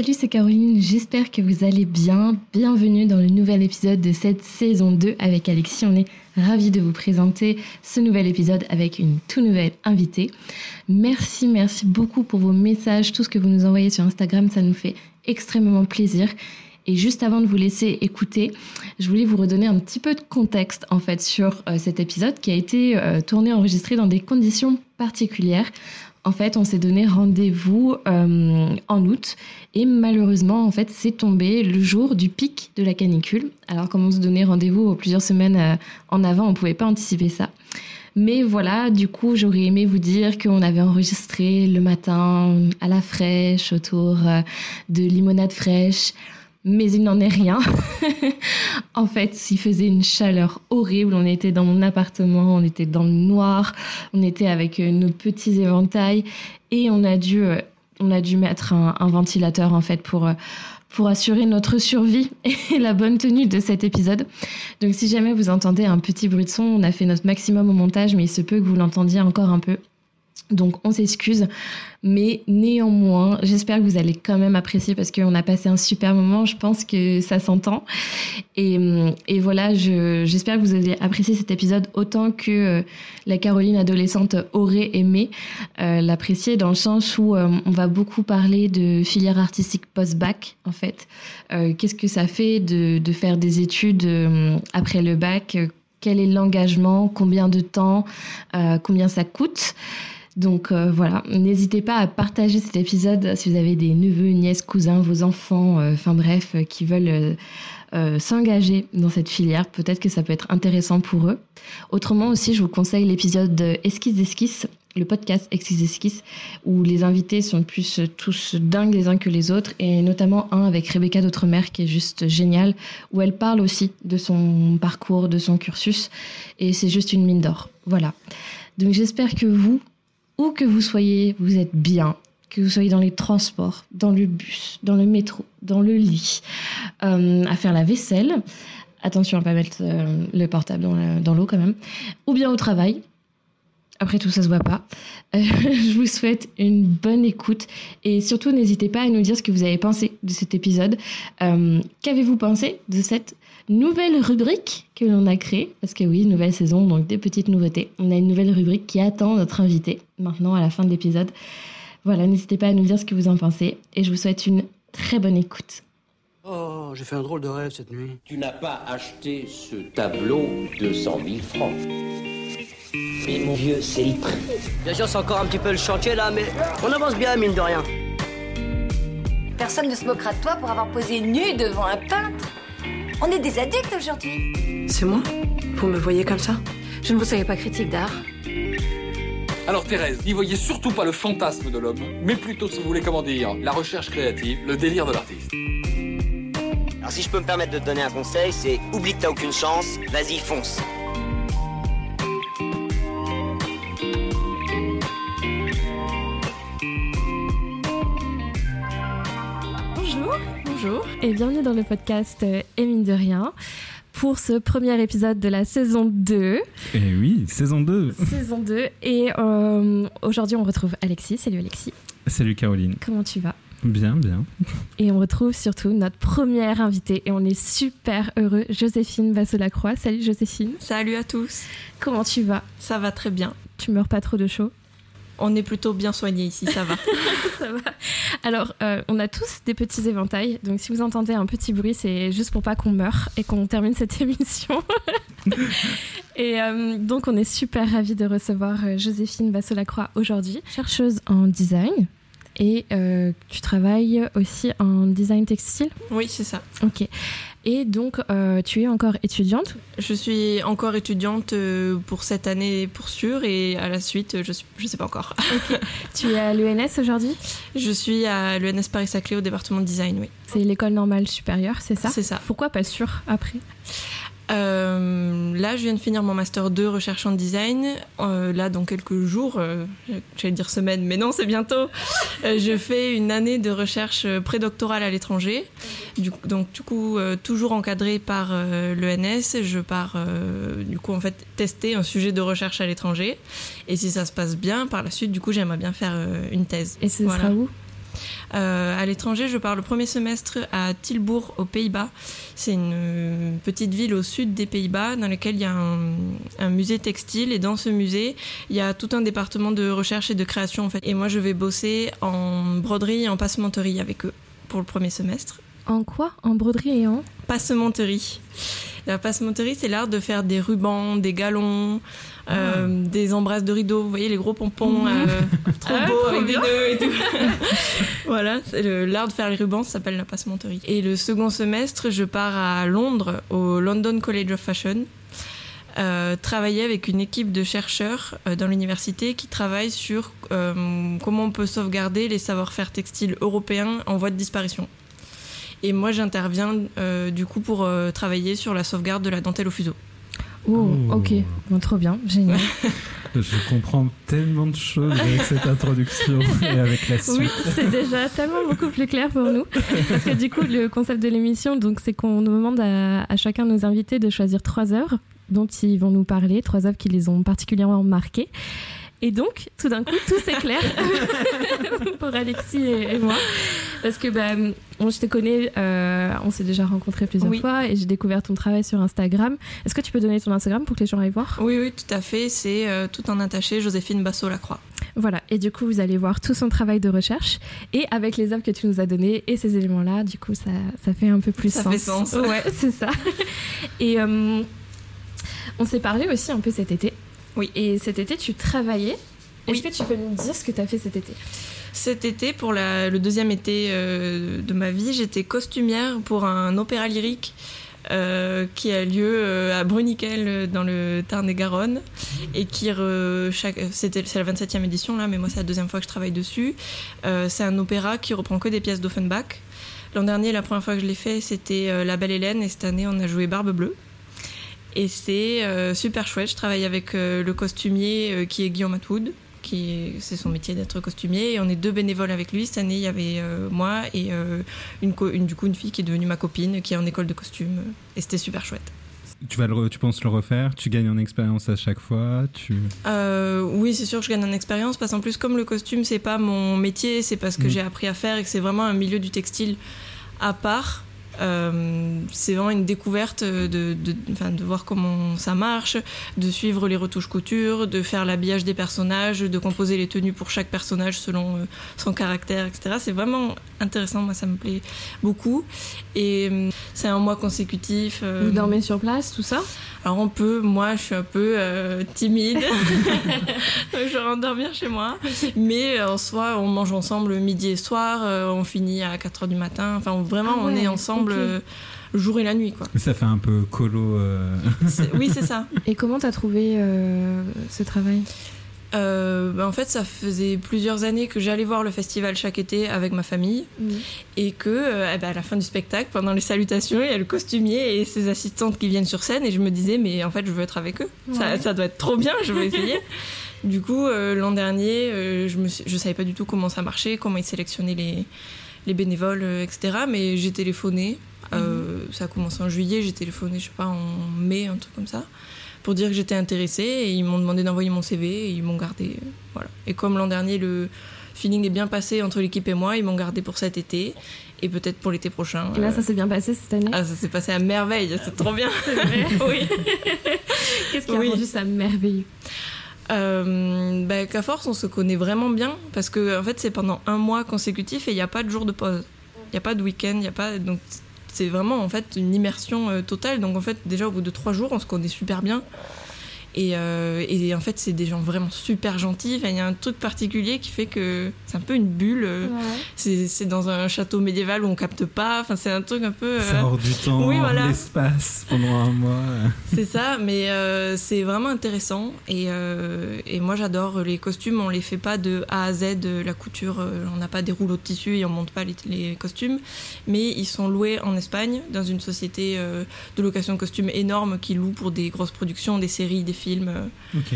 Salut, c'est Caroline, j'espère que vous allez bien. Bienvenue dans le nouvel épisode de cette saison 2 avec Alexis. On est ravis de vous présenter ce nouvel épisode avec une tout nouvelle invitée. Merci, merci beaucoup pour vos messages, tout ce que vous nous envoyez sur Instagram, ça nous fait extrêmement plaisir. Et juste avant de vous laisser écouter, je voulais vous redonner un petit peu de contexte en fait sur euh, cet épisode qui a été euh, tourné, enregistré dans des conditions particulières. En fait, on s'est donné rendez-vous euh, en août et malheureusement, en fait, c'est tombé le jour du pic de la canicule. Alors, comme on se donnait rendez-vous plusieurs semaines euh, en avant, on pouvait pas anticiper ça. Mais voilà, du coup, j'aurais aimé vous dire qu'on avait enregistré le matin à la fraîche autour euh, de limonade fraîche mais il n'en est rien. en fait, il faisait une chaleur horrible. On était dans mon appartement, on était dans le noir, on était avec euh, nos petits éventails et on a dû, euh, on a dû mettre un, ventilateur en fait pour euh, pour assurer notre survie et la bonne tenue de cet épisode. Donc si jamais vous entendez un petit bruit de son, on a fait notre maximum au montage, mais il se peut que vous l'entendiez encore un peu. Donc on s'excuse, mais néanmoins, j'espère que vous allez quand même apprécier parce qu'on a passé un super moment. Je pense que ça s'entend. Et, voilà, j'espère que vous allez apprécier cet épisode autant que euh, la Caroline adolescente aurait aimé euh, l'apprécier dans le sens où euh, on va beaucoup parler de filière artistique post-bac en fait. Qu'est-ce que ça fait de, de faire des études après le bac? Quel est l'engagement? Combien de temps? Combien ça coûte? Donc euh, voilà, n'hésitez pas à partager cet épisode si vous avez des neveux, nièces, cousins, vos enfants, euh, enfin bref, euh, qui veulent s'engager dans cette filière. Peut-être que ça peut être intéressant pour eux. Autrement aussi, je vous conseille l'épisode Esquisse d'esquisse, le podcast Esquisse d'esquisse, où les invités sont plus tous dingues les uns que les autres, et notamment un avec Rebecca d'Outremer qui est juste génial, où elle parle aussi de son parcours, de son cursus, et c'est juste une mine d'or. Voilà. Donc j'espère que vous, où que vous soyez, vous êtes bien, que vous soyez dans les transports, dans le bus, dans le métro, dans le lit, euh, à faire la vaisselle. Attention à ne pas mettre euh, le portable dans l'eau quand même. Ou bien au travail. Après tout, ça se voit pas. Euh, je vous souhaite une bonne écoute et surtout n'hésitez pas à nous dire ce que vous avez pensé de cet épisode. Qu'avez-vous pensé de cette nouvelle rubrique que l'on a créée, parce que oui, nouvelle saison, donc des petites nouveautés. On a une nouvelle rubrique qui attend notre invité maintenant à la fin de l'épisode. Voilà, n'hésitez pas à nous dire ce que vous en pensez et je vous souhaite une très bonne écoute. Oh, j'ai fait un drôle de rêve cette nuit. Tu n'as pas acheté ce tableau de 100 000 francs. Mais mon vieux, c'est le prix. Bien sûr, c'est encore un petit peu le chantier là, mais on avance bien, mine de rien. Personne ne se moquera de toi pour avoir posé nu devant un peintre. On est des adultes aujourd'hui. C'est moi Vous me voyez comme ça Je ne vous savais pas critique d'art. Alors Thérèse, n'y voyez surtout pas le fantasme de l'homme, mais plutôt, si vous voulez comment dire, la recherche créative, le délire de l'artiste. Alors si je peux me permettre de te donner un conseil, c'est oublie que t'as aucune chance, vas-y fonce. Et bienvenue dans le podcast euh, Et mine de rien pour ce premier épisode de la saison 2. Et eh oui, saison 2. Saison 2. Et euh, aujourd'hui, on retrouve Alexis. Salut Alexis. Salut Caroline. Comment tu vas? Bien, bien. Et on retrouve surtout notre première invitée et on est super heureux, Joséphine Vasselacroix. Salut Joséphine. Salut à tous. Comment tu vas? Ça va très bien. Tu meurs pas trop de chaud? On est plutôt bien soigné ici, ça va. ça va. Alors, euh, on a tous des petits éventails, donc si vous entendez un petit bruit, c'est juste pour pas qu'on meure et qu'on termine cette émission. et euh, donc, on est super ravis de recevoir euh, Joséphine Bassolacroix aujourd'hui, chercheuse en design. Et tu travailles aussi en design textile? Oui, c'est ça. Ok. Et donc, euh, tu es encore étudiante Je suis encore étudiante euh, pour cette année pour sûr et à la suite, je ne sais pas encore. tu es à l'ENS aujourd'hui Je suis à l'ENS Paris-Saclay au département de design, oui. C'est l'école normale supérieure, c'est ça C'est ça. Pourquoi pas sûr après? Euh, là, je viens de finir mon master 2 recherche en design. Euh, là, dans quelques jours, euh, j'allais dire semaine, mais non, c'est bientôt. je fais une année de recherche prédoctorale à l'étranger. donc, du coup, toujours encadré par l'ENS, je pars, du coup, en fait, tester un sujet de recherche à l'étranger. Et si ça se passe bien, par la suite, du coup, j'aimerais bien faire une thèse. Et ce sera où? À l'étranger, je pars le premier semestre à Tilbourg, aux Pays-Bas. C'est une euh, petite ville au sud des Pays-Bas dans laquelle il y a un, un musée textile. Et dans ce musée, il y a tout un département de recherche et de création. En fait. Et moi, je vais bosser en broderie et en passementerie avec eux pour le premier semestre. En quoi? En broderie et en? Passementerie. La passementerie, c'est l'art de faire des rubans, des galons, euh, des embrasses de rideaux. Vous voyez les gros pompons euh, trop Ah, beaux avec des nœuds et tout. voilà, l'art de faire les rubans, ça s'appelle la passementerie. Et le second semestre, je pars à Londres, au London College of Fashion. euh, travailler avec une équipe de chercheurs euh, dans l'université qui travaille sur euh, comment on peut sauvegarder les savoir-faire textiles européens en voie de disparition. Et moi, j'interviens du coup pour travailler sur la sauvegarde de la dentelle au fuseau. Oh, Oh. ok. Bon, trop bien, génial. Je comprends tellement de choses avec cette introduction et avec la suite. Oui, c'est déjà tellement beaucoup plus clair pour nous. Parce que du coup, le concept de l'émission, donc, c'est qu'on demande à, à chacun de nos invités de choisir trois œuvres dont ils vont nous parler, trois œuvres qui les ont particulièrement marquées. Et donc, tout d'un coup, tout s'éclaire pour Alexis et, et moi. Parce que bah, bon, je te connais, euh, on s'est déjà rencontrés plusieurs Oui. fois et j'ai découvert ton travail sur Instagram. Est-ce que tu peux donner ton Instagram pour que les gens aillent voir? Oui, oui, tout à fait. C'est euh, tout en attaché, Joséphine Basso-Lacroix. Voilà, et du coup, vous allez voir tout son travail de recherche. Et avec les œuvres que tu nous as données et ces éléments-là, du coup, ça, ça fait un peu plus Ça sens. fait sens. Ouais, c'est ça. Et euh, on s'est parlé aussi un peu cet été. Oui. Et cet été, tu travaillais. Est-ce Oui. que tu peux nous dire ce que tu as fait cet été? Cet été, pour la- le deuxième été euh, de ma vie, j'étais costumière pour un opéra lyrique euh, qui a lieu euh, à Bruniquel dans le Tarn-et-Garonne et qui chaque c'était c'est la 27e édition là mais moi c'est la deuxième fois que je travaille dessus Euh, c'est un opéra qui reprend que des pièces d'Offenbach l'an dernier la première fois que je l'ai fait c'était La Belle Hélène et cette année on a joué Barbe Bleue et c'est euh, super chouette. Je travaille avec euh, le costumier euh, qui est Guillaume Atwood qui est- c'est son métier d'être costumier. Et on est deux bénévoles avec lui. Cette année il y avait moi et une, du coup une fille qui est devenue ma copine qui est en école de costume. Et c'était super chouette. Tu, vas le tu penses le refaire? Tu gagnes en expérience à chaque fois? Tu... Oui, c'est sûr que je gagne en expérience parce qu'en plus, comme le costume, c'est pas mon métier, c'est parce que Mm. j'ai appris à faire et que c'est vraiment un milieu du textile à part. Euh, c'est vraiment une découverte de, de, enfin, de voir comment ça marche, de suivre les retouches couture, de faire l'habillage des personnages, de composer les tenues pour chaque personnage selon euh, son caractère, etc. C'est vraiment intéressant, moi ça me plaît beaucoup. Et euh, c'est un mois consécutif. Vous dormez sur place, tout ça? Alors on peut, moi je suis un peu euh, timide, je rentre dormir chez moi. Mais en soi, on mange ensemble midi et soir, on finit à 4h du matin. Enfin vraiment, Ah on est ensemble ok. euh, le jour et la nuit. Quoi. Ça fait un peu colo. euh, Oui, c'est ça. Et comment t'as trouvé euh, ce travail? Euh, bah, en fait, ça faisait plusieurs années que j'allais voir le festival chaque été avec ma famille. et que euh, eh ben, à la fin du spectacle, pendant les salutations, il y a le costumier et ses assistantes qui viennent sur scène et je me disais mais en fait je veux être avec eux, ça, Ouais. ça doit être trop bien, je veux essayer. du coup euh, l'an dernier, euh, je me je savais pas du tout comment ça marchait, comment ils sélectionnaient les les bénévoles, euh, etc. Mais j'ai téléphoné. euh, Ça a commencé en juillet, j'ai téléphoné, je sais pas, en mai, un truc comme ça, pour dire que j'étais intéressée. Et ils m'ont demandé d'envoyer mon CV et ils m'ont gardé. euh, voilà. Et comme l'an dernier, le feeling est bien passé entre l'équipe et moi, ils m'ont gardé pour cet été et peut-être pour l'été prochain. Et là, euh, ça s'est bien passé cette année? Ah, ça s'est passé à merveille, c'est trop bien. oui. Qu'est-ce qui a oui. rendu ça merveilleux? Euh, bah, force, on se connaît vraiment bien parce que en fait, c'est pendant un mois consécutif et il n'y a pas de jour de pause. Il n'y a pas de week-end, il y a pas. Donc, c'est vraiment en fait une immersion euh, totale. Donc, en fait, déjà au bout de trois jours, on se connaît super bien. Et, euh, et en fait, c'est des gens vraiment super gentils. Enfin, Il y a un truc particulier qui fait que c'est un peu une bulle. C'est dans un château médiéval où on capte pas. Enfin, c'est un truc un peu. euh, Ça hors du temps, oui, voilà. l'espace pendant un mois. c'est ça, mais euh, c'est vraiment intéressant. Et, euh, et moi, j'adore les costumes. On les fait pas de A à Z, la couture. on n'a pas des rouleaux de tissu et on monte pas les, les costumes. Mais ils sont loués en Espagne, dans une société euh, de location de costumes énorme qui loue pour des grosses productions, des séries, des films. Ok.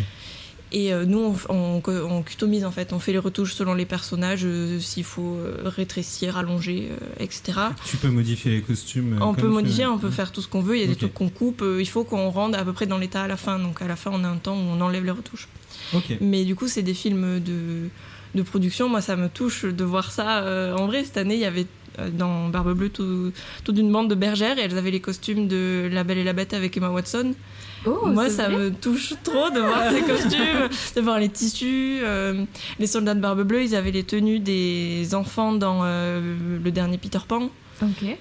Et euh, nous, on, on, on customise en fait. On fait les retouches selon les personnages, euh, s'il faut euh, rétrécir, allonger, euh, etc. Tu peux modifier les costumes. On peut modifier, veux. on peut faire tout ce qu'on veut. Il y a des trucs qu'on coupe. Il faut qu'on rende à peu près dans l'état à la fin. Donc à la fin, on a un temps où on enlève les retouches. Mais du coup, c'est des films de, de production. Moi, ça me touche de voir ça euh, en vrai. Cette année, il y avait dans Barbe Bleue tout- toute une bande de bergères et elles avaient les costumes de La Belle et la Bête avec Emma Watson. Oh, Moi, ça me touche trop de voir ces costumes, de voir les tissus. euh, les soldats de Barbe Bleue, ils avaient les tenues des enfants dans euh, le dernier Peter Pan.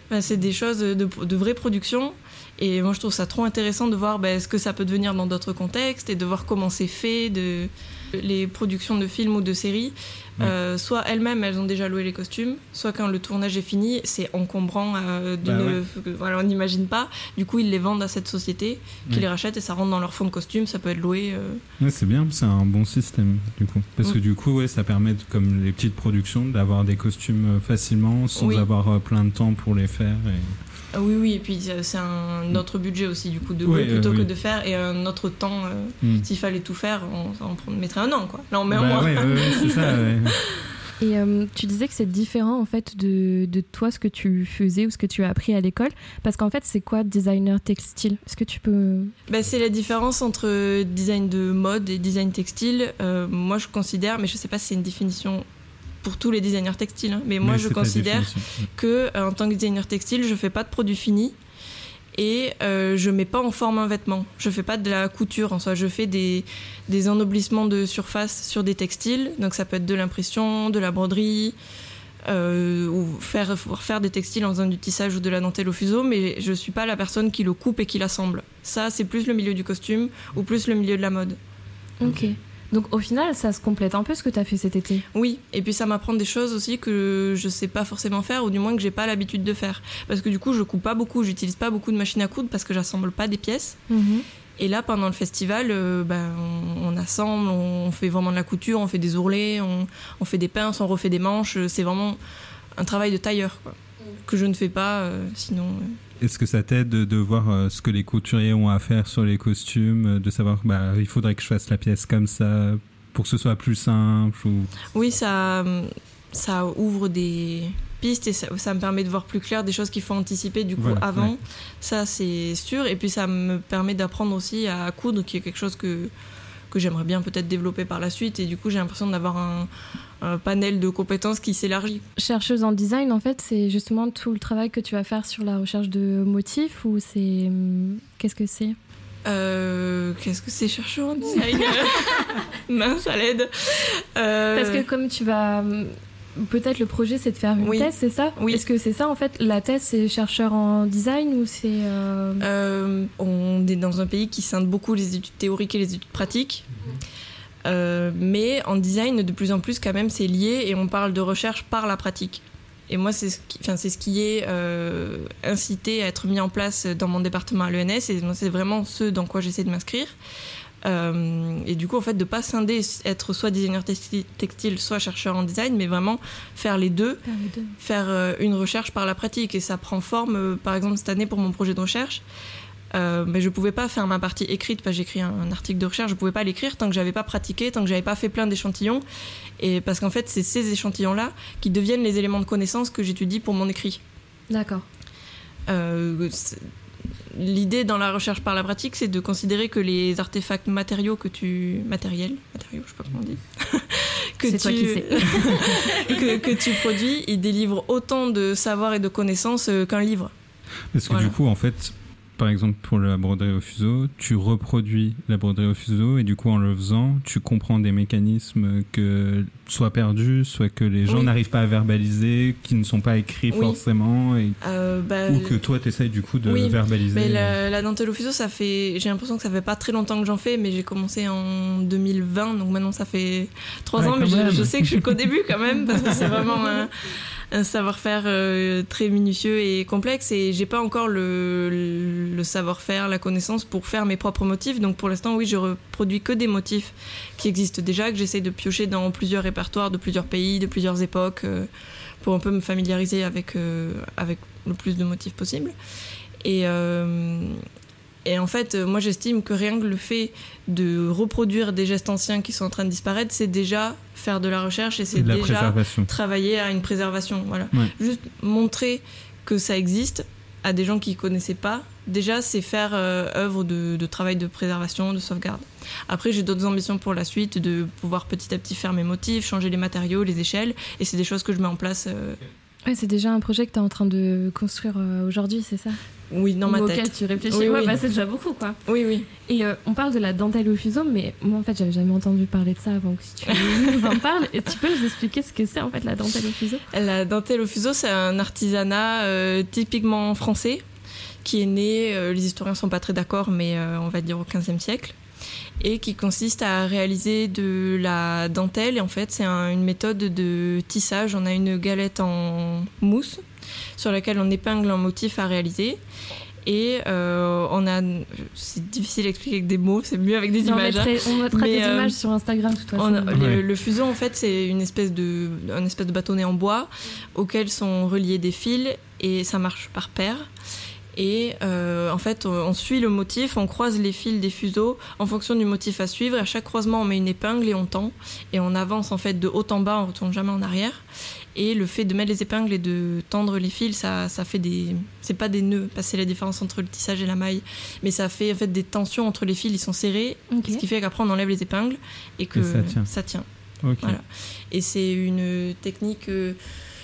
Enfin, c'est des choses de, de vraie production. Et moi, je trouve ça trop intéressant de voir ben, ce que ça peut devenir dans d'autres contextes et de voir comment c'est fait. De... Les productions de films ou de séries, euh, soit elles-mêmes, elles ont déjà loué les costumes, soit quand le tournage est fini, c'est encombrant. euh, Bah ouais. voilà, on n'imagine pas. Du coup, ils les vendent à cette société qui les rachète et ça rentre dans leur fonds de costume. Ça peut être loué. euh. Ouais, c'est bien, c'est un bon système du coup. Parce que Mm. du coup, ouais, ça permet, comme les petites productions, d'avoir des costumes facilement sans Oui. avoir plein de temps pour les faire. Et... Ah oui, oui, et puis euh, c'est un autre budget aussi, du coup, de plutôt euh, que de faire et un autre temps. euh, Mm. S'il fallait tout faire, on, on mettrait un an, quoi. Là, on met un Bah mois. c'est ça. ouais. Et euh, tu disais que c'est différent en fait de, de toi ce que tu faisais ou ce que tu as appris à l'école parce qu'en fait c'est quoi designer textile? Est-ce que tu peux Bah, c'est la différence entre design de mode et design textile. Euh, moi, je considère, mais je sais pas si c'est une définition pour tous les designers textiles, hein, mais moi, Mais je considère que euh, en tant que designer textile, je fais pas de produit fini et euh, je mets pas en forme un vêtement. Je fais pas de la couture en soi. Je fais des, des ennoblissements de surface sur des textiles. Donc ça peut être de l'impression, de la broderie, euh, ou faire, faire des textiles en faisant du tissage ou de la dentelle au fuseau. Mais je suis pas la personne qui le coupe et qui l'assemble. Ça, c'est plus le milieu du costume ou plus le milieu de la mode. Ok. Donc au final ça se complète un peu ce que tu as fait cet été. Oui, et puis ça m'apprend des choses aussi que je sais pas forcément faire, ou du moins que j'ai pas l'habitude de faire. Parce que du coup, je coupe pas beaucoup, j'utilise pas beaucoup de machines à coudre parce que j'assemble pas des pièces. Et là, pendant le festival, euh, ben, on, on assemble, on fait vraiment de la couture, on fait des ourlets, on, on fait des pinces, on refait des manches. C'est vraiment un travail de tailleur, quoi, que je ne fais pas euh, sinon. euh. Est-ce que ça t'aide de, de voir euh, ce que les couturiers ont à faire sur les costumes, euh, de savoir bah il faudrait que je fasse la pièce comme ça pour que ce soit plus simple ou? Oui, ça, ça ouvre des pistes et ça, ça me permet de voir plus clair des choses qu'il faut anticiper du coup Voilà, avant. ouais. Ça, c'est sûr. Et puis ça me permet d'apprendre aussi à coudre, qui est quelque chose que, que j'aimerais bien peut-être développer par la suite. Et du coup, j'ai l'impression d'avoir un, un panel de compétences qui s'élargit. Chercheuse en design en fait c'est justement tout le travail que tu vas faire sur la recherche de motifs ou c'est hum, qu'est-ce que c'est? Euh, Qu'est-ce que c'est chercheur en design? Mince, à l'aide. Euh, Parce que comme tu vas hum, peut-être le projet c'est de faire une Oui. thèse c'est ça? Oui. Est-ce que c'est ça en fait? La thèse c'est chercheur en design ou c'est euh, Euh, on est dans un pays qui scinde beaucoup les études théoriques et les études pratiques. Euh, mais en design, de plus en plus, quand même, c'est lié et on parle de recherche par la pratique. Et moi, c'est ce qui, enfin, c'est ce qui est euh, incité à être mis en place dans mon département à l'ENS. Et moi, c'est vraiment ce dans quoi j'essaie de m'inscrire. Euh, et du coup, en fait, de pas scinder, être soit designer textile, soit chercheur en design, mais vraiment faire les deux faire les deux. faire euh, une recherche par la pratique. Et ça prend forme euh, par exemple cette année pour mon projet de recherche. Mais je pouvais pas faire ma partie écrite parce que j'écris un, un article de recherche. Je pouvais pas l'écrire tant que j'avais pas pratiqué tant que j'avais pas fait plein d'échantillons. Et parce qu'en fait c'est ces échantillons là qui deviennent les éléments de connaissance que j'étudie pour mon écrit. D'accord. euh, L'idée dans la recherche par la pratique, c'est de considérer que les artefacts matériaux que tu matériels, matériaux, je sais pas comment on dit, que toi tu qui sais. que, que tu produis, ils délivrent autant de savoir et de connaissances euh, qu'un livre. Parce que Voilà. du coup, en fait, par exemple, pour la broderie au fuseau, tu reproduis la broderie au fuseau et du coup, en le faisant, tu comprends des mécanismes que soit perdus, soit que les gens Oui. n'arrivent pas à verbaliser, qui ne sont pas écrits Oui. forcément, et, Euh, bah, ou que toi, tu essayes du coup de oui, verbaliser. Mais la, la dentelle au fuseau, ça fait. J'ai l'impression que ça fait pas très longtemps que j'en fais, mais j'ai commencé en 2020, donc maintenant ça fait trois ans, mais je, sais que je suis qu'au début quand même, parce que c'est vraiment un, un savoir-faire euh, très minutieux et complexe, et j'ai pas encore le, savoir-faire, la connaissance pour faire mes propres motifs. Donc pour l'instant, oui, je reproduis que des motifs qui existent déjà, que j'essaie de piocher dans plusieurs répertoires de plusieurs pays, de plusieurs époques, euh, pour un peu me familiariser avec, euh, avec le plus de motifs possible. Et, et en fait, euh, moi j'estime que rien que le fait de reproduire des gestes anciens qui sont en train de disparaître, c'est déjà faire de la recherche et c'est déjà travailler à une préservation. Voilà. Ouais. Juste montrer que ça existe, à des gens qui connaissaient pas, déjà c'est faire euh, œuvre de, de travail de préservation, de sauvegarde. Après j'ai d'autres ambitions pour la suite, de pouvoir petit à petit faire mes motifs, changer les matériaux, les échelles, et c'est des choses que je mets en place. euh, Ouais, c'est déjà un projet que tu es en train de construire euh, aujourd'hui, c'est ça? Oui, dans ma tête. auquel tu réfléchis. Oui, ouais, oui. bah, c'est déjà beaucoup, quoi. Oui, oui. Et euh, on parle de la dentelle au fuseau, mais moi, en fait, j'avais jamais entendu parler de ça avant que si tu nous en parles. Et tu peux nous expliquer ce que c'est, en fait, la dentelle au fuseau? La dentelle au fuseau, c'est un artisanat euh, typiquement français qui est né, euh, les historiens sont pas très d'accord, mais on va dire au XVe siècle, et qui consiste à réaliser de la dentelle. Et en fait, c'est un- une méthode de tissage. On a une galette en mousse sur laquelle on épingle un motif à réaliser. Et euh, on a, c'est difficile à expliquer avec des mots, c'est mieux avec des images. hein. mettrait- on mettra des euh, images sur Instagram, de toute façon. on a- le, Ouais. le fuseau, en fait, c'est une espèce de, un espèce de bâtonnet en bois auquel sont reliés des fils et ça marche par paire. Et euh, en fait, on, suit le motif, on croise les fils des fuseaux en fonction du motif à suivre. Et à chaque croisement, on met une épingle et on tend. Et on avance en fait de haut en bas, on retourne jamais en arrière. Et le fait de mettre les épingles et de tendre les fils, ça, ça fait des. C'est pas des nœuds, parce que c'est la différence entre le tissage et la maille. Mais ça fait en fait des tensions entre les fils, ils sont serrés. Ce qui fait qu'après, on enlève les épingles et que ça tient. Ça tient. Ok. Voilà. Et c'est une technique euh,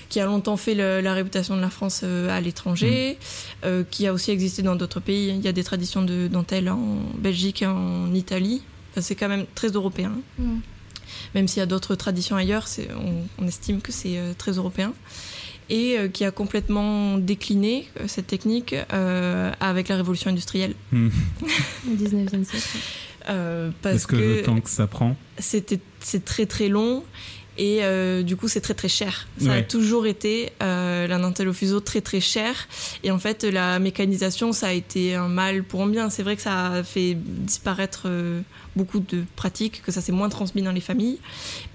qui a longtemps fait le- la réputation de la France euh, à l'étranger, euh, qui a aussi existé dans d'autres pays. Il y a des traditions de dentelle en Belgique et en Italie. Enfin, c'est quand même très européen. Mm. Même s'il y a d'autres traditions ailleurs, on, on estime que c'est euh, très européen. Et euh, qui a complètement décliné euh, cette technique euh, avec la révolution industrielle. Hmm. Au 19e siècle. Euh, parce Est-ce que, le temps que ça prend c'était c'est très très long et euh, du coup c'est très très cher. Ça a toujours été euh, la dentelle au fuseau très très cher et en fait la mécanisation ça a été un mal pour un bien. C'est vrai que ça a fait disparaître euh, beaucoup de pratiques, que ça s'est moins transmis dans les familles,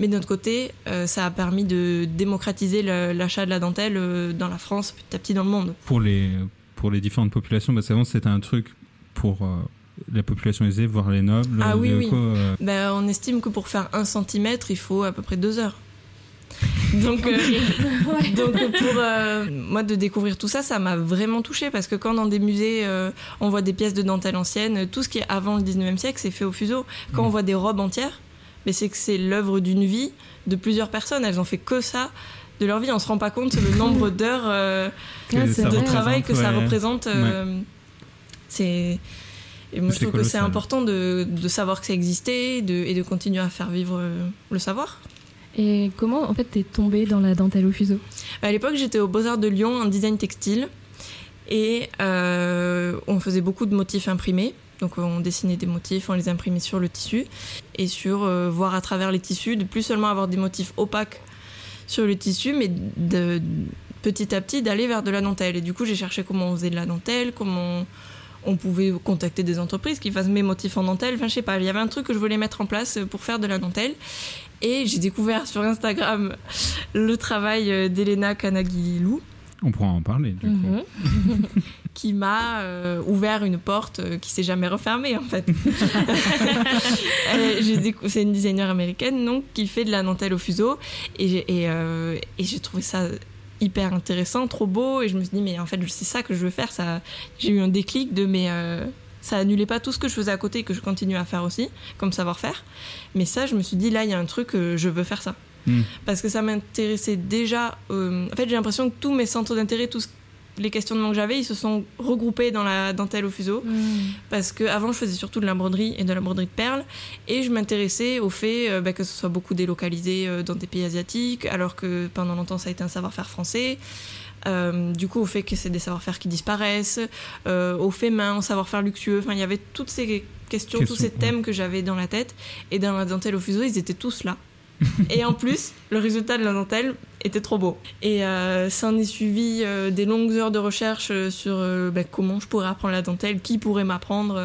mais de notre côté ça a permis de démocratiser l'achat de la dentelle dans la France petit à petit dans le monde. pour les, pour les différentes populations Parce qu'avant, c'était un truc pour la population aisée, voire les nobles. Ah oui, oui. euh, Ben, on estime que pour faire un centimètre, il faut à peu près deux heures. Donc, euh, donc pour euh, moi de découvrir tout ça, ça m'a vraiment touchée parce que quand dans des musées euh, on voit des pièces de dentelle anciennes, tout ce qui est avant le 19e siècle, c'est fait au fuseau. Quand Mm. on voit des robes entières, mais c'est que c'est l'œuvre d'une vie de plusieurs personnes. Elles ont fait que ça de leur vie. On se rend pas compte le nombre d'heures de travail que ça représente. euh, C'est et moi je trouve que c'est important de, de savoir que ça existait de, et de continuer à faire vivre euh, le savoir. Et comment, en fait, t'es tombée dans la dentelle au fuseau? À l'époque, j'étais au Beaux-Arts de Lyon en design textile et euh, on faisait beaucoup de motifs imprimés. Donc on dessinait des motifs, on les imprimait sur le tissu et sur euh, voir à travers les tissus, de plus seulement avoir des motifs opaques sur le tissu, mais de, petit à petit d'aller vers de la dentelle. Et du coup, j'ai cherché comment on faisait de la dentelle, comment on pouvait contacter des entreprises qui fassent mes motifs en dentelle. Enfin, je sais pas, il y avait un truc que je voulais mettre en place pour faire de la dentelle. Et j'ai découvert sur Instagram le travail d'Elena Kanagilou, On pourra en parler, du Mhm. coup. qui m'a euh, ouvert une porte euh, qui s'est jamais refermée en fait. C'est une designer américaine donc qui fait de la dentelle au fuseau et, euh, et j'ai trouvé ça hyper intéressant, trop beau et je me suis dit mais en fait c'est ça que je veux faire. Ça, j'ai eu un déclic de mais euh, ça annulait pas tout ce que je faisais à côté et que je continue à faire aussi comme savoir-faire. Mais ça je me suis dit là il y a un truc euh, je veux faire ça Hmm. parce que ça m'intéressait déjà. euh, en fait, j'ai l'impression que tous mes centres d'intérêt, tous les questionnements que j'avais, ils se sont regroupés dans la dentelle au fuseau. Parce que avant, je faisais surtout de la broderie et de la broderie de perles, et je m'intéressais au fait euh, bah, que ce soit beaucoup délocalisé euh, dans des pays asiatiques, alors que pendant longtemps, ça a été un savoir-faire français. Euh, du coup, au fait que c'est des savoir-faire qui disparaissent, euh, au fait main, au savoir-faire luxueux. Enfin, il y avait toutes ces questions, tous ces ouais. thèmes que j'avais dans la tête. Et dans la dentelle au fuseau, ils étaient tous là. et en plus, le résultat de la dentelle était trop beau. Et euh, ça en est suivi euh, des longues heures de recherche euh, sur euh, bah, comment je pourrais apprendre la dentelle, qui pourrait m'apprendre.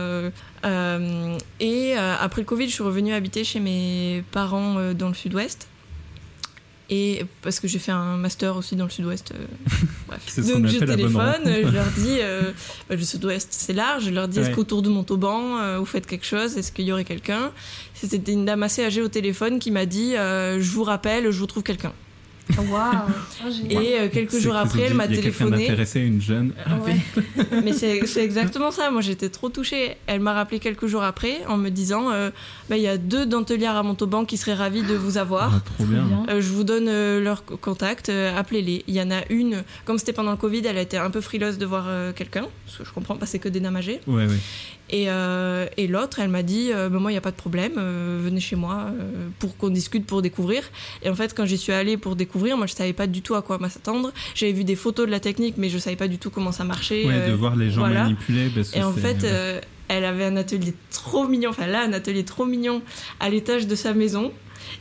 et après le Covid, je suis revenue habiter chez mes parents dans le sud-ouest. Et parce que j'ai fait un master aussi dans le sud-ouest. bref. Donc je téléphone, je leur dis, bah, le sud-ouest c'est large, je leur dis est-ce Ouais. qu'autour de Montauban vous faites quelque chose? Est-ce qu'il y aurait quelqu'un? C'était une dame assez âgée au téléphone qui m'a dit je vous rappelle, je vous trouve quelqu'un. Waouh Et euh, quelques jours après, elle m'a téléphoné. d'intéressé, une jeune. Ouais. Mais c'est exactement ça. Moi, j'étais trop touchée. Elle m'a rappelé quelques jours après en me disant euh, Bah, il y a deux dentelières à Montauban qui seraient ravies de vous avoir. Ah, trop bien. Euh, je vous donne euh, leur co- contact, euh, appelez-les. Il y en a une, comme c'était pendant le Covid, elle a été un peu frileuse de voir euh, quelqu'un, parce que je comprends pas, c'est que âgées. Ouais, ouais. Et, euh, et l'autre, elle m'a dit euh, Bah, Moi, il n'y a pas de problème, euh, venez chez moi pour qu'on discute, pour découvrir. Et en fait, quand j'y suis allée pour découvrir, moi, je savais pas du tout à quoi m'attendre. J'avais vu des photos de la technique, mais je savais pas du tout comment ça marchait. Ouais, de voir les gens voilà. manipuler. parce que et en fait, elle avait un atelier trop mignon, enfin là, un atelier trop mignon à l'étage de sa maison.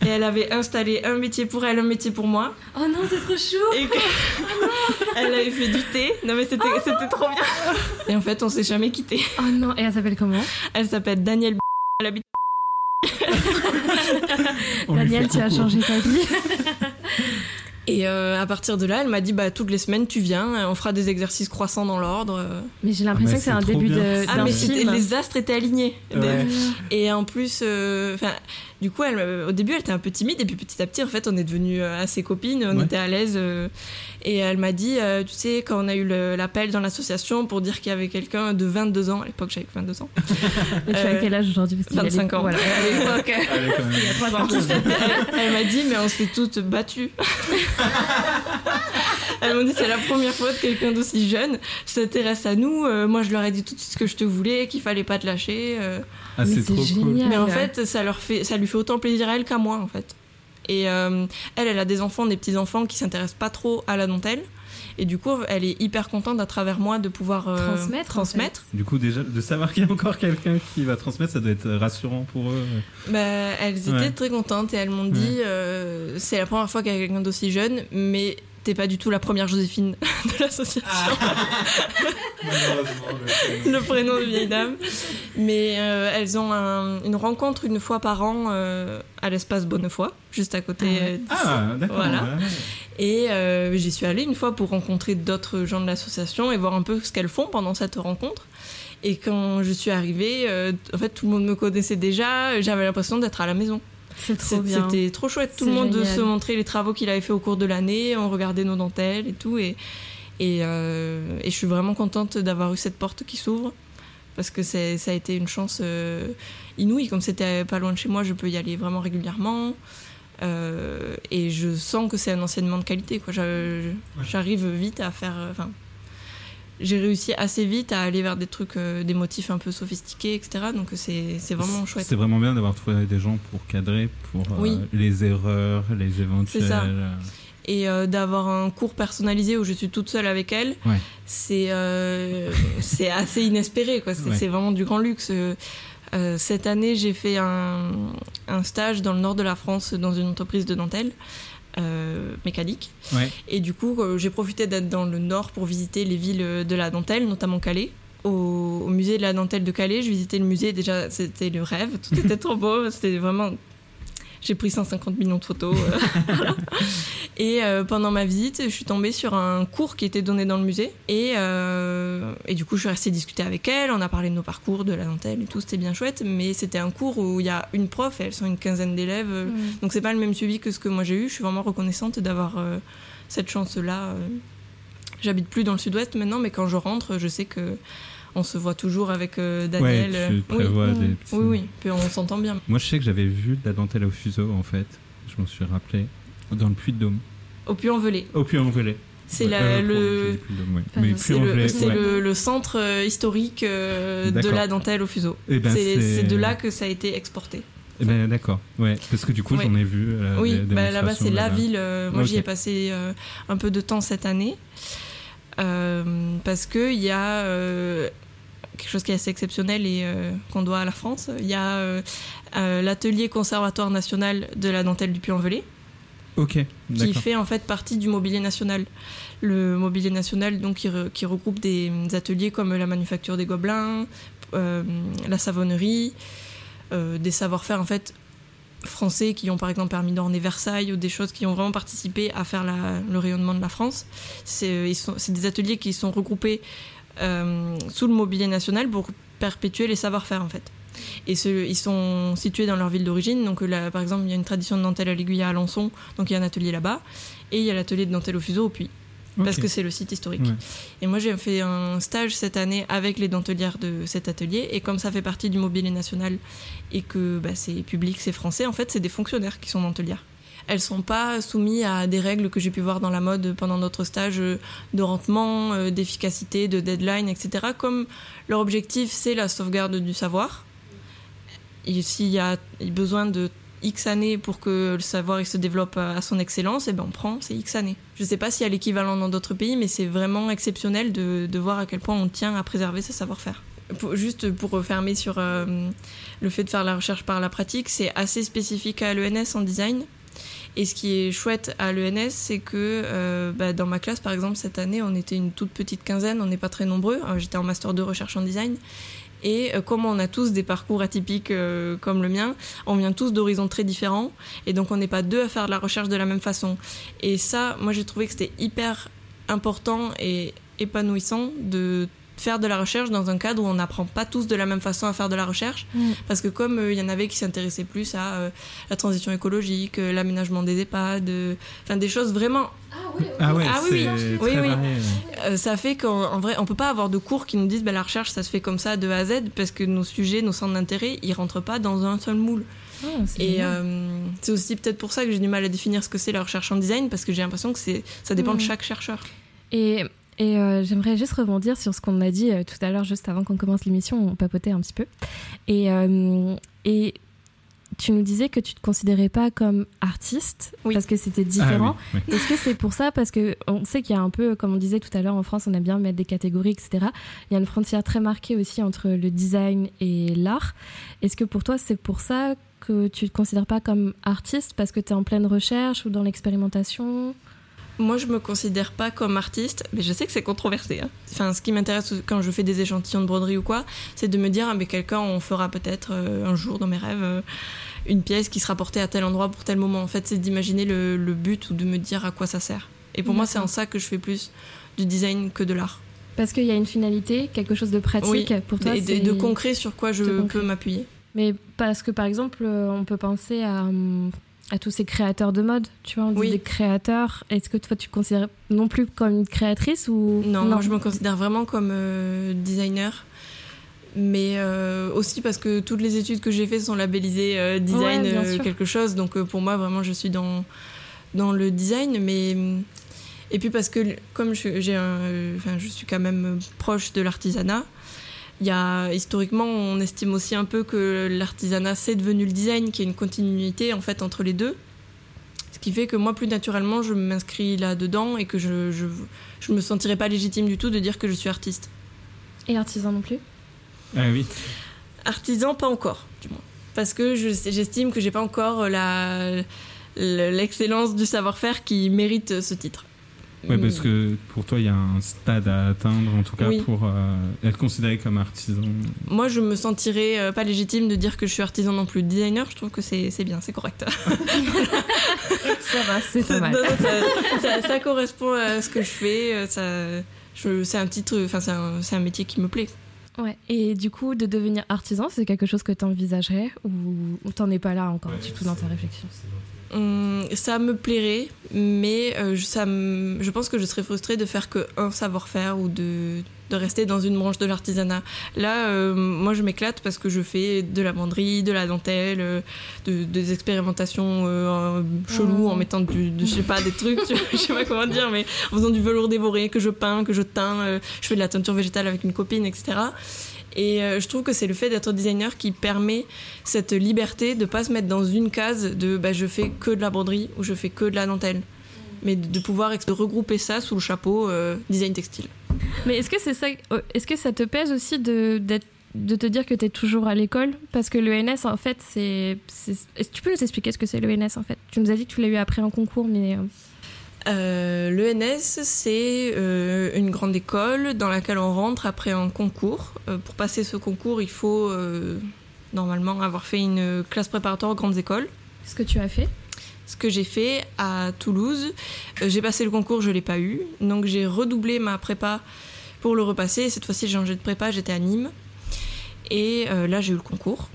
Et elle avait installé un métier pour elle, un métier pour moi. Oh non, c'est trop chou Et que- elle avait fait du thé. Non mais c'était c'était trop bien. Et en fait, on s'est jamais quitté. Oh non, et elle s'appelle comment? Elle s'appelle Danielle. B- Elle habite. Daniel, tu as changé ta vie. Et euh, à partir de là, elle m'a dit bah toutes les semaines tu viens, on fera des exercices croissants dans l'ordre. Mais j'ai l'impression mais que c'est un début bien. de- Ah mais film. les astres étaient alignés. Ouais. Et en plus, euh, enfin, du coup, elle, euh, au début, elle était un peu timide, et puis petit à petit, en fait, on est devenus euh, assez copines, on Ouais. était à l'aise. euh, et elle m'a dit, tu sais, quand on a eu l'appel dans l'association pour dire qu'il y avait quelqu'un de 22 ans, à l'époque j'avais 22 ans, Mais tu as quel âge aujourd'hui Parce qu'il y a les- 25 ans. Voilà, à l'époque. Elle m'a dit, mais on s'est toutes battues. Elle m'a dit, c'est la première fois que quelqu'un d'aussi jeune s'intéresse à nous. Euh, moi, je leur ai dit tout de suite ce que je te voulais, qu'il fallait pas te lâcher. euh. Ah, Mais c'est trop cool. Mais en fait, ça, leur fait, ça lui fait autant plaisir à elle qu'à moi, en fait. Et euh, elle, elle a des enfants, des petits-enfants qui s'intéressent pas trop à la dentelle. Et du coup, elle est hyper contente à travers moi de pouvoir euh, Transmettre, en transmettre. Du coup, déjà, de savoir qu'il y a encore quelqu'un qui va transmettre, ça doit être rassurant pour eux. Bah, elles étaient Ouais. très contentes et elles m'ont dit euh, c'est la première fois qu'il y a quelqu'un d'aussi jeune, mais t'es pas du tout la première Joséphine de l'association. le prénom de vieille dame. Mais euh, elles ont un- une rencontre une fois par an euh, à l'espace Bonnefoy, juste à côté. Ah ouais. euh, d'ici. Ah, d'accord. Voilà. ouais. Et euh, j'y suis allée une fois pour rencontrer d'autres gens de l'association et voir un peu ce qu'elles font pendant cette rencontre. Et quand je suis arrivée, euh, en fait, tout le monde me connaissait déjà. J'avais l'impression d'être à la maison. C'est trop C'est- bien. C'était trop chouette. Tout le monde génial. se montrait les travaux qu'il avait fait au cours de l'année. On regardait nos dentelles et tout. Et, et, euh, et je suis vraiment contente d'avoir eu cette porte qui s'ouvre. Parce que c'est- ça a été une chance euh, inouïe. Comme c'était pas loin de chez moi, je peux y aller vraiment régulièrement. Euh, et je sens que c'est un enseignement de qualité. J'arrive vite à faire. euh, Enfin, j'ai réussi assez vite à aller vers des trucs, euh, des motifs un peu sophistiqués, etc. Donc c'est c'est vraiment chouette. C'est vraiment bien d'avoir trouvé des gens pour cadrer, pour euh, Oui. les erreurs, les éventuels. C'est ça. euh, et euh, d'avoir un cours personnalisé où je suis toute seule avec elle, Ouais. c'est euh, c'est assez inespéré. quoi. C'est Ouais. c'est vraiment du grand luxe. Euh, euh, cette année, j'ai fait un, un stage dans le nord de la France dans une entreprise de dentelle euh, mécanique. Ouais. Et du coup, euh, j'ai profité d'être dans le nord pour visiter les villes de la dentelle, notamment Calais. Au, au musée de la dentelle de Calais, je visitais le musée. Déjà, c'était le rêve. Tout était trop beau. C'était vraiment. J'ai pris 150 millions de photos. euh, voilà. Et euh, pendant ma visite, je suis tombée sur un cours qui était donné dans le musée. Et, euh, et du coup, je suis restée discuter avec elle. On a parlé de nos parcours, de la dentelle et tout. C'était bien chouette. Mais c'était un cours où il y a une prof et elles sont une quinzaine d'élèves. euh, Mm. donc c'est pas le même suivi que ce que moi j'ai eu. Je suis vraiment reconnaissante d'avoir cette chance-là. J'habite plus dans le sud-ouest maintenant, mais quand je rentre, je sais que on se voit toujours avec euh, Daniel. Ouais, tu Euh, prévois oui, des oui, petits- oui, oui. Puis on s'entend bien. Moi, je sais que j'avais vu de la dentelle au fuseau, en fait. Je m'en suis rappelé. Dans le Puy-de-Dôme. Au Puy-en-Velay. Au Puy-en-Velay. C'est Ouais, euh, le, ouais. Enfin, centre euh, historique euh, de la dentelle au fuseau. Eh ben, c'est de là que ça a été exporté. Eh ben, d'accord. Ouais, parce que du coup, Ouais. j'en ai vu. euh, oui, bah, là-bas c'est la ville. moi j'y ai passé euh, un peu de temps cette année. Euh, parce qu'il y a euh, quelque chose qui est assez exceptionnel et euh, qu'on doit à la France. Il y a l'atelier conservatoire national de la dentelle du Puy-en-Velay qui fait en fait partie du mobilier national. Le mobilier national donc qui, re- qui regroupe des ateliers comme la manufacture des gobelins, euh, la savonnerie, euh, des savoir-faire en fait français qui ont par exemple permis d'orner Versailles ou des choses qui ont vraiment participé à faire le rayonnement de la France. C'est c'est des ateliers qui sont regroupés euh, sous le mobilier national pour perpétuer les savoir-faire en fait. Et ils sont situés dans leur ville d'origine. Donc, là, par exemple, il y a une tradition de dentelle à l'aiguille à Alençon, donc il y a un atelier là-bas. Et il y a l'atelier de dentelle au fuseau au Puy, parce que c'est le site historique. Ouais. Et moi, j'ai fait un stage cette année avec les dentelières de cet atelier. Et comme ça fait partie du mobilier national et que bah, c'est public, c'est français, en fait, c'est des fonctionnaires qui sont dentelières. Elles sont pas soumises à des règles que j'ai pu voir dans la mode pendant notre stage euh, de rendement, euh, d'efficacité, de deadline, etc. Comme leur objectif, c'est la sauvegarde du savoir. Et s'il y a besoin de X années pour que le savoir se développe à son excellence, et ben on prend ces X années. Je sais pas s'il y a l'équivalent dans d'autres pays, mais c'est vraiment exceptionnel de, de voir à quel point on tient à préserver ce savoir-faire. Juste pour refermer sur euh, le fait de faire la recherche par la pratique, c'est assez spécifique à l'ENS en design. Et ce qui est chouette à l'ENS, c'est que euh, bah, dans ma classe, par exemple, cette année, on était une toute petite quinzaine, on n'est pas très nombreux. Euh, J'étais en master 2 recherche en design. Et euh, comme on a tous des parcours atypiques euh, comme le mien, on vient tous d'horizons très différents. Et donc on n'est pas deux à faire de la recherche de la même façon. Et ça, moi j'ai trouvé que c'était hyper important et épanouissant de faire de la recherche dans un cadre où on n'apprend pas tous de la même façon à faire de la recherche. Mm. Parce que comme euh, il y en avait qui s'intéressaient plus à euh, la transition écologique, euh, l'aménagement des EHPAD, euh, enfin des choses vraiment Ah ouais, Ah oui, oui. très Oui, oui. varié, ouais. euh, ça fait qu'en en vrai, on peut pas avoir de cours qui nous disent bah, la recherche, ça se fait comme ça de A à Z, parce que nos sujets, nos centres d'intérêt, ils rentrent pas dans un seul moule. Ah, Et euh, c'est aussi peut-être pour ça que j'ai du mal à définir ce que c'est la recherche en design, parce que j'ai l'impression que c'est, ça dépend de Mhm. chaque chercheur. Et, et euh, j'aimerais juste rebondir sur ce qu'on a dit euh, tout à l'heure, juste avant qu'on commence l'émission, on papotait un petit peu. Et, euh, et tu nous disais que tu te considérais pas comme artiste Oui. Parce que c'était différent. Ah oui, oui. Est-ce que c'est pour ça? Parce que on sait qu'il y a un peu, comme on disait tout à l'heure, en France, on aime bien mettre des catégories, etc. Il y a une frontière très marquée aussi entre le design et l'art. Est-ce que pour toi, c'est pour ça que tu te considères pas comme artiste parce que tu es en pleine recherche ou dans l'expérimentation? Moi, je me considère pas comme artiste, mais je sais que c'est controversé. hein. Enfin, ce qui m'intéresse quand je fais des échantillons de broderie ou quoi, c'est de me dire, ah, mais quelqu'un, on fera peut-être euh, un jour dans mes rêves euh, une pièce qui sera portée à tel endroit pour tel moment. En fait, c'est d'imaginer le, le but ou de me dire à quoi ça sert. Et pour moi, c'est en ça que je fais plus du design que de l'art. Parce qu'il y a une finalité, quelque chose de pratique Oui, pour toi. Et de, concret sur quoi je peux m'appuyer. Mais parce que par exemple, euh, on peut penser à, hum, à tous ces créateurs de mode, tu vois, on dit Oui. des créateurs. Est-ce que toi tu te considères non plus comme une créatrice ou Non, moi je me considère vraiment comme euh, designer. Mais euh, aussi parce que toutes les études que j'ai faites sont labellisées euh, design Ouais, quelque chose. Donc pour moi, vraiment, je suis dans, dans le design. Mais, et puis parce que comme je, j'ai un, je suis quand même proche de l'artisanat, y a, historiquement, on estime aussi un peu que l'artisanat, c'est devenu le design, qu'il y a une continuité en fait entre les deux. Ce qui fait que moi, plus naturellement, je m'inscris là-dedans et que je, je, je me sentirais pas légitime du tout de dire que je suis artiste. Et artisan non plus? Ah oui. Artisan, pas encore, du moins. Parce que je- j'estime que j'ai pas encore la l'excellence du savoir-faire qui mérite ce titre. Ouais, parce que pour toi, il y a un stade à atteindre, en tout cas, Oui. pour euh, être considéré comme artisan. Moi, je me sentirais euh, pas légitime de dire que je suis artisan non plus. Designer, je trouve que c'est c'est bien, c'est correct. Ça va, c'est pas mal. Non, ça, ça- ça correspond à ce que je fais. euh, c'est un titre, enfin c'est un, c'est un métier qui me plaît. Ouais. Et du coup, de devenir artisan, c'est quelque chose que tu envisagerais ou, ou t'en es pas là encore? Du tout dans ta réflexion Hum, ça me plairait, mais euh, je- ça me- je pense que je serais frustrée de faire que un savoir-faire ou de, de rester dans une branche de l'artisanat. Là, euh, moi, je m'éclate parce que je fais de la banderie, de la dentelle, euh, de- des expérimentations cheloues en mettant du, de- je sais pas, des trucs, je sais pas comment dire, mais en faisant du velours dévoré, que je peins, que je teins, je fais de la teinture végétale avec une copine, etc. Et euh, je trouve que c'est le fait d'être designer qui permet cette liberté de pas se mettre dans une case de bah, je fais que de la broderie ou je fais que de la dentelle. Mais de, pouvoir regrouper ça sous le chapeau euh, design textile. Mais est-ce que c'est ça euh, Est-ce que ça te pèse aussi de te dire que tu es toujours à l'école? Parce que l'ENS en fait c'est que tu peux nous expliquer ce que c'est l'ENS en fait? Tu nous as dit que tu l'as eu après un concours mais euh, L'ENS, c'est euh, une grande école dans laquelle on rentre après un concours. Euh, pour passer ce concours, il faut normalement avoir fait une classe préparatoire aux grandes écoles. ce que tu as fait Ce que j'ai fait à Toulouse, j'ai passé le concours, je l'ai pas eu. Donc j'ai redoublé ma prépa pour le repasser. Cette fois-ci, j'ai changé de prépa, j'étais à Nîmes. Et là, j'ai eu le concours.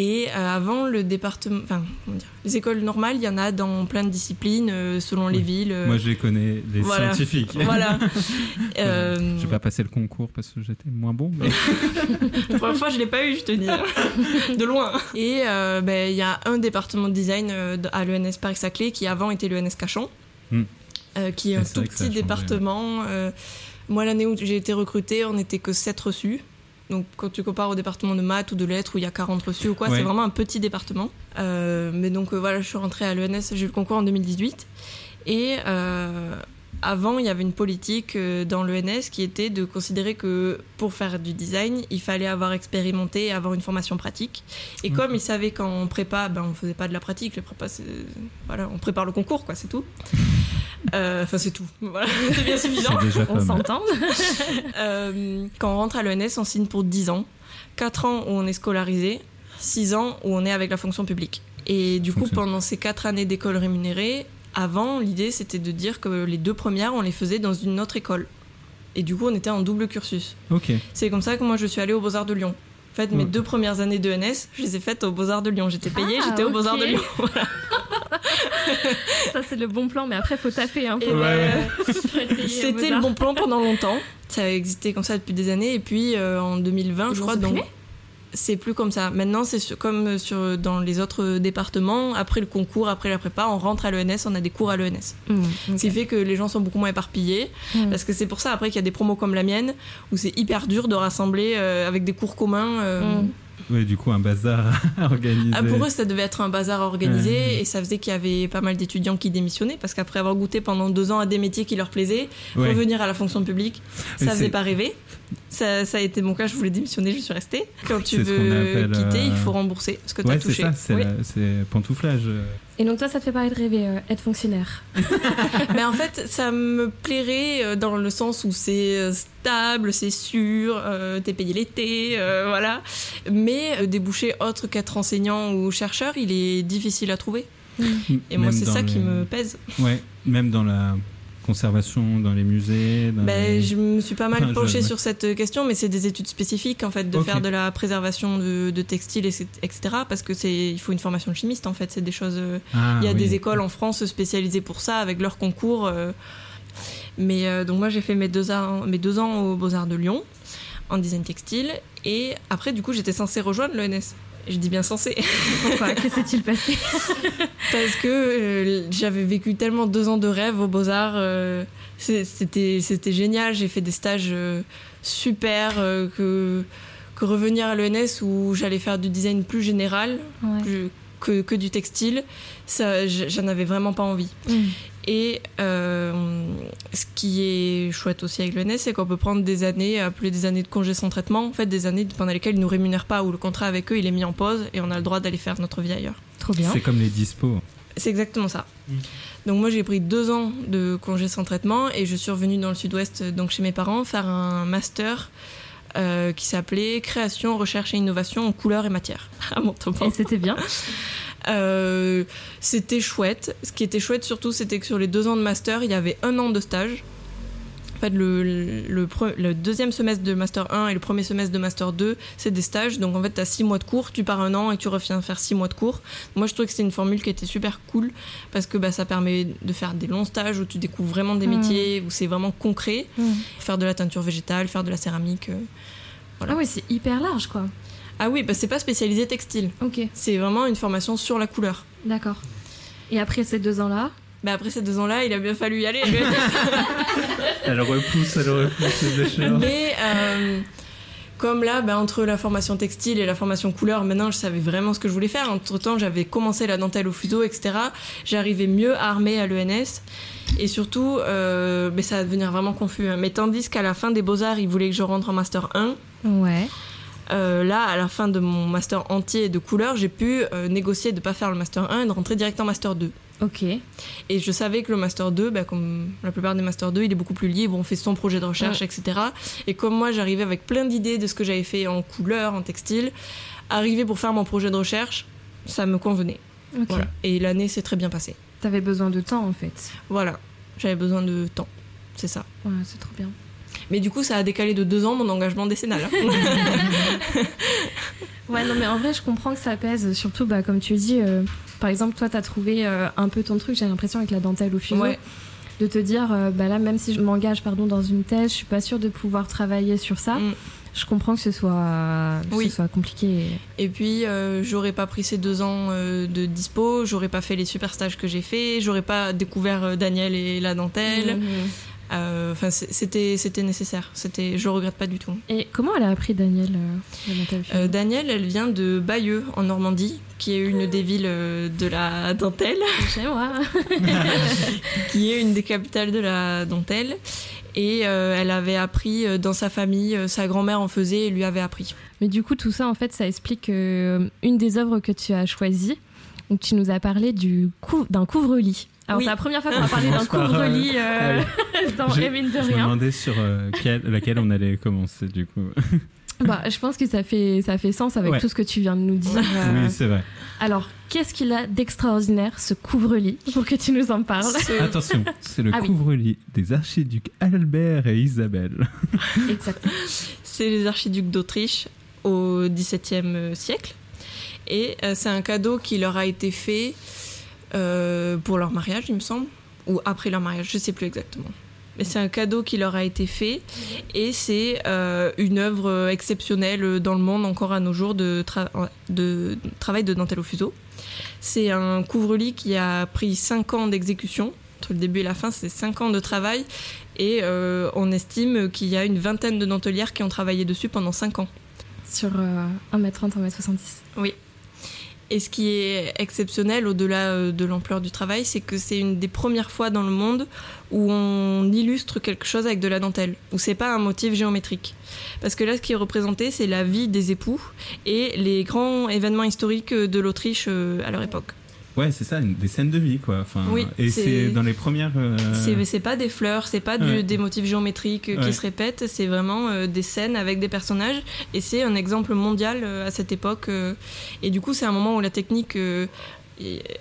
Et euh, avant, le département, enfin, les écoles normales, il y en a dans plein de disciplines, euh, selon les villes. euh, Moi, je les connais, les voilà. scientifiques. Voilà. Euh, J'ai pas passé le concours parce que j'étais moins bon. Mais... La première fois, je l'ai pas eu, je te dis. de loin. Et euh, ben, il y a un département de design à l'ENS Paris-Saclay qui avant était l'ENS Cachan, Hmm. euh, qui est un tout petit changé, département. moi, l'année où j'ai été recrutée, on n'était que 7 reçus. Donc, quand tu compares au département de maths ou de lettres où il y a 40 reçus ou quoi, Ouais. c'est vraiment un petit département. Euh, mais donc, euh, voilà, je suis rentrée à l'ENS, j'ai eu le concours en 2018. Et euh, avant, il y avait une politique euh, dans l'ENS qui était de considérer que pour faire du design, il fallait avoir expérimenté et avoir une formation pratique. Et comme ils savaient qu'en prépa, ben, on faisait pas de la pratique, les prépas, c'est- voilà, on prépare le concours, quoi, c'est tout. Euh, Enfin, c'est tout. Voilà, c'est bien suffisant. On s'entend. Euh, quand on rentre à l'ENS, on signe pour 10 ans. 4 ans où on est scolarisé, 6 ans où on est avec la fonction publique. Et du coup, pendant ces 4 années d'école rémunérée, avant, l'idée c'était de dire que les deux premières, on les faisait dans une autre école. Et du coup, on était en double cursus. Ok. C'est comme ça que moi je suis allée aux Beaux-Arts de Lyon. En fait, mes deux premières années de NS, je les ai faites aux Beaux-Arts de Lyon. J'étais payée, Ah, j'étais aux ok. Beaux-Arts de Lyon. Ça, c'est le bon plan, mais après, faut taper un peu. Et Ouais, ben, ouais. C'était le bon plan pendant longtemps. Ça a existé comme ça depuis des années. Et puis euh, en 2020, Ils je crois, donc c'est plus comme ça. Maintenant, c'est sur- comme sur, dans les autres départements. Après le concours, après la prépa, on rentre à l'ENS, on a des cours à l'ENS. Mmh, Ce qui fait que les gens sont beaucoup moins éparpillés. Mm. Parce que c'est pour ça, après, qu'il y a des promos comme la mienne, où c'est hyper dur de rassembler euh, avec des cours communs. euh, Mm. Ouais, du coup, un bazar à organiser. Ah, pour eux, ça devait être un bazar organisé Ouais. et ça faisait qu'il y avait pas mal d'étudiants qui démissionnaient parce qu'après avoir goûté pendant deux ans à des métiers qui leur plaisaient, Ouais. revenir à la fonction publique, ça faisait c'est- pas rêver. Ça, ça a été mon cas, je voulais démissionner, je suis restée. Quand tu veux appelle, quitter, euh, il faut rembourser ce que tu as Ouais, c'est touché. ça, c'est Oui. la- c'est pantouflage. euh. Et donc, toi, ça te fait pas de rêver, euh, être fonctionnaire? Mais en fait, ça me plairait euh, dans le sens où c'est euh, stable, c'est sûr, euh, t'es payé l'été, euh, voilà. Mais euh, déboucher autre qu'être enseignant ou chercheur, il est difficile à trouver. Et moi, c'est ça qui me pèse. Ouais, même dans la conservation, dans les musées. Dans Ben, les- je me suis pas mal Enfin, penchée sur cette question, mais c'est des études spécifiques en fait, de faire de la préservation de, de textiles, etc. Parce que c'est, il faut une formation de chimiste en fait. C'est des choses. euh, Ah, il y a oui. des écoles en France spécialisées pour ça, avec leurs concours. euh. Mais euh, donc moi j'ai fait mes deux, ans, mes deux ans aux Beaux Arts de Lyon en design textile, et après du coup j'étais censée rejoindre l'ENS. Je dis bien censée. Pourquoi? Que s'est-il passé? Parce que euh, j'avais vécu tellement deux ans de rêve aux Beaux-Arts. euh, c'était, c'était génial. J'ai fait des stages euh, super. que, que revenir à l'ENS où j'allais faire du design plus général Ouais. plus- que, que du textile, ça, j'en avais vraiment pas envie. Mm. Et euh, ce qui est chouette aussi avec l'ENS, c'est qu'on peut prendre des années, appelées des années de congé sans traitement, en fait des années pendant lesquelles ils nous rémunèrent pas, où le contrat avec eux il est mis en pause et on a le droit d'aller faire notre vie ailleurs. Trop bien. C'est comme les dispos. C'est exactement ça. Mm. Donc moi j'ai pris deux ans de congé sans traitement et je suis revenue dans le sud-ouest, donc chez mes parents, faire un master euh, qui s'appelait Création, Recherche et Innovation en couleurs et matières à Montauban. Et c'était bien. Euh, c'était chouette. Ce qui était chouette surtout, c'était que sur les deux ans de master, il y avait un an de stage. En fait, le, le, pre- le deuxième semestre de Master 1 et le premier semestre de Master 2, c'est des stages. Donc en fait, tu as six mois de cours, tu pars un an et tu reviens faire six mois de cours. Moi, je trouvais que c'était une formule qui était super cool parce que bah, ça permet de faire des longs stages où tu découvres vraiment des Mhm. métiers, où c'est vraiment concret. Mm. Faire de la teinture végétale, faire de la céramique. euh. Voilà. Ah oui, c'est hyper large, quoi. Ah oui, bah, c'est pas spécialisé textile. Ok, C'est vraiment une formation sur la couleur. d'accord. Et après ces deux ans-là, Bah après ces deux ans-là, il a bien fallu y aller. Elle repousse, elle repousse les échéances. Mais euh, comme là, bah, entre la formation textile et la formation couleur, maintenant je savais vraiment ce que je voulais faire. Entre temps, j'avais commencé la dentelle au fuseau, etc. J'arrivais mieux armée à l'ENS. Et surtout, euh, mais ça va devenir vraiment confus. hein. Mais tandis qu'à la fin des beaux-arts, ils voulaient que je rentre en master 1. ouais. euh, là, à la fin de mon master entier de couleur, j'ai pu euh, négocier de ne pas faire le master 1 et de rentrer direct en master 2. Ok. Et je savais que le Master 2, bah, comme la plupart des Master 2, il est beaucoup plus libre, on fait son projet de recherche, etc. Et comme moi, j'arrivais avec plein d'idées de ce que j'avais fait en couleur, en textile, arriver pour faire mon projet de recherche, ça me convenait. Voilà. Et l'année s'est très bien passée. T'avais besoin de temps, en fait. Voilà, j'avais besoin de temps. C'est ça. Ouais, c'est trop bien. Mais du coup, ça a décalé de deux ans mon engagement décennal. hein. Ouais, non, mais en vrai, je comprends que ça pèse. Surtout, bah, comme tu dis, euh, par exemple, toi, t'as trouvé euh, un peu ton truc, j'ai l'impression, avec la dentelle au fuseau. Ouais. De te dire, euh, bah là, même si je m'engage pardon, dans une thèse, je suis pas sûre de pouvoir travailler sur ça. Mm. Je comprends que ce soit, que Oui. ce soit compliqué. Et puis, euh, j'aurais pas pris ces deux ans euh, de dispo, j'aurais pas fait les super stages que j'ai fait, j'aurais pas découvert euh, Daniel et la dentelle. Mhm. Euh, Enfin, c'était c'était nécessaire. C'était, je regrette pas du tout. Et comment elle a appris Daniel, euh, Euh, Daniel, elle vient de Bayeux en Normandie, qui est une des villes de la dentelle, Chez moi. qui est une des capitales de la dentelle. Et euh, elle avait appris dans sa famille, sa grand-mère en faisait et lui avait appris. Mais du coup, tout ça, en fait, ça explique euh, une des œuvres que tu as choisies. Donc, tu nous as parlé du cou- d'un couvre-lit. Alors, Oui. c'est la première fois qu'on va parler d'un par, couvre-lit euh, dans Je- de Je me rien. demandais sur euh, quelle- laquelle on allait commencer du coup. Bah, je pense que ça fait, ça fait sens avec Ouais. tout ce que tu viens de nous dire. euh. Oui, c'est vrai. Alors, qu'est-ce qu'il a d'extraordinaire, ce couvre-lit, pour que tu nous en parles Ce- Attention, c'est le Ah oui. couvre-lit des archiducs Albert et Isabelle. Exactement. C'est les archiducs d'Autriche au XVIIe siècle. Et c'est un cadeau qui leur a été fait euh, pour leur mariage, il me semble, ou après leur mariage, je sais plus exactement. Mais c'est un cadeau qui leur a été fait et c'est euh, une œuvre exceptionnelle dans le monde encore à nos jours de, tra- de travail de dentelle au fuseau. C'est un couvre-lit qui a pris 5 ans d'exécution. Entre le début et la fin, c'est 5 ans de travail. Et euh, on estime qu'il y a une vingtaine de dentelières qui ont travaillé dessus pendant 5 ans. Sur euh, 1m30, 1m70. Oui. Et ce qui est exceptionnel au-delà euh, de l'ampleur du travail, c'est que c'est une des premières fois dans le monde où on illustre quelque chose avec de la dentelle, où c'est pas un motif géométrique. Parce que là, ce qui est représenté, c'est la vie des époux et les grands événements historiques de l'Autriche euh, à leur époque. Ouais, c'est ça, une- des scènes de vie quoi. Enfin, Oui, et c'est- dans les premières. euh, C'est pas des fleurs, c'est pas du- Ouais. des motifs géométriques euh, Ouais. qui se répètent, c'est vraiment euh, des scènes avec des personnages. Et c'est un exemple mondial euh, à cette époque. et du coup, c'est un moment où la technique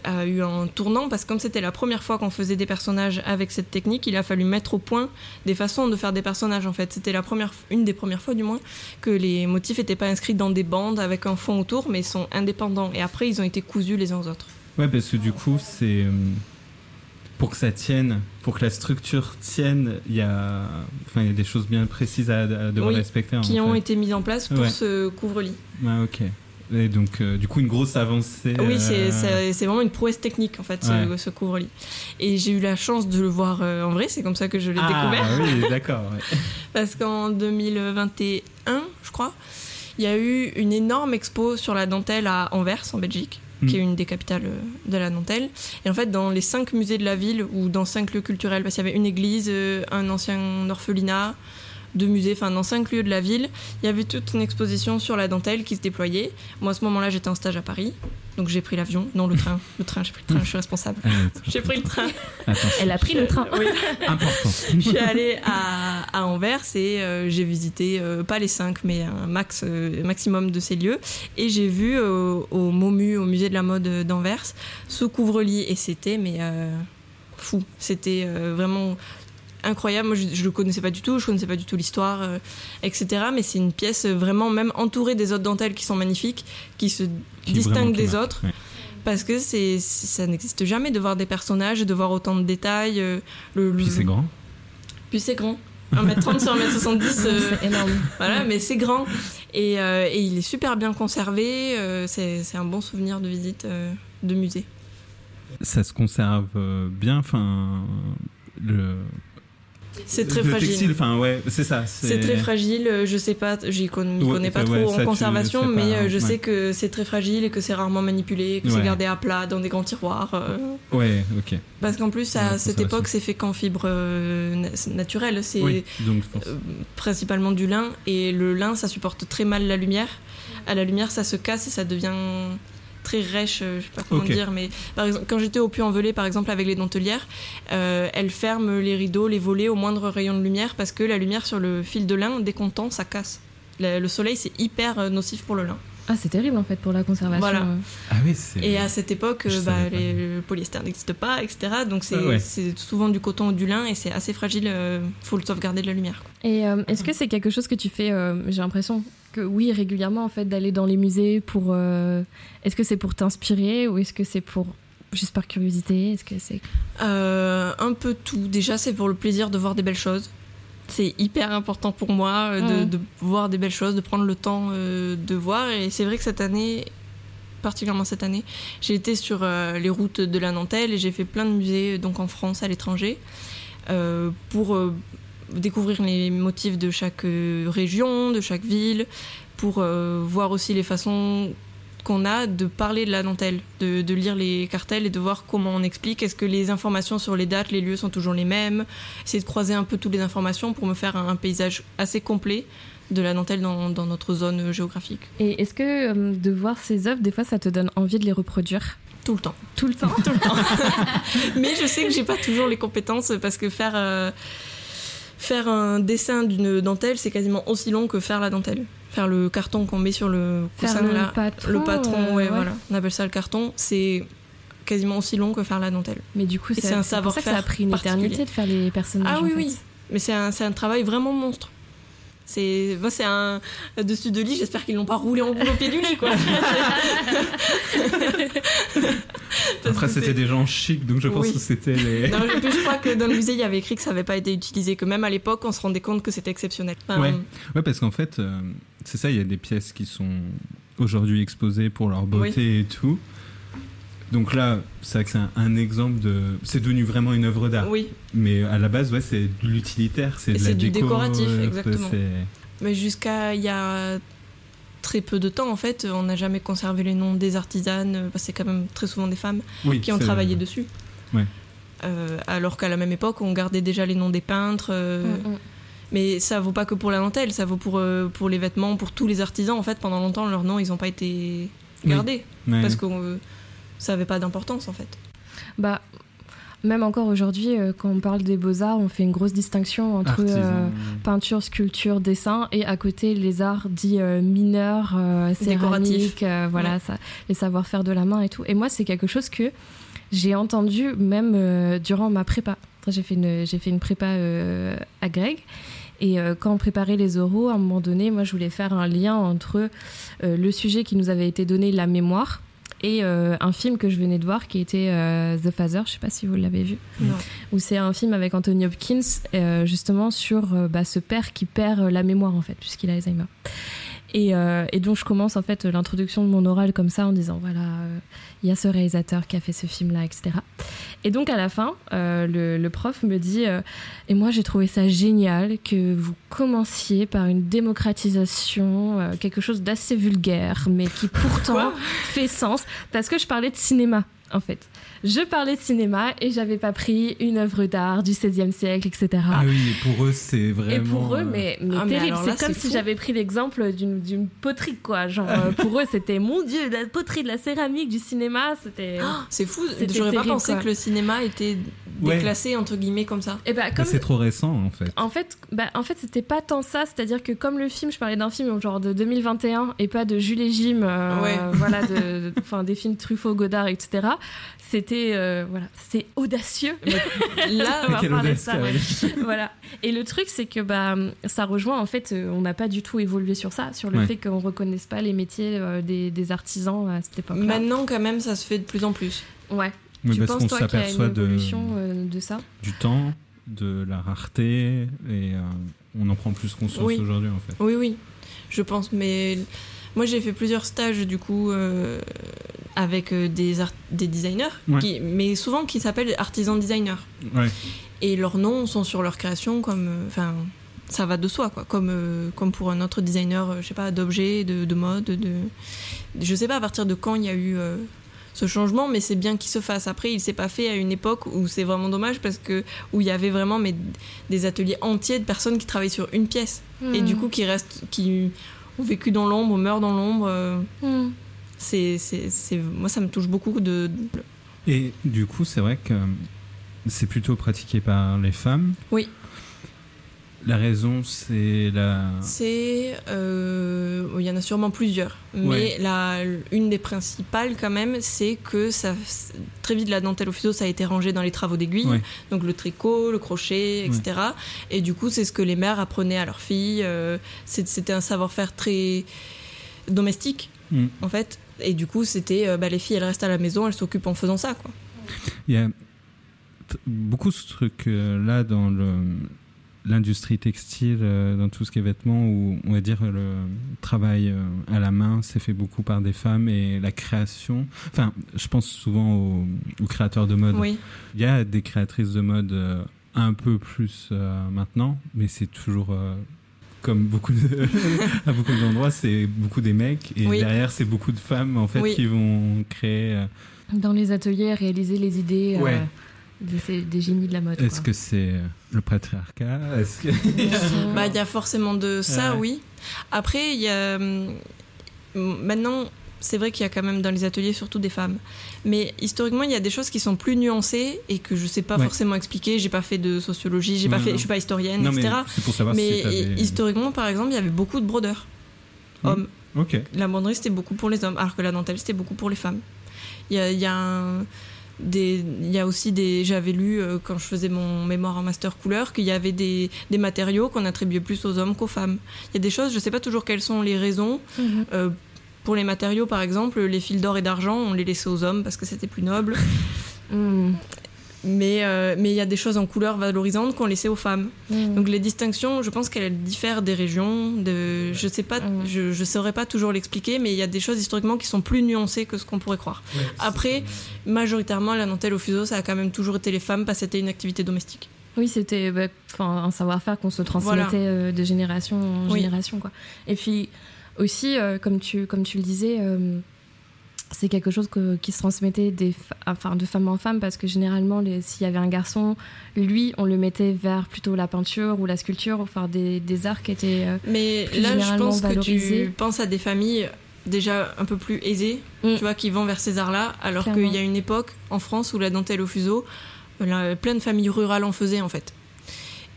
a eu un tournant parce que comme c'était la première fois qu'on faisait des personnages avec cette technique, il a fallu mettre au point des façons de faire des personnages en fait. C'était la première, une des premières fois du moins que les motifs n'étaient pas inscrits dans des bandes avec un fond autour, mais sont indépendants. Et après, ils ont été cousus les uns aux autres. Ouais, parce que du coup, c'est. euh, Pour que ça tienne, pour que la structure tienne, il y a, enfin, il y a des choses bien précises à, à devoir Oui, respecter. Qui en ont fait. été mises en place pour Ouais. ce couvre-lit. Ouais, ok. Et donc, euh, du coup, une grosse avancée. Oui, euh, c'est- vraiment une prouesse technique en fait, ce, Ouais. ce couvre-lit. Et j'ai eu la chance de le voir euh, en vrai, c'est comme ça que je l'ai Ah, découvert. oui, d'accord. ouais. Parce qu'en 2021, je crois, il y a eu une énorme expo sur la dentelle à Anvers, en Belgique, qui Mm. est une des capitales euh, de la dentelle. Et en fait, dans les cinq musées de la ville, ou dans cinq lieux culturels, parce qu'il y avait une église, euh, un ancien orphelinat, deux musées, enfin dans cinq lieux de la ville, il y avait toute une exposition sur la dentelle qui se déployait. Moi, à ce moment-là, j'étais en stage à Paris, donc j'ai pris l'avion, non le train, le train, j'ai pris le train, je suis responsable. J'ai pris le train. Attends, Elle a pris le train. Oui. important. Je suis allée à, à Anvers et euh, j'ai visité euh, pas les cinq mais un max euh, maximum de ces lieux et j'ai vu euh, au MOMU au musée de la mode d'Anvers ce couvre-lit et c'était mais euh, fou c'était euh, vraiment incroyable moi je, je le connaissais pas du tout je connaissais pas du tout l'histoire euh, etc mais c'est une pièce euh, vraiment même entourée des autres dentelles qui sont magnifiques qui se Qui distinguent des autres Ouais. parce que c'est ça n'existe jamais de voir des personnages de voir autant de détails euh, le, Puis le- c'est grand. puis c'est grand. 1m30 sur 1m70, euh, C'est énorme. voilà, mais c'est grand. Et, euh, et il est super bien conservé. euh, c'est c'est un bon souvenir de visite euh, de musée. Ça se conserve bien. Enfin, le. C'est très le fragile. textile, enfin, ouais, c'est ça. C'est très fragile. euh, Je sais pas, j'y con- Ouais, connais pas trop ouais, en conservation, mais euh, je ouais. sais que c'est très fragile et que c'est rarement manipulé, que c'est gardé à plat dans des grands tiroirs. euh, Ouais, ok. parce qu'en plus, à cette époque, c'est fait qu'en fibre euh, na- naturelle. C'est Oui, euh, principalement du lin et le lin ça supporte très mal la lumière à la lumière ça se casse et ça devient très rêche euh, je sais pas comment dire mais par exemple quand j'étais au Puy-en-Velay par exemple avec les dentelières euh, elles ferment les rideaux les volets au moindre rayon de lumière parce que la lumière sur le fil de lin dès qu'on tend ça casse. Le, le soleil c'est hyper euh, nocif pour le lin Ah, c'est terrible en fait pour la conservation. Voilà. euh. Ah oui. Et à cette époque, euh, bah, les, le polyester n'existe pas, etc. Donc c'est Ah ouais. c'est souvent du coton ou du lin et c'est assez fragile. euh, faut le sauvegarder de la lumière. quoi. Et euh, est-ce que c'est quelque chose que tu fais euh, J'ai l'impression que oui, régulièrement en fait, d'aller dans les musées pour. euh, Est-ce que c'est pour t'inspirer ou est-ce que c'est pour juste par curiosité? Est-ce que c'est Euh, un peu tout. Déjà, c'est pour le plaisir de voir des belles choses. C'est hyper important pour moi euh, de, Ouais. de voir des belles choses, de prendre le temps euh, de voir. Et c'est vrai que cette année, particulièrement cette année, j'ai été sur euh, les routes de la Nantelle et j'ai fait plein de musées, donc en France, à l'étranger, pour découvrir les motifs de chaque région, de chaque ville, pour voir aussi les façons qu'on a de parler de la dentelle, de, de lire les cartels et de voir comment on explique. Est-ce que les informations sur les dates, les lieux sont toujours les mêmes? Essayer de croiser un peu toutes les informations pour me faire un, un paysage assez complet de la dentelle dans, dans notre zone géographique. Et est-ce que euh, de voir ces œuvres, des fois, ça te donne envie de les reproduire? Tout le temps. tout le temps? Tout le temps. Mais je sais que j'ai pas toujours les compétences parce que faire, euh, faire un dessin d'une dentelle, c'est quasiment aussi long que faire la dentelle. Faire le carton qu'on met sur le coussin le là. patron, Le patron, euh, ouais, ouais. voilà. On appelle ça le carton. C'est quasiment aussi long que faire la dentelle. Mais du coup, c'est un pour ça que ça a savoir-faire pris une éternité de faire les personnages. Ah en oui, fait. oui. Mais c'est un, c'est un travail vraiment monstre. C'est moi, c'est un dessus de lit. J'espère qu'ils l'ont pas roulé en boule au pied du lit, quoi. Après, c'était des gens chics, donc je pense Oui. que c'était les. Non, puis je crois que dans le musée, il y avait écrit que ça n'avait pas été utilisé, que même à l'époque, on se rendait compte que c'était exceptionnel. Enfin, Ouais. Ouais, parce qu'en fait, euh, c'est ça, il y a des pièces qui sont aujourd'hui exposées pour leur beauté et tout. Donc là, c'est vrai que c'est un, un exemple de. C'est devenu vraiment une œuvre d'art. Oui, Mais à la base, ouais, c'est de l'utilitaire, c'est de la c'est du déco, décoratif, euh, exactement. mais jusqu'à il y a très peu de temps, en fait, on n'a jamais conservé les noms des artisanes, parce que c'est quand même très souvent des femmes Oui, qui ont travaillé dessus. Ouais. Euh, alors qu'à la même époque, on gardait déjà les noms des peintres. euh, Mm, mm. Mais ça vaut pas que pour la dentelle, ça vaut pour, euh, pour les vêtements, pour tous les artisans. En fait, pendant longtemps, leurs noms, ils n'ont pas été Oui. gardés. Ouais. Parce que euh, ça n'avait pas d'importance, en fait. Bah, même encore aujourd'hui, euh, quand on parle des beaux-arts, on fait une grosse distinction entre euh, peinture, sculpture, dessin et à côté les arts dits euh, mineurs, euh, Décoratifs. céramique, euh, voilà, Ouais. ça, les savoir-faire de la main et tout. Et moi, c'est quelque chose que j'ai entendu même euh, durant ma prépa. J'ai fait une, j'ai fait une prépa euh, à Greg. Et euh, quand on préparait les oraux, à un moment donné, moi, je voulais faire un lien entre euh, le sujet qui nous avait été donné, la mémoire, et euh, un film que je venais de voir qui était euh, The Father, je sais pas si vous l'avez vu, Non. où c'est un film avec Anthony Hopkins euh, justement sur bah, ce père qui perd la mémoire en fait puisqu'il a Alzheimer. Et, et donc je commence en fait l'introduction de mon oral comme ça en disant voilà il y a ce réalisateur qui a fait ce film là etc. Et donc à la fin euh, le, le prof me dit euh, et moi j'ai trouvé ça génial que vous commenciez par une démocratisation euh, quelque chose d'assez vulgaire mais qui pourtant Quoi fait sens parce que je parlais de cinéma en fait. Je parlais de cinéma et j'avais pas pris une œuvre d'art du XVIe siècle, etc. Ah oui, et pour eux, c'est vraiment. Et pour eux, euh, mais, mais Ah, terrible. C'est comme si j'avais pris l'exemple d'une d'une poterie, quoi. Genre, pour eux, c'était mon Dieu, la poterie, de la céramique, du cinéma, c'était. C'est fou, C'était j'aurais pas terrible, pensé quoi. que le cinéma était Ouais. déclassé, entre guillemets, comme ça. Et bah, mais comme. C'est trop récent, en fait. En fait, bah, en fait, c'était pas tant ça, c'est-à-dire que comme le film, je parlais d'un film genre de 2021 et pas de Jules et Jim, euh, Ouais. voilà, de, des films Truffaut, Godard, etc. C'était, euh, voilà, c'est audacieux. Là, On va parler de ça, voilà. Et le truc, c'est que bah, ça rejoint, en fait, euh, on n'a pas du tout évolué sur ça, sur le Ouais. fait qu'on reconnaisse pas les métiers euh, des, des artisans à cette époque-là. maintenant, quand même, ça se fait de plus en plus. Ouais. Mais tu parce penses, qu'on toi, qu'il y a une s'aperçoit de, évolution euh, de ça? du temps, de la rareté, et euh, on en prend plus conscience Oui. aujourd'hui, en fait. Oui, oui, je pense. Mais moi, j'ai fait plusieurs stages, du coup, euh, avec euh, des, art- des designers, Ouais. qui, mais souvent qui s'appellent artisans designers. Ouais. Et leurs noms sont sur leur création comme. euh, Enfin. ça va de soi, quoi. Comme, euh, comme pour un autre designer, euh, je sais pas, d'objets, de, de mode, de. Je sais pas à partir de quand il y a eu euh, ce changement, mais c'est bien qu'il se fasse. Après, il s'est pas fait à une époque où c'est vraiment dommage parce que où il y avait vraiment mais, des ateliers entiers de personnes qui travaillent sur une pièce et Hmm. du coup qui restent, qui ont vécu dans l'ombre, meurent dans l'ombre. Hmm. C'est, c'est, c'est, moi, ça me touche beaucoup de. Et du coup, c'est vrai que c'est plutôt pratiqué par les femmes. Oui. La raison, c'est la. C'est. euh, il y en a sûrement plusieurs. Mais Ouais. la, une des principales, quand même, c'est que ça, très vite, la dentelle au fuseau, ça a été rangé dans les travaux d'aiguille. Ouais. Donc le tricot, le crochet, etc. Et du coup, c'est ce que les mères apprenaient à leurs filles. euh, c'était un savoir-faire très domestique, Mm. en fait. Et du coup, c'était. euh, bah, les filles, elles restent à la maison, elles s'occupent en faisant ça, quoi. Il y a beaucoup ce truc-là dans le l'industrie textile, euh, dans tout ce qui est vêtements, où on va dire le travail euh, à la main s'est fait beaucoup par des femmes et la création. Enfin, je pense souvent aux, aux créateurs de mode. Oui. Il y a des créatrices de mode euh, un peu plus euh, maintenant, mais c'est toujours euh, comme beaucoup de, à beaucoup d'endroits, c'est beaucoup des mecs et Oui. derrière c'est beaucoup de femmes en fait Oui. qui vont créer. euh, Dans les ateliers, réaliser les idées euh, des, des génies de la mode. Est-ce quoi. que c'est euh, le patriarcat? Est-ce que Bah, il y a forcément de ça, Ouais. oui. Après, il y a. hum, Maintenant, c'est vrai qu'il y a quand même dans les ateliers surtout des femmes. Mais historiquement, il y a des choses qui sont plus nuancées et que je sais pas Ouais. forcément expliquer. J'ai pas fait de sociologie, j'ai pas Non, fait, non. je suis pas historienne, Non, mais etc. c'est pour savoir mais si historiquement, par exemple, il y avait beaucoup de brodeurs. Hommes. La broderie, c'était beaucoup pour les hommes, alors que la dentelle, c'était beaucoup pour les femmes. Il y a, il y a un- des, il y a aussi des. J'avais lu euh, quand je faisais mon mémoire en master couleur qu'il y avait des, des matériaux qu'on attribuait plus aux hommes qu'aux femmes. Il y a des choses, je sais pas toujours quelles sont les raisons. Mhm. Euh, pour les matériaux, par exemple, les fils d'or et d'argent, on les laissait aux hommes parce que c'était plus noble. Mm. Mais euh, mais il y a des choses en couleur valorisantes qu'on laissait aux femmes. Mm. Donc les distinctions, je pense qu'elles diffèrent des régions. De, je sais pas, Mm. je, je saurais pas toujours l'expliquer, mais il y a des choses historiquement qui sont plus nuancées que ce qu'on pourrait croire. Après, majoritairement, la dentelle au fuseau, ça a quand même toujours été les femmes parce que c'était une activité domestique. Oui, c'était bah, un savoir-faire qu'on se transmettait Voilà. euh, de génération en Oui. génération. Quoi. Et puis aussi, euh, comme, tu, comme tu le disais, euh, c'est quelque chose que- qui se transmettait des, enfin, de femme en femme parce que généralement, s'il y avait un garçon, lui, on le mettait vers plutôt la peinture ou la sculpture, enfin des, des arts qui étaient. euh, Mais Plus là, je pense que tu penses à des familles déjà un peu plus aisées, Mm. tu vois, qui vont vers ces arts-là, alors qu'il y a une époque en France où la dentelle au fuseau, plein de familles rurales en faisaient en fait.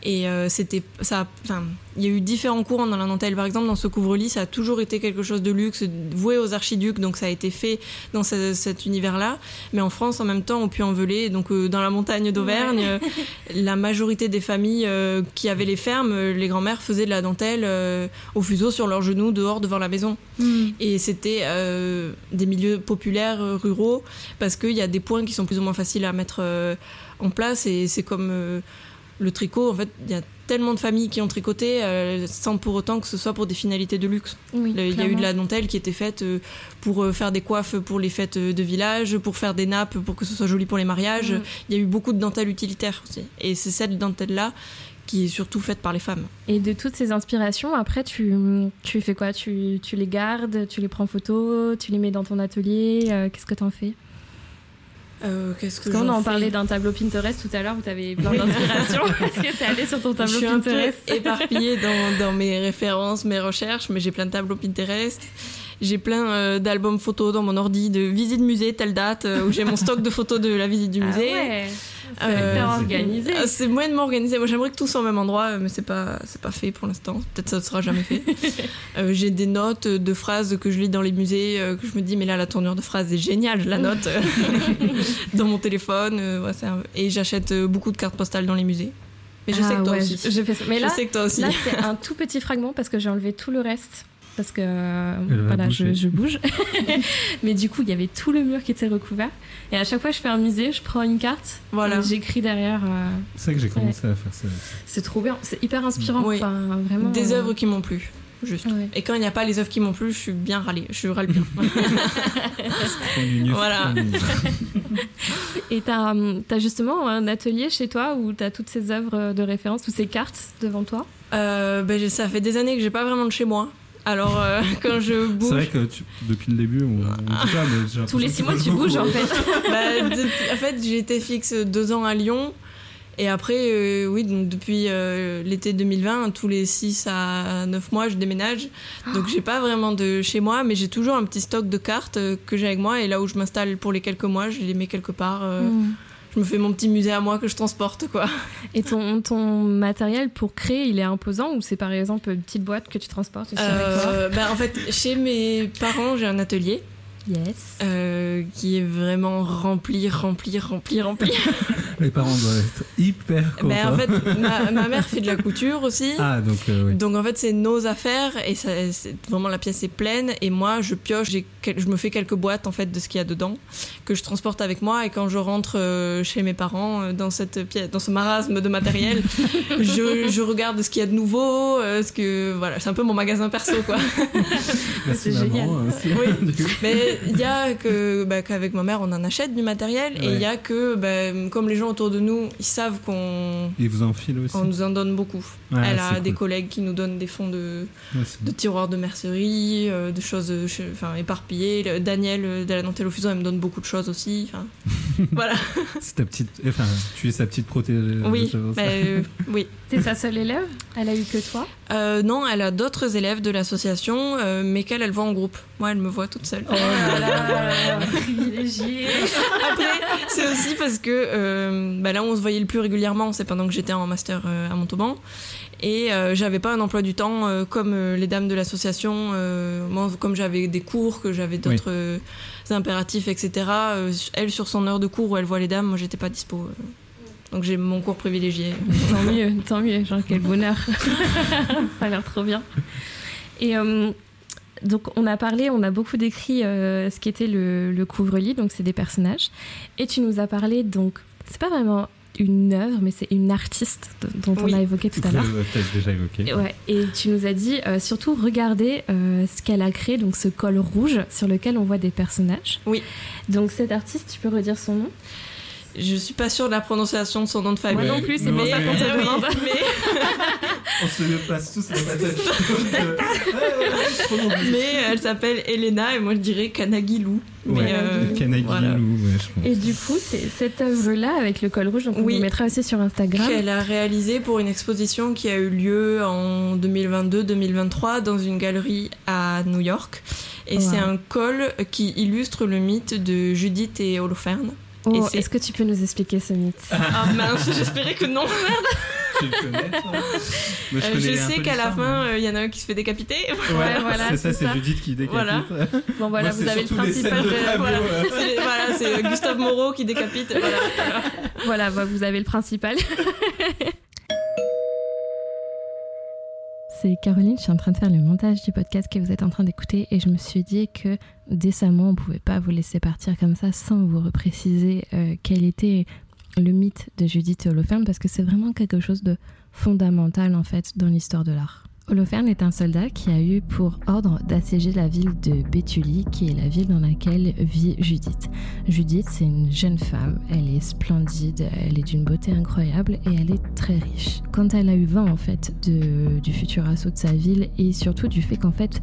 Et euh, c'était ça. Enfin, il y a eu différents courants dans la dentelle. Par exemple, dans ce couvre-lit, ça a toujours été quelque chose de luxe, voué aux archiducs, donc ça a été fait dans ce- cet univers-là. Mais en France, en même temps, au Puy-en-Velay, donc euh, dans la montagne d'Auvergne, euh, la majorité des familles qui avaient les fermes, les grands-mères faisaient de la dentelle au fuseau sur leurs genoux dehors devant la maison. Et c'était des milieux populaires, ruraux, parce qu'il y a des points qui sont plus ou moins faciles à mettre en place. Et c'est comme le tricot, en fait, il y a tellement de familles qui ont tricoté euh, sans pour autant que ce soit pour des finalités de luxe. oui, Il y a eu de la dentelle qui était faite euh, pour euh, faire des coiffes pour les fêtes de village, pour faire des nappes pour que ce soit joli pour les mariages. Mm. Il y a eu beaucoup de dentelles utilitaires aussi. Et c'est cette dentelle-là qui est surtout faite par les femmes. Et de toutes ces inspirations, après, tu, tu fais quoi? Tu, tu les gardes, tu les prends en photo, tu les mets dans ton atelier? Euh, Qu'est-ce que t'en fais? Euh, Qu'est-ce que Parce qu'on en fais parlait d'un tableau Pinterest tout à l'heure où tu avais plein d'inspiration. Est-ce que c'est allé sur ton Je tableau suis un peu Pinterest? éparpillée dans, dans mes références, mes recherches, mais j'ai plein de tableaux Pinterest. J'ai plein euh, d'albums photos dans mon ordi de visite musée, telle date, euh, où j'ai mon stock de photos de la visite du Ah musée. ouais, c'est Euh, organisé. Ah, C'est moyennement organisé. Moi, j'aimerais que tout soit au même endroit, mais c'est pas, c'est pas fait pour l'instant. Peut-être ça ne sera jamais fait. Euh, j'ai des notes de phrases que je lis dans les musées, que je me dis, mais là, la tournure de phrase est géniale, je la note dans mon téléphone. euh, ouais, c'est un- Et j'achète beaucoup de cartes postales dans les musées. Mais je sais Ah que toi ouais, aussi. je- fais ça. Mais je là, sais que toi aussi. là c'est un tout petit fragment parce que j'ai enlevé tout le reste. Parce que Elle voilà, je, bouge. Mais du coup, il y avait tout le mur qui était recouvert. Et à chaque fois que je fais un musée, je prends une carte Voilà. et j'écris derrière. euh, C'est ça que j'ai commencé à faire ça. c'est trop bien, c'est hyper inspirant. Oui. Enfin, vraiment. Des euh, œuvres qui m'ont plu. Juste. Ouais. Et quand il n'y a pas les œuvres qui m'ont plu, je suis bien râlée. Je râle bien. Trop mignon, Voilà. Et t'as as justement un atelier chez toi où t'as toutes ces œuvres de référence, toutes ces cartes devant toi? Euh, ben, ça fait des années que j'ai pas vraiment de chez moi. Alors, euh, quand je C'est bouge. vrai que tu- depuis le début, on, on dit pas, mais Tous les six mois, tu beaucoup. bouges en fait. Bah, depuis- en fait, j'ai été fixe deux ans à Lyon. Et après, euh, oui, donc depuis euh, l'été 2020, tous les 6 à 9 mois, je déménage. Donc, j'ai pas vraiment de chez moi, mais j'ai toujours un petit stock de cartes que j'ai avec moi. Et là où je m'installe pour les quelques mois, je les mets quelque part. euh, Mm. Je me fais mon petit musée à moi que je transporte, quoi. Et ton, ton matériel pour créer, il est imposant ou c'est par exemple une petite boîte que tu transportes Euh, bah, en fait, chez mes parents, j'ai un atelier Yes. euh, qui est vraiment rempli, rempli, rempli, rempli. Les parents doivent être hyper contents. Mais en fait, ma, ma mère fait de la couture aussi. Ah, donc euh, oui. Donc en fait c'est nos affaires et ça, c'est vraiment la pièce est pleine et moi je pioche, je me fais quelques boîtes en fait de ce qu'il y a dedans que je transporte avec moi et quand je rentre euh, chez mes parents dans cette pièce, dans ce marasme de matériel, je, je regarde ce qu'il y a de nouveau, ce que voilà, c'est un peu mon magasin perso quoi. Merci c'est maman, génial. aussi. Oui. Du coup. Mais il y a que bah, qu'avec ma mère on en achète du matériel et il y a que bah, comme les gens autour de nous ils savent qu'on Ils vous enfilent aussi. on nous en donne beaucoup. Ouais, Elle a des collègues qui nous donnent des fonds de, Ouais, de tiroirs de mercerie, euh, de choses euh, enfin, éparpillées. Le- Daniel euh, de la Nantel au elle me donne beaucoup de choses aussi. voilà. C'est ta petite. Enfin, tu es sa petite protégée. oui, bah, euh, oui. T'es sa seule élève? Elle a eu que toi? Euh, non, elle a d'autres élèves de l'association, euh, mais qu'elle, elle voit en groupe. Moi, elle me voit toute seule. Oh privilégiée. Après, c'est aussi parce que euh, bah là, on se voyait le plus régulièrement, c'est pendant que j'étais en master euh, à Montauban. Et euh, j'avais pas un emploi du temps euh, comme euh, les dames de l'association. euh, moi, comme j'avais des cours, que j'avais d'autres euh, impératifs, etc. euh, elle, sur son heure de cours où elle voit les dames, moi, j'étais pas dispo. euh. Donc j'ai mon cours privilégié. Tant mieux, tant mieux. Genre, quel bonheur. Ça a l'air trop bien. Et euh, donc, on a parlé, on a beaucoup décrit euh, ce qu'était le, le couvre-lit, donc c'est des personnages. Et tu nous as parlé, donc, c'est pas vraiment une œuvre, mais c'est une artiste dont Oui. on a évoqué tout à l'heure. peut-être déjà évoqué. Et Ouais, et tu nous as dit euh, surtout regardez euh, ce qu'elle a créé, donc ce col rouge sur lequel on voit des personnages. Oui. Donc cette artiste, tu peux redire son nom? Je suis pas sûre de la prononciation de son nom de famille. Moi non plus, c'est pour mais, ça qu'on te demande. mais- On se le passe tous la patate. Donc, euh, mais elle s'appelle Elena et moi je dirais Kanagilou. Ouais, Mais, euh, Kanagi voilà. Lou, ouais, je pense. Et du coup, c'est cette œuvre-là avec le col rouge, donc on Oui. vous mettra aussi sur Instagram. qu'elle a réalisé pour une exposition qui a eu lieu en 2022-2023 dans une galerie à New York. Et Wow. c'est un col qui illustre le mythe de Judith et Holoferne. Oh, Est-ce que tu peux nous expliquer ce mythe Ah mince, j'espérais que non. Tu le connais, toi Moi, Euh, Je, connais sais qu'à la fin, mais- euh, il y en a un qui se fait décapiter. Ouais, voilà, c'est ça, c'est. Judith qui décapite. Voilà. Bon voilà, Moi, vous avez le principal. de de- tableau, voilà, c'est voilà, c'est Gustave Moreau qui décapite. Voilà. Voilà, bah, vous avez le principal. C'est Caroline, je suis en train de faire le montage du podcast que vous êtes en train d'écouter et je me suis dit que décemment, on ne pouvait pas vous laisser partir comme ça sans vous repréciser euh, quel était le mythe de Judith et Holoferne parce que c'est vraiment quelque chose de fondamental en fait dans l'histoire de l'art. Holoferne est un soldat qui a eu pour ordre d'assiéger la ville de Béthulie, qui est la ville dans laquelle vit Judith. Judith, c'est une jeune femme, elle est splendide, elle est d'une beauté incroyable et elle est très riche. Quand elle a eu vent en fait du futur assaut de sa ville et surtout du fait qu'en fait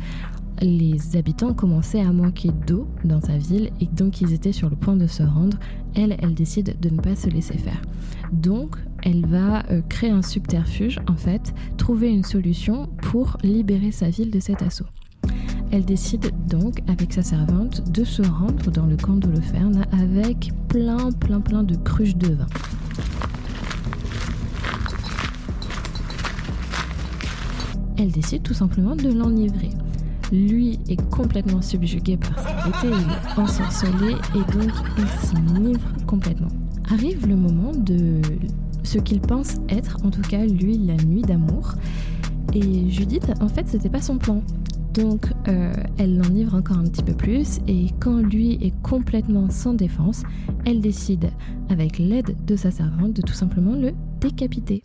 les habitants commençaient à manquer d'eau dans sa ville et donc ils étaient sur le point de se rendre, elle, elle décide de ne pas se laisser faire. Donc elle va euh, créer un subterfuge en fait, trouver une solution pour libérer sa ville de cet assaut. Elle décide donc, avec sa servante, de se rendre dans le camp d'Holoferne avec plein, plein, plein de cruches de vin. Elle décide tout simplement de l'enivrer. Lui est complètement subjugué par sa beauté, il est ensorcelé et donc il s'enivre complètement. Arrive le moment de ce qu'il pense être, en tout cas lui, la nuit d'amour. Et Judith, en fait, c'était pas son plan. Donc, euh, elle l'enivre encore un petit peu plus, et quand lui est complètement sans défense, elle décide, avec l'aide de sa servante, de tout simplement le décapiter.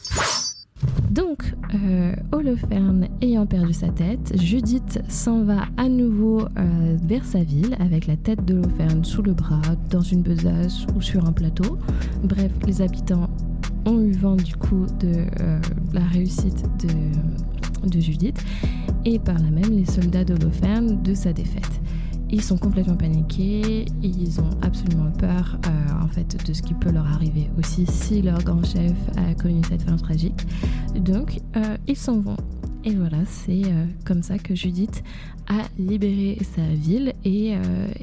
Donc, euh, Holoferne ayant perdu sa tête, Judith s'en va à nouveau euh, vers sa ville avec la tête d'Holoferne sous le bras, dans une besace ou sur un plateau. Bref, les habitants ont eu vent du coup de euh, la réussite de, Judith et par là même les soldats d'Holoferne de sa défaite. Ils sont complètement paniqués, ils ont absolument peur euh, en fait de ce qui peut leur arriver aussi si leur grand chef a connu cette fin tragique. Donc euh, ils s'en vont. Et voilà, c'est comme ça que Judith a libéré sa ville et,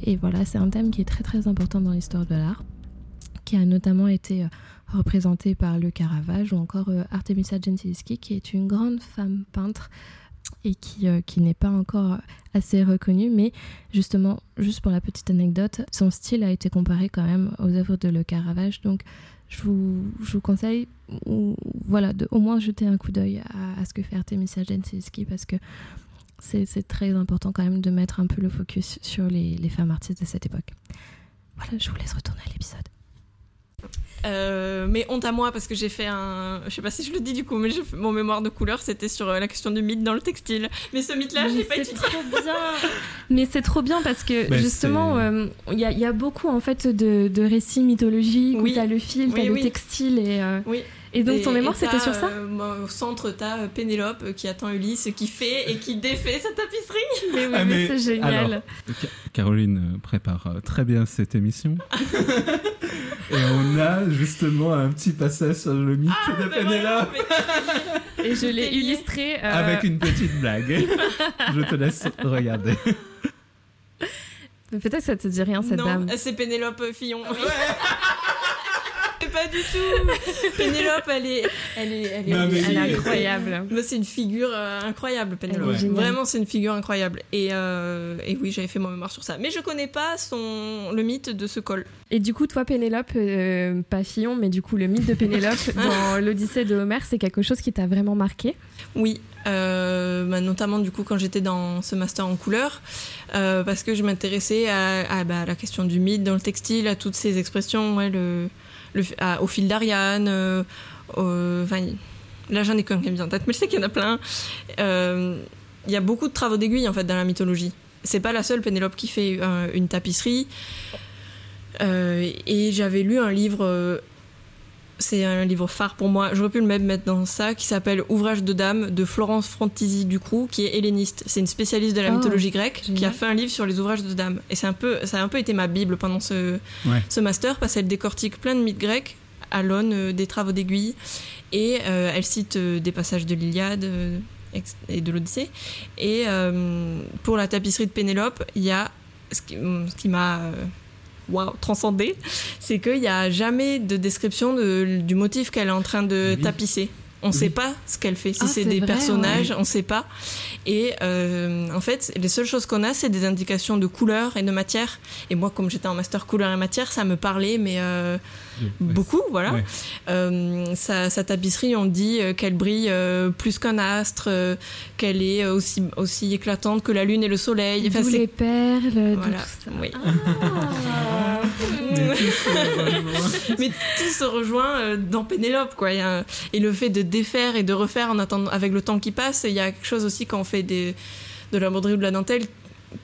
et voilà, c'est un thème qui est très très important dans l'histoire de l'art qui a notamment été représentée par le Caravage ou encore Artemisia Gentileschi, qui est une grande femme peintre et qui, qui n'est pas encore assez reconnue, mais justement, juste pour la petite anecdote, son style a été comparé quand même aux œuvres de Le Caravage, donc je vous, je vous conseille ou, voilà, de au moins jeter un coup d'œil à, ce que fait Artemisia Gentileschi parce que c'est très important quand même de mettre un peu le focus sur les, les femmes artistes de cette époque. Voilà, je vous laisse retourner à l'épisode. Euh, mais honte à moi parce que j'ai fait un. Je sais pas si je le dis du coup, mais mon mémoire de couleur c'était sur euh, la question du mythe dans le textile. Mais ce mythe-là, je l'ai pas étudié. trop bien. mais c'est trop bien parce que justement, euh, il y, y, a beaucoup en fait de, de récits mythologiques oui. où t'as le fil, t'as le textile et. Oui. Et donc ton mémoire c'était sur ça Au centre, t'as Pénélope qui attend Ulysse, qui fait et qui défait sa tapisserie. Mais oui, ah, mais, c'est génial. Caroline prépare très bien cette émission. Et on a justement un petit passage sur le mythe ah, de Pénélope. Et je l'ai illustré. Euh, Avec une petite blague. je te laisse regarder. Peut-être que ça te dit rien, cette dame. Non, c'est Pénélope Fillon. Pas du tout. Pénélope, elle est, elle est, elle est, incroyable. c'est une figure euh, incroyable, Pénélope. Vraiment, c'est une figure incroyable. Et, euh, et oui, j'avais fait mon mémoire sur ça. Mais je connais pas son, le mythe de ce col. Et du coup, toi, Pénélope, euh, pas Fillon, mais du coup, le mythe de Pénélope dans l'Odyssée de Homère, c'est quelque chose qui t'a vraiment marqué? Oui, bah, notamment du coup quand j'étais dans ce master en couleur, parce que je m'intéressais à, bah, à, la question du mythe dans le textile, à toutes ces expressions, ouais, le, au fil d'Ariane. Euh, là, j'en ai quand même bien en tête, mais je sais qu'il y en a plein. Euh, il y a beaucoup de travaux d'aiguille en fait dans la mythologie. C'est pas la seule Pénélope qui fait euh, une tapisserie. et j'avais lu un livre c'est un livre phare pour moi. J'aurais pu le même mettre dans ça, qui s'appelle Ouvrage de dames de Florence Frontizi Ducrou, qui est helléniste. C'est une spécialiste de la oh, mythologie grecque qui a fait un livre sur les ouvrages de dames. Et c'est un peu, ça a un peu été ma bible pendant ce, ce master parce qu'elle décortique plein de mythes grecs à l'aune euh, des travaux d'aiguille et euh, elle cite euh, des passages de l'Iliade et de l'Odyssée. Et pour la tapisserie de Pénélope, il y a ce qui m'a wow, transcendé, c'est qu'il n'y a jamais de description du motif qu'elle est en train de tapisser. On ne sait pas ce qu'elle fait. Si ah, c'est des personnages, on ne sait pas. Et euh, en fait, les seules choses qu'on a, c'est des indications de couleur et de matière. Et moi, comme j'étais en master couleur et matière, ça me parlait, mais euh, beaucoup, voilà. Euh, sa, tapisserie, on dit qu'elle brille plus qu'un astre, qu'elle est aussi, aussi éclatante que la lune et le soleil. Enfin, les perles, voilà. tout ça. Oui. Ah. mais tout se rejoint dans Pénélope, quoi. Et le fait de défaire et de refaire en attendant, avec le temps qui passe, il y a quelque chose aussi quand on fait des, de la broderie ou de la dentelle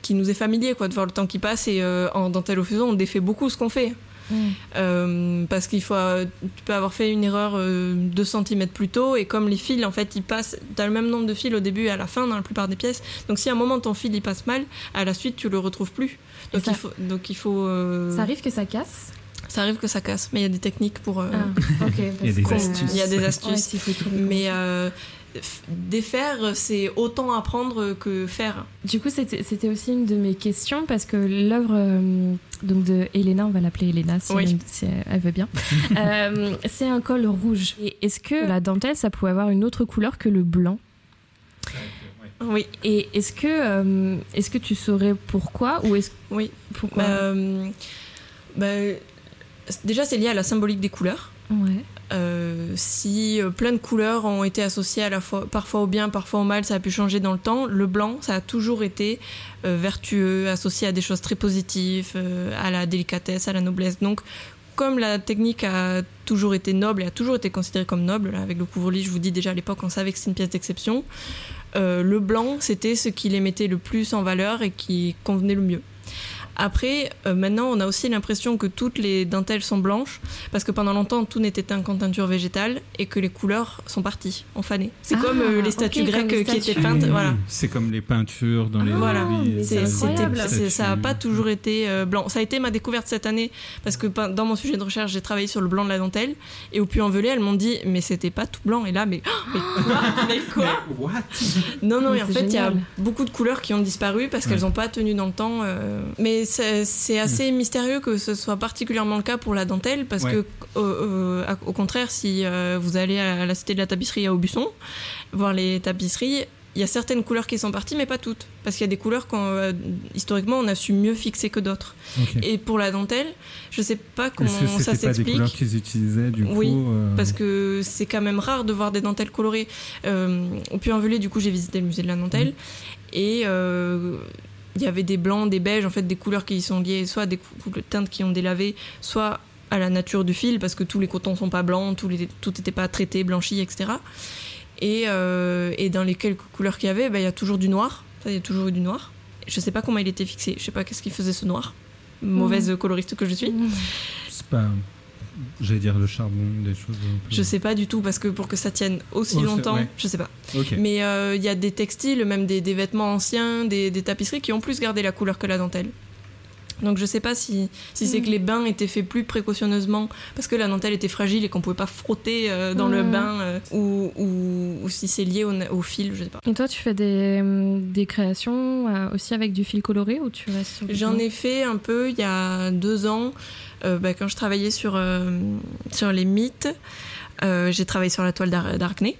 qui nous est familier, quoi, de voir le temps qui passe. Et euh, en dentelle au fuseau, on défait beaucoup ce qu'on fait. Euh, parce qu'il faut, tu peux avoir fait une erreur 2 euh, cm plus tôt et comme les fils en fait ils passent, tu as le même nombre de fils au début et à la fin dans la plupart des pièces. Donc si à un moment ton fil il passe mal, à la suite tu le retrouves plus. Donc, il faut, donc il faut. Ça arrive que ça casse ça arrive que ça casse, mais il y a des techniques pour. Ah, il y a des astuces. Il y a des astuces. mais défaire, c'est autant apprendre que faire. Du coup, c'était aussi une de mes questions parce que l'œuvre euh, donc de Elena, on va l'appeler Elena si, elle, veut bien, euh, c'est un col rouge. Est-ce que la dentelle, ça pouvait avoir une autre couleur que le blanc? Oui. Et est-ce que, euh, est-ce que tu saurais pourquoi ou est-ce oui pourquoi? Bah, bah, déjà c'est lié à la symbolique des couleurs. Ouais. Euh, si euh, plein de couleurs ont été associées à la fois, parfois au bien, parfois au mal, ça a pu changer dans le temps. Le blanc, ça a toujours été euh, vertueux, associé à des choses très positives, à la délicatesse, à la noblesse. Donc, comme la technique a toujours été noble et a toujours été considérée comme noble, avec le couvre-lit, je vous dis déjà à l'époque, on savait que c'est une pièce d'exception. le blanc, c'était ce qui les mettait le plus en valeur et qui convenait le mieux. Après, euh, maintenant, on a aussi l'impression que toutes les dentelles sont blanches parce que pendant longtemps, tout n'était qu'en teinture végétale et que les couleurs sont parties, ont fané. C'est comme euh, les statues grecques qui étaient peintes. Voilà. C'est comme les peintures dans les. Voilà. ça n'a pas toujours été euh, blanc. Ça a été ma découverte cette année parce que dans mon sujet de recherche, j'ai travaillé sur le blanc de la dentelle et au Puy-en-Velay, elles m'ont dit mais c'était pas tout blanc. Et là, mais, mais quoi, Non, non, mais en fait, il y a beaucoup de couleurs qui ont disparu parce qu'elles n'ont pas tenu dans le temps. mais c'est assez mystérieux que ce soit particulièrement le cas pour la dentelle, parce Ouais. que, euh, euh, au contraire, si euh, vous allez à la cité de la tapisserie à Aubusson, voir les tapisseries, il y a certaines couleurs qui sont parties, mais pas toutes. Parce qu'il y a des couleurs qu'on, historiquement, on a su mieux fixer que d'autres. Et pour la dentelle, je sais pas comment que ça pas des s'explique. couleurs qu'ils utilisaient du Oui, coup euh, Parce que c'est quand même rare de voir des dentelles colorées. Au Puy-en-Velay, du coup, j'ai visité le musée de la dentelle. Et euh, il y avait des blancs, des beiges, en fait, des couleurs qui y sont liées, soit à des teintes qui ont délavé, soit à la nature du fil, parce que tous les cotons sont pas blancs, tous les, tout n'était pas traité, blanchi, etc. Et, euh, et dans les quelques couleurs qu'il y avait, bah, il y a toujours du noir. Ça, il y a toujours eu du noir. Je sais pas comment il était fixé. Je sais pas qu'est-ce qui faisait ce noir. Mauvaise coloriste que je suis. C'est pas. J'allais dire le charbon, des choses. un peu- Je sais pas du tout parce que pour que ça tienne aussi Oh, longtemps, ouais. je sais pas. Mais euh, il y a des textiles, même des, des vêtements anciens, des, des tapisseries qui ont plus gardé la couleur que la dentelle. Donc je sais pas si, si c'est que les bains étaient faits plus précautionneusement parce que la dentelle était fragile et qu'on pouvait pas frotter euh, dans le Mhm. bain euh, ou, ou, ou si c'est lié au, au fil, je sais pas. Et toi, tu fais des, hum, des créations euh, aussi avec du fil coloré ou tu restes J'en ai fait un peu il y a deux ans bah, quand je travaillais sur, sur les mythes. j'ai travaillé sur la toile d'Ar- d'Arachné.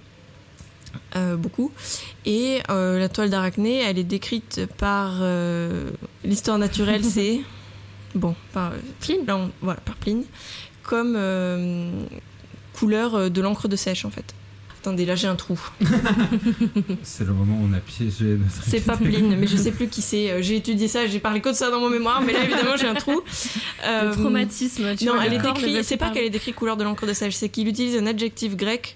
Euh, beaucoup. Et euh, la toile d'Arachné, elle est décrite par euh, l'histoire naturelle, c'est. Bon, par Pline, là, on- voilà, par Pline, comme euh, couleur de l'encre de sèche en fait. Attendez, là j'ai un trou. C'est le moment où on a piégé notre. C'est pas Pline, mais je sais plus qui c'est. J'ai étudié ça, j'ai parlé que de ça dans mon mémoire, mais là évidemment j'ai un trou. Euh, Le traumatisme, tu non, vois, elle le est corps ne décrit. veut C'est pas qu'elle est décrite couleur de l'encre de sèche, c'est qu'il utilise un adjectif grec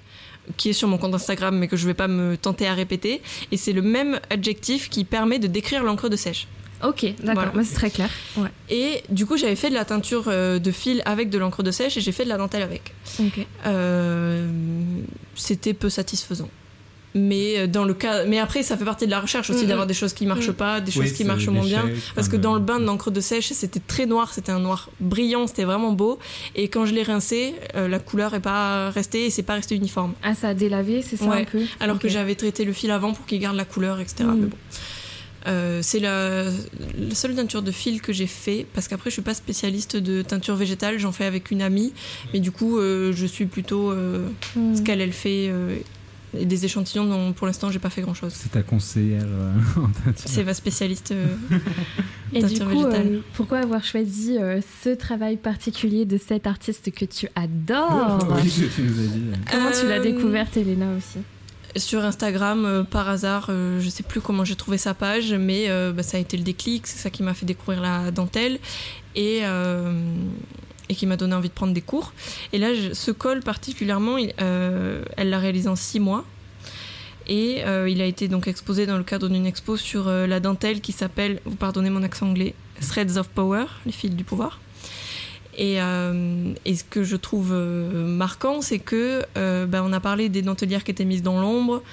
qui est sur mon compte Instagram, mais que je vais pas me tenter à répéter. Et c'est le même adjectif qui permet de décrire l'encre de sèche. Ok, d'accord, Voilà. c'est très clair. Ouais. Et du coup, j'avais fait de la teinture euh, de fil avec de l'encre de sèche et j'ai fait de la dentelle avec. Euh, C'était peu satisfaisant. Mais euh, dans le cas, mais après, ça fait partie de la recherche aussi Mhm. d'avoir des choses qui marchent Mhm. pas, des Oui, choses qui marchent moins bien. Parce que dans le bain de l'encre de sèche, c'était très noir, c'était un noir brillant, c'était vraiment beau. Et quand je l'ai rincé, euh, la couleur est pas restée et c'est pas resté uniforme. Ah, ça a délavé, c'est ça Ouais, un peu? Alors que j'avais traité le fil avant pour qu'il garde la couleur, etc. Mais bon. Euh, c'est la, la seule teinture de fil que j'ai fait parce qu'après je suis pas spécialiste de teinture végétale, j'en fais avec une amie, mais du coup euh, je suis plutôt ce qu'elle elle fait euh, et des échantillons dont pour l'instant j'ai pas fait grand chose. C'est ta conseillère euh. C'est ma spécialiste. euh, Et du coup, végétale. euh, pourquoi avoir choisi euh, ce travail particulier de cet artiste que tu adores? Oui, que tu nous as dit. euh. Comment tu l'as découverte, Elena aussi? Sur Instagram, euh, par hasard, euh, je sais plus comment j'ai trouvé sa page, mais euh, bah, ça a été le déclic, c'est ça qui m'a fait découvrir la dentelle et, euh, et qui m'a donné envie de prendre des cours. Et là, ce col particulièrement, euh, elle l'a réalisé en six mois. Et euh, il a été donc exposé dans le cadre d'une expo sur euh, la dentelle qui s'appelle, vous pardonnez mon accent anglais, Threads of Power, les fils du pouvoir. Et, euh, et ce que je trouve euh, marquant, c'est que euh, ben, on a parlé des dentelières qui étaient mises dans l'ombre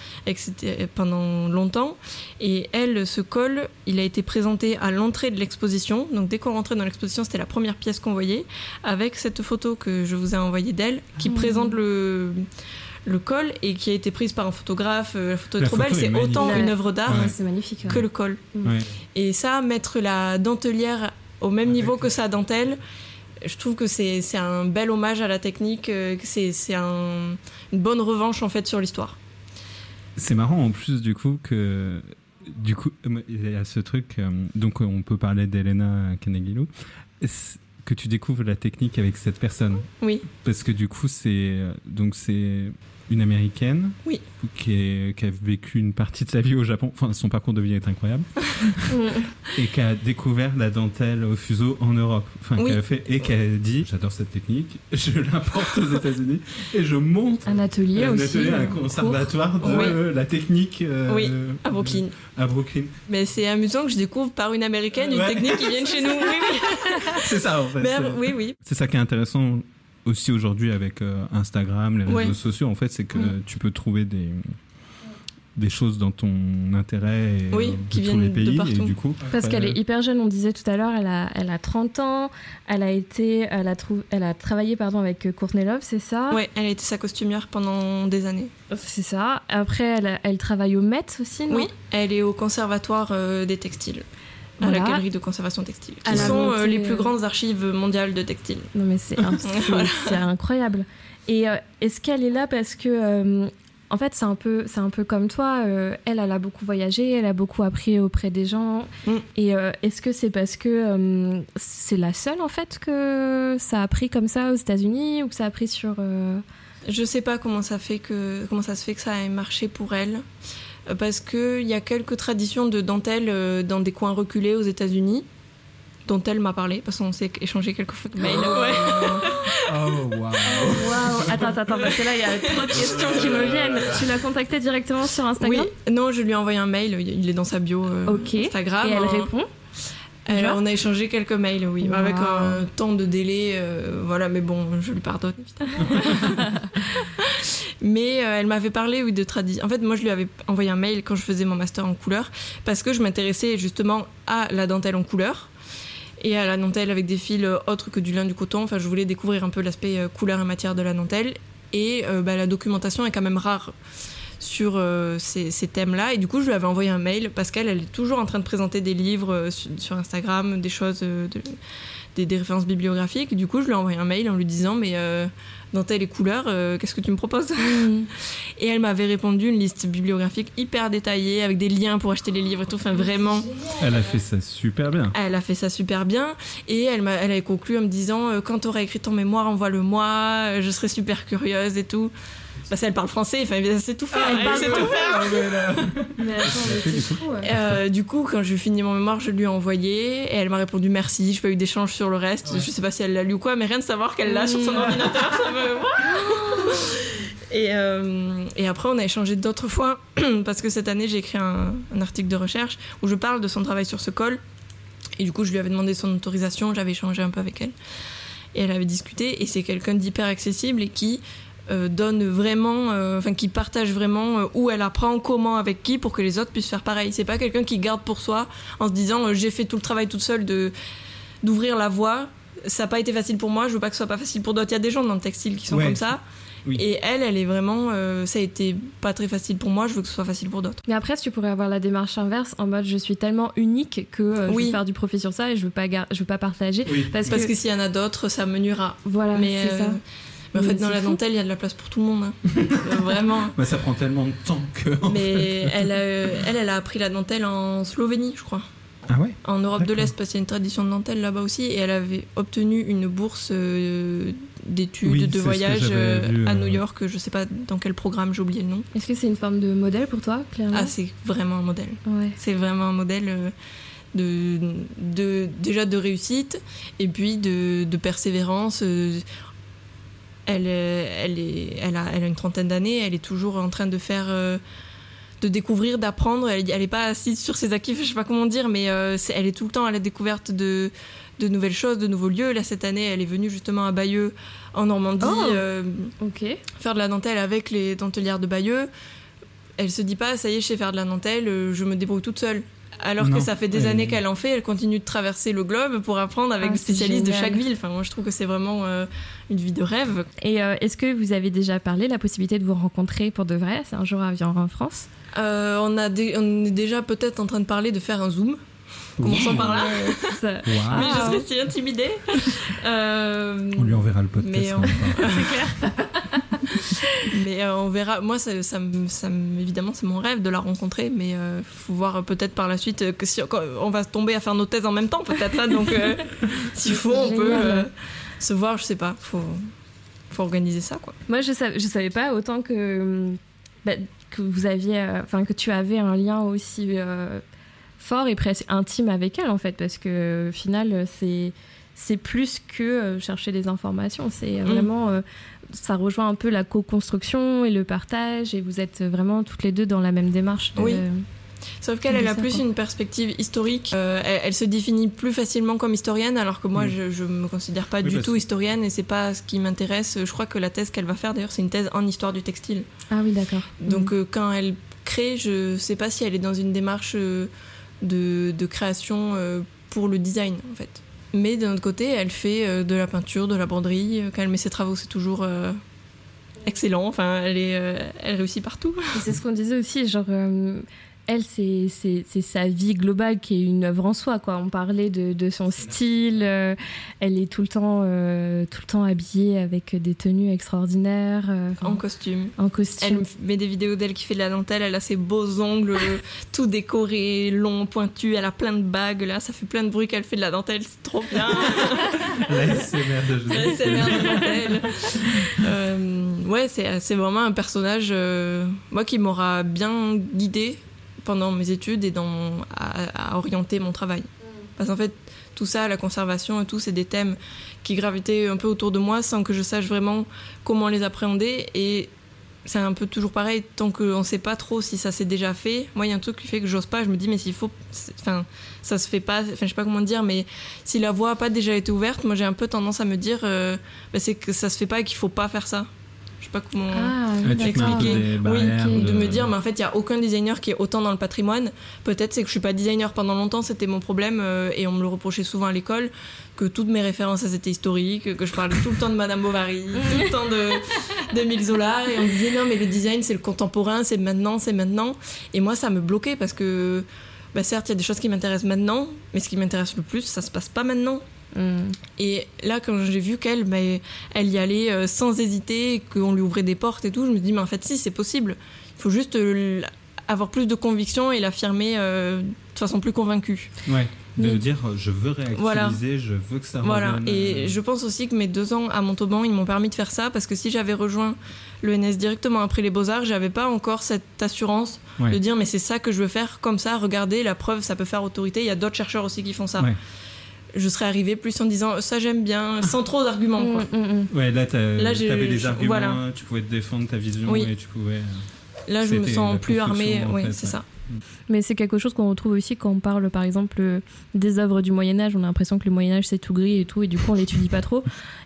pendant longtemps. Et elle, ce col, il a été présenté à l'entrée de l'exposition. Donc dès qu'on rentrait dans l'exposition, c'était la première pièce qu'on voyait, avec cette photo que je vous ai envoyée d'elle, qui Mhm. présente le le col et qui a été prise par un photographe. La photo est La trop photo belle, est c'est autant une œuvre d'art ouais. que le col. Ouais. Et ça, mettre la dentelière au même Avec- niveau que sa dentelle, je trouve que c'est un bel hommage à la technique, euh, c'est un- une bonne revanche en fait sur l'histoire. C'est marrant en plus du coup que du coup euh, il y a ce truc euh, donc on peut parler d'Elena Canegilo Est-ce que tu découvres la technique avec cette personne? Oui, parce que du coup c'est donc c'est une américaine Oui. qui, est- qui a vécu une partie de sa vie au Japon enfin son parcours de vie est incroyable et qui a découvert la dentelle au fuseau en Europe enfin Oui. qui a fait et qui a dit j'adore cette technique je l'importe aux États-Unis et je monte Un atelier un aussi. atelier, un conservatoire de Oui. la technique euh, Oui, à Brooklyn. à Brooklyn. Mais c'est amusant que je découvre par une américaine une technique qui vient de chez nous. Oui, oui. C'est ça en fait. Mais, oui, oui. C'est ça qui est intéressant aussi aujourd'hui avec euh, Instagram, les réseaux Ouais. sociaux. En fait, c'est que Mm. tu peux trouver des des choses dans ton intérêt et, Oui, euh, de qui tous viennent les de pays partout. et du coup Parce euh, qu'elle est hyper jeune, on disait tout à l'heure, elle a, elle a 30 ans, elle a été, elle a, trou- elle a travaillé pardon, avec Courtney Love, c'est ça? Ouais, elle a été sa costumière pendant des années. C'est ça. Après, elle, elle travaille au Met aussi, non? Oui, elle est au conservatoire euh, des textiles. À la Voilà. galerie de conservation textile, qui la sont montée, euh, les plus grandes archives mondiales de textile. Non mais c'est Voilà. incroyable. Et euh, est-ce qu'elle est là parce que euh, en fait c'est un peu c'est un peu comme toi. euh, elle elle a beaucoup voyagé, elle a beaucoup appris auprès des gens. Mm. Et est-ce que c'est parce que c'est la seule en fait que ça a pris comme ça aux États-Unis ou que ça a pris sur Je sais pas comment ça fait que comment ça se fait que ça ait marché pour elle, parce que il y a quelques traditions de dentelle euh, dans des coins reculés aux États-Unis, dont elle m'a parlé, parce qu'on s'est échangé quelques fois de mails. Ouais. Oh, wow. Waouh Attends attends parce que là il y a trop de questions qui me viennent. Tu l'as contactée directement sur Instagram? Oui, non, je lui ai envoyé un mail, il est dans sa bio euh, Ok. Instagram. Et elle hein. répond? Elle- Genre on a échangé quelques mails, oui, Wow. avec un temps de délai, euh, voilà, mais bon, je lui pardonne évidemment. mais euh, elle m'avait parlé, oui, de tradition. En fait, moi, je lui avais envoyé un mail quand je faisais mon master en couleur, parce que je m'intéressais justement à la dentelle en couleur et à la dentelle avec des fils euh, autres que du lin, du coton. Enfin, je voulais découvrir un peu l'aspect euh, couleur et matière de la dentelle. Et euh, bah, la documentation est quand même rare sur euh, ces, ces thèmes-là. Et du coup, je lui avais envoyé un mail parce qu'elle, elle est toujours en train de présenter des livres euh, sur, sur Instagram, des choses, euh, de- des, des références bibliographiques. Du coup, je lui ai envoyé un mail en lui disant, mais euh, dentelle et couleur, euh, qu'est-ce que tu me proposes Et elle m'avait répondu une liste bibliographique hyper détaillée avec des liens pour acheter les livres et tout. Enfin, vraiment. Elle a fait ça super bien. Elle a fait ça super bien et elle, m'a, elle avait conclu en me disant euh, quand tu auras écrit ton mémoire, envoie-le-moi, euh, je serai super curieuse et tout. Parce qu'elle parle français, enfin, elle sait tout faire. Ah, elle parle sait tout faire. Mais attends mais c'est fou. ouais. Euh, du coup, quand j'ai fini mon mémoire, je lui ai envoyé et elle m'a répondu merci. Je pas eu d'échange sur le reste. Je sais pas si elle l'a lu ou quoi, mais rien de savoir qu'elle l'a sur son Mm. ordinateur, ça me. Et, euh, et après, on a échangé d'autres fois parce que cette année, j'ai écrit un, un article de recherche où je parle de son travail sur ce col. Et du coup, je lui avais demandé son autorisation, j'avais échangé un peu avec elle. Et elle avait discuté, et c'est quelqu'un d'hyper accessible et qui euh, donne vraiment, euh, enfin qui partage vraiment euh, où elle apprend, comment, avec qui, pour que les autres puissent faire pareil. C'est pas quelqu'un qui garde pour soi en se disant euh, j'ai fait tout le travail toute seule de d'ouvrir la voie. Ça n'a pas été facile pour moi, je veux pas que ce soit pas facile pour d'autres. Il y a des gens dans le textile qui sont Ouais. comme ça. Oui. Et elle, elle est vraiment, euh, ça a été pas très facile pour moi, je veux que ce soit facile pour d'autres. Mais après, tu pourrais avoir la démarche inverse en mode je suis tellement unique que euh, je Oui. veux faire du profit sur ça et je veux pas, gar- je veux pas partager. Oui. Parce, Parce que, que s'il y en a d'autres, ça me nuira. voilà, c'est euh, ça. Mais en fait, dans la fou. dentelle, il y a de la place pour tout le monde. hein. Euh, vraiment. Bah, ça prend tellement de temps que. Mais fait- elle, euh, elle, elle a appris la dentelle en Slovénie, je crois. Ah ouais? En Europe de l'Est, parce qu'il y a une tradition de dentelle là-bas aussi. Et elle avait obtenu une bourse euh, d'études, Oui, de voyage euh, vu, à. New York. Je sais pas dans quel programme, j'ai oublié le nom. Est-ce que c'est une forme de modèle pour toi, clairement? Ah, c'est vraiment un modèle. Ouais. C'est vraiment un modèle de, de, déjà de réussite et puis de, de persévérance. Elle, euh, elle, est, elle, a, elle a une trentaine d'années, elle est toujours en train de faire. euh, de découvrir, d'apprendre. Elle, elle est pas assise sur ses acquis, je sais pas comment dire, mais euh, c'est- elle est tout le temps à la découverte de, de nouvelles choses, de nouveaux lieux. Là, cette année, elle est venue justement à Bayeux, en Normandie, Oh. euh, faire de la dentelle avec les dentelières de Bayeux. Elle se dit pas, ça y est, je sais faire de la dentelle, je me débrouille toute seule. Alors Non, que ça fait des années qu'elle en fait, elle continue de traverser le globe pour apprendre avec Ah, des c'est spécialistes de chaque ville. Enfin, moi, je trouve que c'est vraiment euh, une vie de rêve. Et euh, est-ce que vous avez déjà parlé de la possibilité de vous rencontrer pour de vrai C'est un jour à venir en France? Euh, on, a dé- on est déjà peut-être en train de parler de faire un zoom. Commençons par là. Mais je serais si intimidée. Euh, On lui enverra le podcast. Mais on- hein. Mais euh, on verra. Moi, ça, ça, me- ça me- évidemment, c'est mon rêve de la rencontrer, mais il faut voir euh, peut-être par la suite euh, que si on va tomber à faire nos thèses en même temps, peut-être. hein, donc, euh, s'il faut, on peut euh, se voir. Je sais pas. Faut, faut organiser ça, quoi. Moi, je savais, je savais pas autant que, bah, que vous aviez, euh, enfin que tu avais un lien aussi euh, fort et presque intime avec elle en fait, parce que au final, c'est c'est plus que euh, chercher des informations. C'est Mm. vraiment, euh, ça rejoint un peu la co-construction et le partage, et vous êtes vraiment toutes les deux dans la même démarche. de- Oui. Sauf qu'elle, elle a plus une perspective historique. Euh, elle, elle se définit plus facilement comme historienne, alors que moi, Mm. je, je me considère pas Oui, du tout historienne et c'est pas ce qui m'intéresse. Je crois que la thèse qu'elle va faire, d'ailleurs, c'est une thèse en histoire du textile. Ah oui, d'accord. Donc Mm. euh, quand elle crée, je sais pas si elle est dans une démarche euh, de, de création pour le design en fait. Mais d'un autre côté, elle fait de la peinture, de la broderie. Euh, Quand elle met ses travaux, c'est toujours euh, excellent. Enfin, elle, est, euh, elle réussit partout. C'est ce qu'on disait aussi, genre, euh, elle, c'est sa vie globale qui est une œuvre en soi. Quoi. On parlait de, de son style. Euh, elle est tout le, temps, euh, tout le temps habillée avec des tenues extraordinaires. Euh, en costume. En costume. Elle met des vidéos d'elle qui fait de la dentelle. Elle a ses beaux ongles, tout décorés, longs, pointus. Elle a plein de bagues. Là, ça fait plein de bruit qu'elle fait de la dentelle. C'est trop bien. la SMR de de ouais, c'est vraiment un personnage, moi, qui m'aura bien guidée pendant mes études et dans, à, orienter mon travail. Parce qu'en fait, tout ça, la conservation et tout, c'est des thèmes qui gravitaient un peu autour de moi sans que je sache vraiment comment les appréhender. Et c'est un peu toujours pareil, tant qu'on ne sait pas trop si ça s'est déjà fait. Moi, il y a un truc qui fait que j'ose pas. Je me dis, mais s'il faut. Enfin, ça se fait pas. Enfin, je sais pas comment dire, mais si la voie n'a pas déjà été ouverte, moi, j'ai un peu tendance à me dire, euh, bah, c'est que ça se fait pas et qu'il faut pas faire ça je sais pas comment ah, expliquer. Oui, de... me dire, mais en fait, il y a aucun designer qui est autant dans le patrimoine. Peut-être c'est que je suis pas designer pendant longtemps, c'était mon problème euh, et on me le reprochait souvent à l'école que toutes mes références étaient historiques, que je parlais tout le temps de Madame Bovary, tout le temps de d'Émile Zola et on me disait non mais le design c'est le contemporain, c'est maintenant, c'est maintenant. Et moi ça me bloquait parce que bah, certes il y a des choses qui m'intéressent maintenant, mais ce qui m'intéresse le plus ça se passe pas maintenant. Mm. Et là, quand j'ai vu qu'elle, bah, elle y allait euh, sans hésiter, qu'on lui ouvrait des portes et tout, je me dis, mais en fait, si, c'est possible. Il faut juste euh, avoir plus de conviction et l'affirmer euh, de façon plus convaincue. Ouais. De dire je veux réactualiser, je veux que ça Voilà, et je pense aussi que mes deux ans à Montauban, ils m'ont permis de faire ça parce que si j'avais rejoint le NS directement après les Beaux-Arts, j'avais pas encore cette assurance de dire mais c'est ça que je veux faire comme ça, regardez, la preuve, ça peut faire autorité. Il y a d'autres chercheurs aussi qui font ça je serais arrivée plus en disant ça j'aime bien, sans trop d'arguments. Quoi. Mm, mm, mm. Ouais, là, t'avais des arguments, tu pouvais te défendre ta vision et tu pouvais. Euh, là, je me sens plus armée, oui, c'est ça. Mais c'est quelque chose qu'on retrouve aussi quand on parle, par exemple, euh, des œuvres du Moyen Âge. On a l'impression que le Moyen Âge c'est tout gris et tout, et du coup on l'étudie pas trop.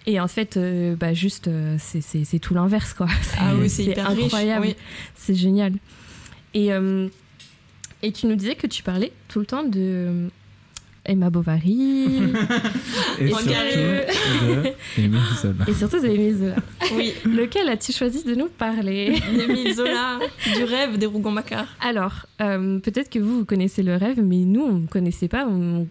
Et en fait, euh, bah juste, c'est tout l'inverse, quoi. Ah oui, c'est incroyable. Oui. C'est génial. Et et tu nous disais que tu parlais tout le temps de Emma Bovary. et, surtout de Zola. Et surtout d'Émile Zola. Oui. Lequel as-tu choisi de nous parler? D'Émile Zola, du rêve des Rougon-Macquart. Alors, euh, peut-être que vous, vous connaissez le rêve, mais nous, on ne connaissait pas. On,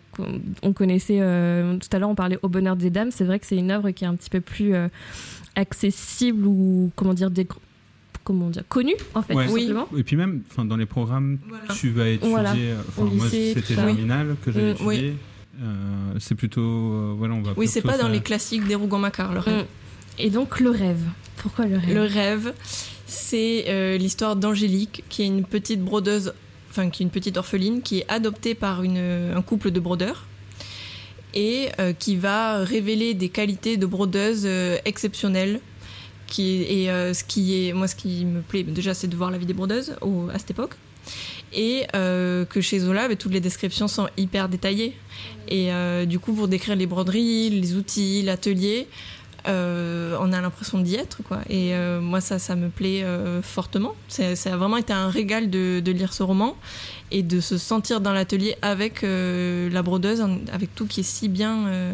on connaissait, euh, tout à l'heure, on parlait Au bonheur des dames. C'est vrai que c'est une œuvre qui est un petit peu plus euh, accessible ou, comment dire, des, comment dire, connu en fait, oui. Et puis même, enfin, dans les programmes, tu vas étudier. Euh, enfin, moi, c'était Germinal que j'ai mm, étudié. Euh, c'est plutôt, euh, voilà, on va. Oui, c'est pas dans les classiques des Rougon-Macquart, le rêve. Mm. Et donc le rêve. Pourquoi le rêve? Le rêve, c'est l'histoire d'Angélique, qui est une petite brodeuse, enfin qui est une petite orpheline, qui est adoptée par une, un couple de brodeurs et qui va révéler des qualités de brodeuse exceptionnelles et euh, ce qui est moi ce qui me plaît déjà c'est de voir la vie des brodeuses à cette époque. Et euh, que chez Zola bah, toutes les descriptions sont hyper détaillées. Et euh, du coup pour décrire les broderies les outils l'atelier on a l'impression d'y être quoi. Et moi ça ça me plaît fortement. Ça a vraiment été un régal de, de, lire ce roman et de se sentir dans l'atelier avec la brodeuse avec tout qui est si bien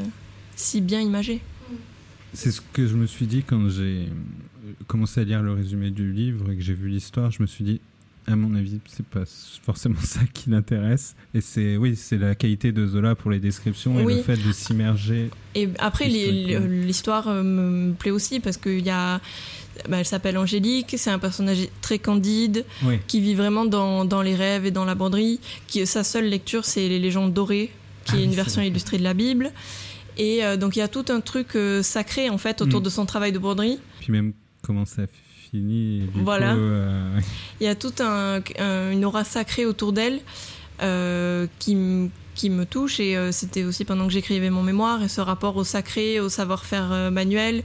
si bien imagé c'est ce que je me suis dit quand j'ai commencé à lire le résumé du livre et que j'ai vu l'histoire. Je me suis dit, à mon avis, c'est pas forcément ça qui l'intéresse. Et c'est oui, c'est la qualité de Zola pour les descriptions et le fait de s'immerger. Et après, l'histoire euh, me plaît aussi parce qu'il y a. Bah, elle s'appelle Angélique, c'est un personnage très candide, qui vit vraiment dans, dans, les rêves et dans la banderie. Qui, sa seule lecture, c'est les légendes dorées, qui ah est une version illustrée de la Bible. Et euh, donc il y a tout un truc euh, sacré en fait autour mm. de son travail de broderie. Puis même comment ça finit. Voilà. Euh, il y a toute un, une aura sacrée autour d'elle qui, qui me touche et euh, c'était aussi pendant que j'écrivais mon mémoire et ce rapport au sacré, au savoir-faire euh, manuel.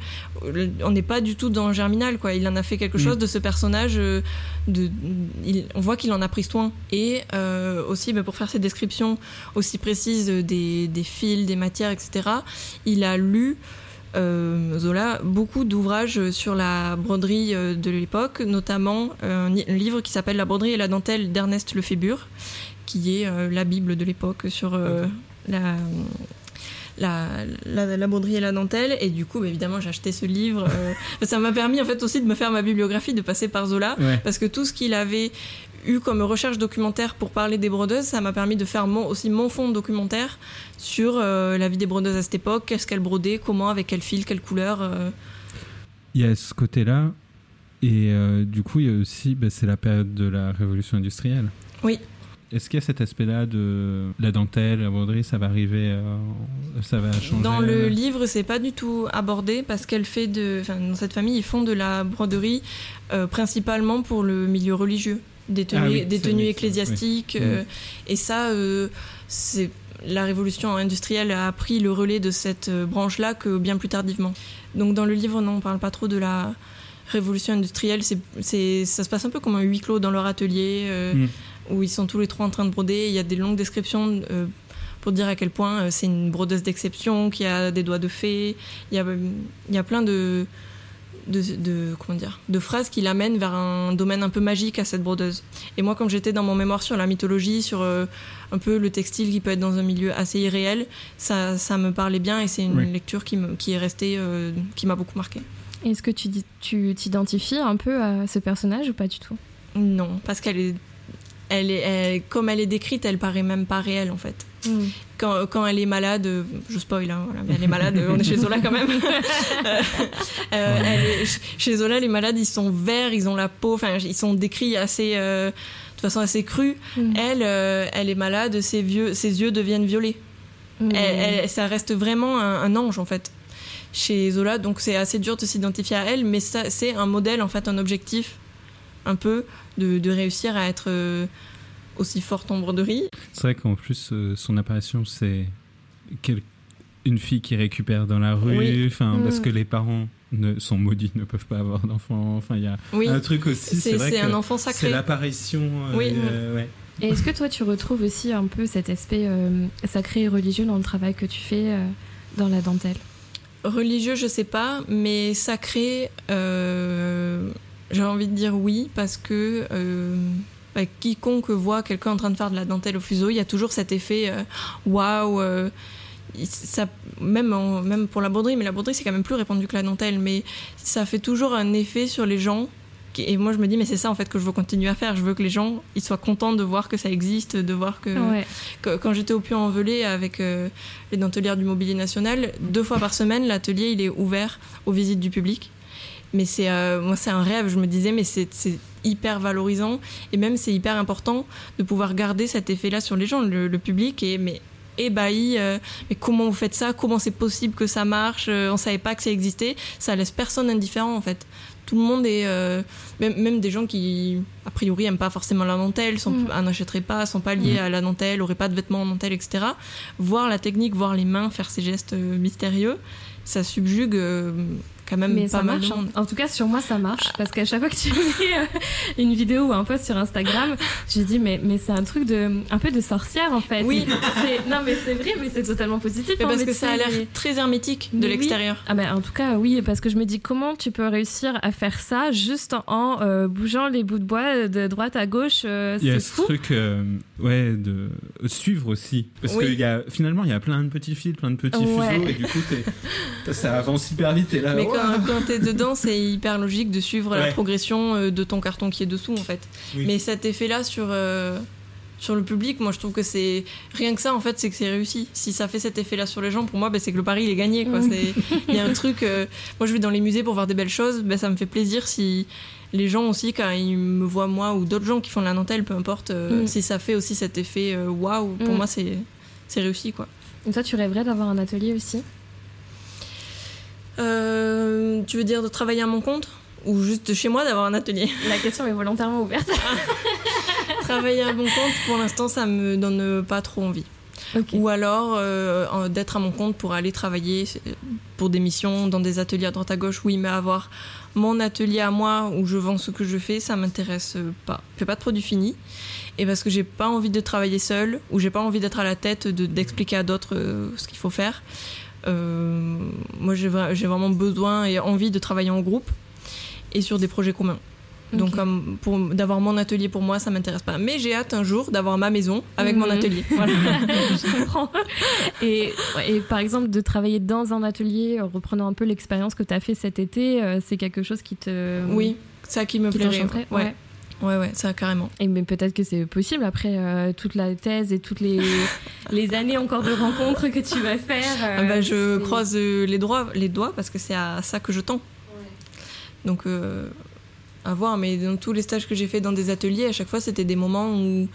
On n'est pas du tout dans Germinal, quoi. Il en a fait quelque mm. chose de ce personnage. Euh, de, on voit qu'il en a pris soin. Et aussi, bah, pour faire ces descriptions aussi précises des, des, fils, des matières, etc., il a lu. Zola beaucoup d'ouvrages sur la broderie de l'époque, notamment un, livre qui s'appelle La broderie et la dentelle d'Ernest Lefébure, qui est euh, la Bible de l'époque sur euh, la, la, la, la, broderie et la dentelle. Et du coup, bah, évidemment, j'ai acheté ce livre. Euh, ça m'a permis en fait aussi de me faire ma bibliographie, de passer par Zola, parce que tout ce qu'il avait eu comme recherche documentaire pour parler des brodeuses, ça m'a permis de faire mon, aussi mon fond documentaire sur euh, la vie des brodeuses à cette époque, qu'est-ce qu'elles brodaient, comment, avec quel fil, quelle couleur. Euh. Il y a ce côté-là, et du coup, il y a aussi, bah, c'est la période de la révolution industrielle. Oui. Est-ce qu'il y a cet aspect-là de la dentelle, la broderie, ça va arriver, euh, ça va changer? Dans le livre, c'est pas du tout abordé parce qu'elle fait de, enfin, dans cette famille, ils font de la broderie euh, principalement pour le milieu religieux, des tenues, ah des tenues ecclésiastiques, euh, et ça, c'est la révolution industrielle a pris le relais de cette branche-là que bien plus tardivement. Donc dans le livre, non, on parle pas trop de la révolution industrielle. C'est, ça se passe un peu comme un huis clos dans leur atelier. Mm où ils sont tous les trois en train de broder. Il y a des longues descriptions euh, pour dire à quel point euh, c'est une brodeuse d'exception, qui a des doigts de fée. Il y a, il y a plein de, de, comment dire, de phrases qui l'amènent vers un domaine un peu magique à cette brodeuse. Et moi, comme j'étais dans mon mémoire sur la mythologie, sur euh, un peu le textile qui peut être dans un milieu assez irréel, ça, ça me parlait bien et c'est une lecture qui, me, qui est restée, qui m'a beaucoup marqué. Est-ce que tu t'identifies un peu à ce personnage ou pas du tout? Non, parce qu'elle est elle est, comme elle est décrite, elle paraît même pas réelle en fait. Mm. Quand, quand, elle est malade, je spoil, hein, mais elle est malade, on est chez Zola quand même. Euh, chez Zola, les malades, ils sont verts, ils ont la peau, enfin, ils sont décrits assez, euh, de façon assez crue. Mm. Elle, euh, elle est malade, ses, vieux, ses yeux deviennent violets. Mm. ça reste vraiment un, un, ange en fait chez Zola, donc c'est assez dur de s'identifier à elle, mais c'est un modèle en fait, un objectif un peu de, réussir à être euh, aussi forte en broderie. C'est vrai qu'en plus, euh, son apparition, c'est une fille qui récupère dans la rue, enfin, parce mm. que les parents ne, sont maudits, ne peuvent pas avoir d'enfants. Enfin, il y a un truc aussi. C'est un enfant sacré. C'est l'apparition. Euh, oui. Et est-ce que toi, tu retrouves aussi un peu cet aspect sacré et religieux dans le travail que tu fais dans la dentelle? Religieux, je sais pas, mais sacré, j'ai envie de dire oui parce que euh, bah, quiconque voit quelqu'un en train de faire de la dentelle au fuseau, il y a toujours cet effet euh, waouh. Wow, ça, même, même pour la broderie, mais la broderie c'est quand même plus répandu que la dentelle, mais ça fait toujours un effet sur les gens. Et moi je me dis, mais c'est ça en fait que je veux continuer à faire. Je veux que les gens ils soient contents de voir que ça existe, de voir que. quand j'étais au Puy-en-Velay avec euh, les dentelières du Mobilier National, deux fois par semaine, l'atelier il est ouvert aux visites du public. Mais c'est euh, moi, c'est un rêve. Je me disais, mais c'est hyper valorisant et même c'est hyper important de pouvoir garder cet effet-là sur les gens. Le, public est mais ébahi. Euh, mais comment vous faites ça? Comment c'est possible que ça marche? Euh, On savait pas que ça existait. Ça laisse personne indifférent en fait. Tout le monde est même, même, des gens qui a priori aiment pas forcément la dentelle, sont, mm. n'achèteraient pas, sont pas liés mm. à la dentelle, auraient pas de vêtements en dentelle, etc. Voir la technique, voir les mains faire ces gestes mystérieux, ça subjugue quand même mais pas ça marche. Hein. En tout cas, sur moi, ça marche. Parce qu'à chaque fois que tu mets euh, une vidéo ou un post sur Instagram, je dis, mais, mais c'est un truc de, un peu de sorcière, en fait. Oui. non, mais c'est vrai, mais c'est totalement positif. Mais hein, parce que ça a l'air très hermétique de l'extérieur. Ah, ben, en tout cas, oui, parce que je me dis, comment tu peux réussir à faire ça juste en, euh, bougeant les bouts de bois de droite à gauche euh, Il y a ce truc, ouais, de suivre aussi. Parce que y a, finalement, il y a plein de petits fils, plein de petits fuseaux, et du coup, ça avance hyper vite. Et là, quand, t'es dedans, c'est hyper logique de suivre la progression euh, de ton carton qui est dessous, en fait. Mais cet effet-là sur, euh, sur le public, moi, je trouve que c'est. Rien que ça, en fait, c'est que c'est réussi. Si ça fait cet effet-là sur les gens, pour moi, bah, c'est que le pari, il est gagné, quoi. Il y a un truc. Euh, moi, je vais dans les musées pour voir des belles choses, bah, ça me fait plaisir si les gens aussi, quand ils me voient moi ou d'autres gens qui font de la dentelle, peu importe, mm. si ça fait aussi cet effet waouh, pour mm. moi, c'est réussi, quoi. Et toi, tu rêverais d'avoir un atelier aussi? Euh, tu veux dire de travailler à mon compte ou juste chez moi d'avoir un atelier? La question est volontairement ouverte. travailler à mon compte, pour l'instant, ça me donne pas trop envie. Ou alors euh, d'être à mon compte pour aller travailler pour des missions dans des ateliers à droite à gauche, oui, mais avoir mon atelier à moi où je vends ce que je fais, ça m'intéresse pas. Je fais pas de produit fini. Et parce que j'ai pas envie de travailler seul, ou j'ai pas envie d'être à la tête d'expliquer à d'autres euh, ce qu'il faut faire. Euh, moi, j'ai vraiment besoin et envie de travailler en groupe et sur des projets communs. Donc, pour d'avoir mon atelier pour moi, ça m'intéresse pas. Mais j'ai hâte un jour d'avoir ma maison avec mon Mhm. atelier. Voilà. je comprends. Et, et par exemple, de travailler dans un atelier, en reprenant un peu l'expérience que tu as fait cet été, euh, c'est quelque chose qui te. oui, ça qui me qui plairait. Ouais. Ouais, ouais, ça carrément. Et mais peut-être que c'est possible après euh, toute la thèse et toutes les, les années encore de rencontres que tu vas faire. euh, Ah bah, je croise euh, les doigts, les doigts parce que c'est à ça que je tends. Donc, euh, à voir. Mais dans tous les stages que j'ai fait dans des ateliers, à chaque fois, c'était des moments où,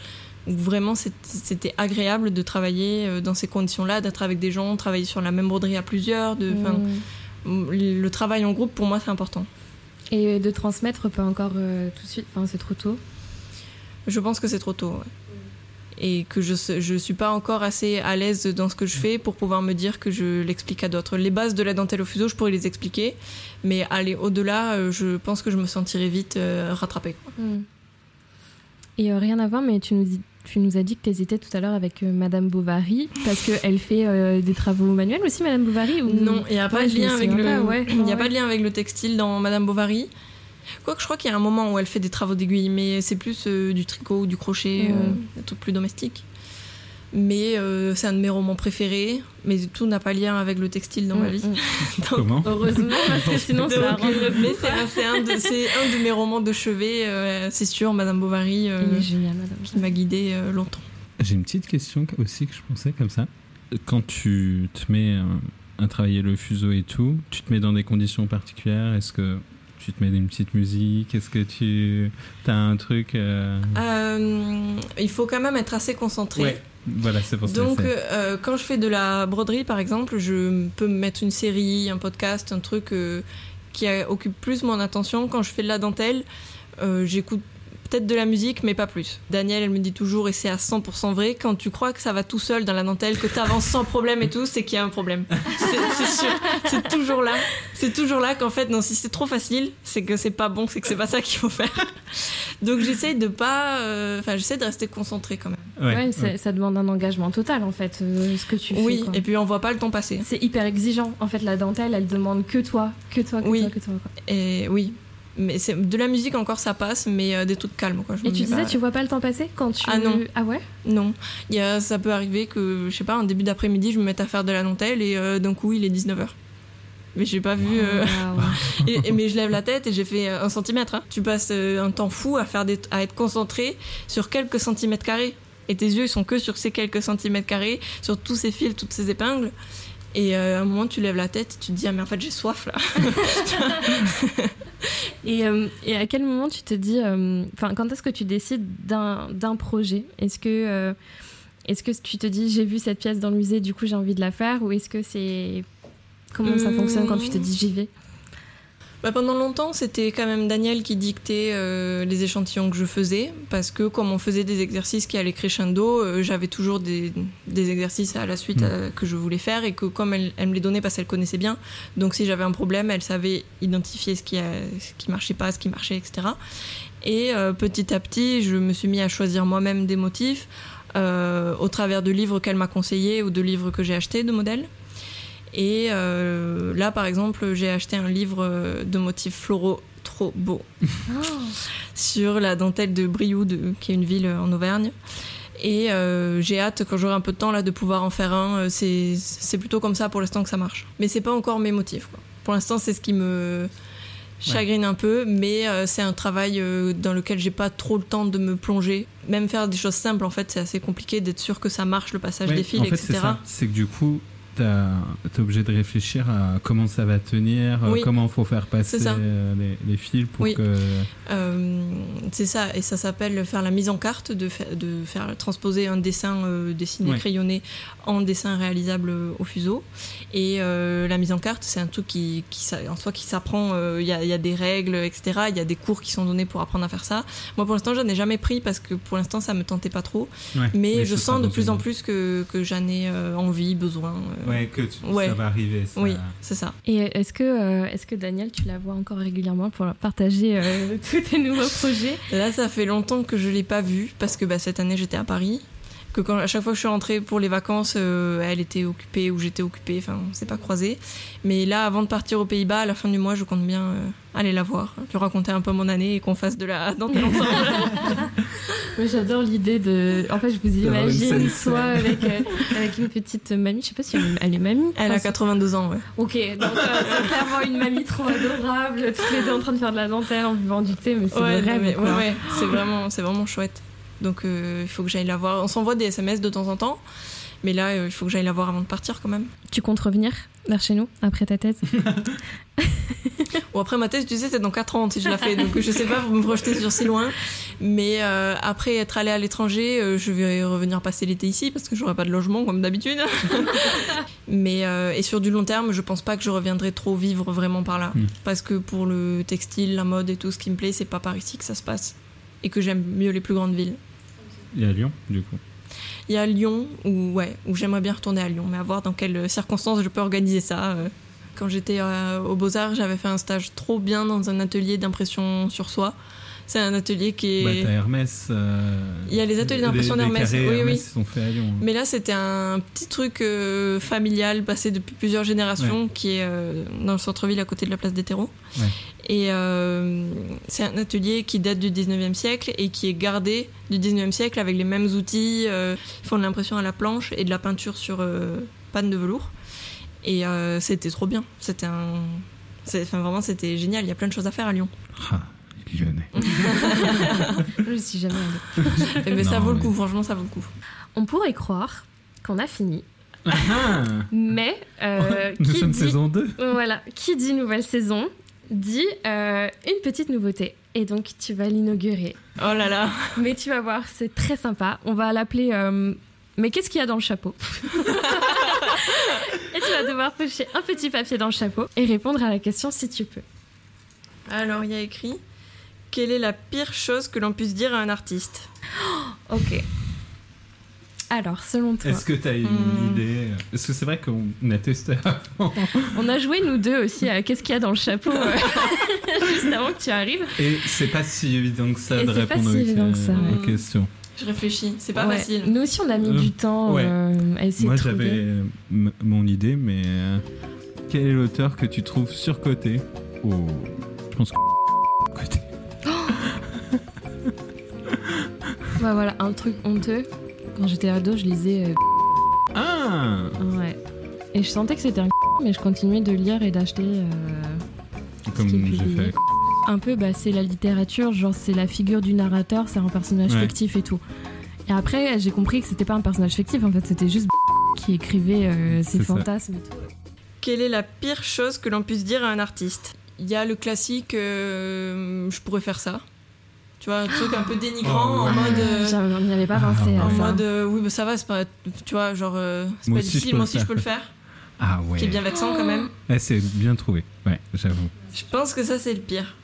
où vraiment c'était agréable de travailler euh, dans ces conditions-là, d'être avec des gens, travailler sur la même broderie à plusieurs. De, enfin, Mm. Le travail en groupe, pour moi, c'est important. Et de transmettre pas encore euh, tout de suite, enfin c'est trop tôt. Je pense que c'est trop tôt. ouais. Et que je ne suis pas encore assez à l'aise dans ce que je fais pour pouvoir me dire que je l'explique à d'autres. Les bases de la dentelle au fuseau, je pourrais les expliquer, mais aller au-delà, euh, je pense que je me sentirais vite euh, rattrapée. quoi. Mm. Et euh, rien à voir, mais tu nous, dis- tu nous as dit que tu hésitais tout à l'heure avec euh, Madame Bovary, parce qu'elle fait euh, des travaux manuels aussi, Madame Bovary ou... Non, il n'y a pas Ouais, de lien avec le, pas, ouais. il y a Ouais. pas de lien avec le textile dans Madame Bovary. Quoique je crois qu'il y a un moment où elle fait des travaux d'aiguille, mais c'est plus euh, du tricot ou du crochet, Mm. euh, des trucs plus domestiques. Mais euh, c'est un de mes romans préférés, mais tout n'a pas lien avec le textile dans ma Mm, vie. mm. Donc, Comment Heureusement, parce que sinon ça euh, mais c'est un, de, mes romans de chevet, euh, c'est sûr, Madame Bovary, euh, génial, Madame. qui m'a guidée euh, longtemps. J'ai une petite question aussi que je pensais comme ça. Quand tu te mets euh, à travailler le fuseau et tout, tu te mets dans des conditions particulières? Est-ce que tu te mets une petite musique? Est-ce que tu as un truc euh, Euh, il faut quand même être assez concentré. Ouais. Voilà, c'est pour ça. Donc, c'est- euh, quand je fais de la broderie, par exemple, je peux me mettre une série, un podcast, un truc euh, qui euh, occupe plus mon attention. Quand je fais de la dentelle, euh, j'écoute peut-être de la musique, mais pas plus. Daniel, elle me dit toujours, et c'est à 100% vrai, quand tu crois que ça va tout seul dans la dentelle, que tu avances sans problème et tout, c'est qu'il y a un problème. C'est c'est sûr. C'est toujours là. C'est toujours là qu'en fait, non, si c'est trop facile, c'est que c'est pas bon, c'est que c'est pas ça qu'il faut faire. Donc j'essaie de pas. euh, Enfin, j'essaie de rester concentrée quand même. Ouais, c'est- ça demande un engagement total en fait, euh, ce que tu Oui, fais. quoi. et puis on voit pas le temps passer. C'est hyper exigeant. En fait, la dentelle, elle demande que toi, que toi, que Oui. toi, que toi. quoi. Et oui. Mais c'est de la musique encore ça passe, mais euh, des trucs calmes quoi. Je Et tu disais, pas- tu vois pas le temps passer quand tu. Ah non. Ah ouais? Non, il y a, ça peut arriver que je sais pas un début d'après-midi je me mette à faire de la dentelle et euh, d'un coup il est 19h. Mais j'ai pas vu. euh, Waouh. et, et- mais je lève la tête et j'ai fait un centimètre. hein. Tu passes un temps fou à faire des, à être concentré sur quelques centimètres carrés. Et tes yeux ils sont que sur ces quelques centimètres carrés, sur tous ces fils, toutes ces épingles. Et euh, à un moment tu lèves la tête et tu te dis ah mais en fait j'ai soif là. Et, euh, et à quel moment tu te dis, euh, enfin, quand est-ce que tu décides d'un projet? Est-ce que, est-ce que tu te dis, j'ai vu cette pièce dans le musée, du coup j'ai envie de la faire, ou est-ce que c'est comment ça Hum. fonctionne quand tu te dis j'y vais? Bah, pendant longtemps, c'était quand même Daniel qui dictait euh, les échantillons que je faisais, parce que comme on faisait des exercices qui allaient crescendo, euh, j'avais toujours des, des exercices à la suite Mm. euh, que je voulais faire, et que comme elle, elle me les donnait parce qu'elle connaissait bien, donc si j'avais un problème, elle savait identifier ce qui, ce qui marchait pas, ce qui marchait, etc. Et petit à petit, je me suis mis à choisir moi-même des motifs euh, au travers de livres qu'elle m'a conseillés ou de livres que j'ai achetés de modèles. Et euh, là, par exemple, j'ai acheté un livre euh, de motifs floraux trop beau sur la dentelle de Brioude, qui est une ville en Auvergne. Et euh, j'ai hâte, quand j'aurai un peu de temps là, de pouvoir en faire un. Euh, C'est plutôt comme ça pour l'instant que ça marche. Mais c'est pas encore mes motifs. quoi. Pour l'instant, c'est ce qui me chagrine un peu, mais euh, c'est un travail euh, dans lequel j'ai pas trop le temps de me plonger. Même faire des choses simples, en fait, c'est assez compliqué d'être sûr que ça marche, le passage Ouais, des fils, en fait, etc. C'est que du coup, t'as- t'es obligé de réfléchir à comment ça va tenir, euh, Oui. comment faut faire passer euh, les, les fils pour Oui. que. Euh, c'est ça, et ça s'appelle faire la mise en carte, de, fa- de faire transposer un dessin euh, dessiné, Ouais. crayonné en dessin réalisable au fuseau. Et euh, la mise en carte, c'est un truc qui, qui en soi qui s'apprend. Il y, a, il y a des règles, etc. Il y a des cours qui sont donnés pour apprendre à faire ça. Moi, pour l'instant, j'en ai jamais pris parce que pour l'instant, ça me tentait pas trop. Ouais. Mais je sens de plus en plus que, que j'en ai envie, besoin. Euh. Ouais, que tu- Ouais. ça va arriver. ça- Oui, c'est ça. Et est-ce que, euh, est-ce que Daniel, tu la vois encore régulièrement pour partager euh, tous tes nouveaux projets? Là, ça fait longtemps que je l'ai pas vue parce que bah, cette année j'étais à Paris. Que quand à chaque fois que je suis rentrée pour les vacances, euh, elle était occupée ou j'étais occupée, enfin on s'est pas croisé. Mais là, avant de partir aux Pays-Bas, à la fin du mois, je compte bien euh, aller la voir, lui raconter un peu mon année et qu'on fasse de la dentelle ensemble. Moi, j'adore l'idée de. En fait, je vous imagine soit avec, euh, avec une petite mamie. Je sais pas si elle, elle est mamie. Elle a Enfin, 82 ans, ouais. Ok, donc euh, c'est clairement une mamie trop adorable, toutes les deux en train de faire de la dentelle en buvant du thé, mais c'est Ouais, le rêve. mais- quoi. ouais, ouais, c'est vraiment, c'est vraiment chouette. Donc euh, il faut que j'aille la voir. On s'envoie des SMS de temps en temps, mais là euh, il faut que j'aille la voir avant de partir quand même. Tu comptes revenir vers chez nous après ta thèse Bon après ma thèse, tu sais, c'est dans 4 ans si je la fais, donc je sais pas pour me projeter sur si loin. Mais euh, après être allée à l'étranger, euh, je vais revenir passer l'été ici parce que j'aurai pas de logement comme d'habitude. mais euh, et sur du long terme, je pense pas que je reviendrai trop vivre vraiment par là, Mm. parce que pour le textile, la mode et tout ce qui me plaît, c'est pas par ici que ça se passe et que j'aime mieux les plus grandes villes. Il y a Lyon, du coup. Il y a Lyon où, ouais, où j'aimerais bien retourner à Lyon, mais à voir dans quelles circonstances je peux organiser ça. euh. Quand j'étais euh, aux Beaux-Arts, j'avais fait un stage trop bien dans un atelier d'impression sur soi. C'est un atelier qui est. Bah, t'as Hermès. euh, Il y a les ateliers d'impression d'Hermès, oui, Hermès oui. sont faits à Lyon. hein. Mais là, c'était un petit truc euh, familial passé depuis plusieurs générations qui est euh, dans le centre-ville à côté de la place des terreaux. Ouais. Et c'est un atelier qui date du 19e siècle et qui est gardé du 19e siècle avec les mêmes outils. ils font de l'impression à la planche et de la peinture sur panne de velours. Et c'était trop bien. C'était un. Enfin, vraiment, c'était génial. Il y a plein de choses à faire à Lyon. Ah, Lyonnais. Je suis jamais allée. Mais ça vaut le coup, franchement, ça vaut le coup. On pourrait croire qu'on a fini, Ah, mais euh, Nous qui sommes dit... saison 2. Voilà, qui dit nouvelle saison dit euh, une petite nouveauté. Et donc tu vas l'inaugurer. Oh là là. Mais tu vas voir, c'est très sympa. On va l'appeler. euh, Mais qu'est-ce qu'il y a dans le chapeau Et tu vas devoir pêcher un petit papier dans le chapeau et répondre à la question si tu peux. Alors, il y a écrit Quelle est la pire chose que l'on puisse dire à un artiste? Ok. Alors, selon toi, Est-ce que tu as une Hmm. idée? Parce que c'est vrai qu'on a testé avant? on a joué nous deux aussi à qu'est-ce qu'il y a dans le chapeau euh, juste avant que tu arrives. Et c'est pas si évident que ça Et de c'est pas répondre si évident que ça, aux ouais. questions. Je réfléchis, c'est pas Ouais. facile. Nous aussi, on a mis Euh, du temps ouais. euh, à essayer Moi de trouver. j'avais euh, m- mon idée, mais euh, quel est l'auteur que tu trouves surcoté? Oh, je pense que. Côté. Ouais, voilà, un truc honteux. Quand j'étais ado, je lisais. euh, Ah Ouais. Et je sentais que c'était un mais je continuais de lire et d'acheter. euh, Comme j'ai fait. Un peu, bah, c'est la littérature, genre c'est la figure du narrateur, c'est un personnage Ouais. fictif et tout. Et après, j'ai compris que c'était pas un personnage fictif, en fait, c'était juste qui écrivait euh, ses ça. fantasmes et tout. Quelle est la pire chose que l'on puisse dire à un artiste? Il y a le classique euh, Je pourrais faire ça. Tu vois, un truc un peu dénigrant Oh, en mode. euh, n'y avait pas pensé en ça. mode euh, oui, bah, ça va, c'est pas. Tu vois, genre, euh, c'est pas difficile, moi aussi je peux le faire. Ah ouais. Qui est bien vexant quand même. Ouais, c'est bien trouvé. Ouais, j'avoue. Je pense que ça, c'est le pire.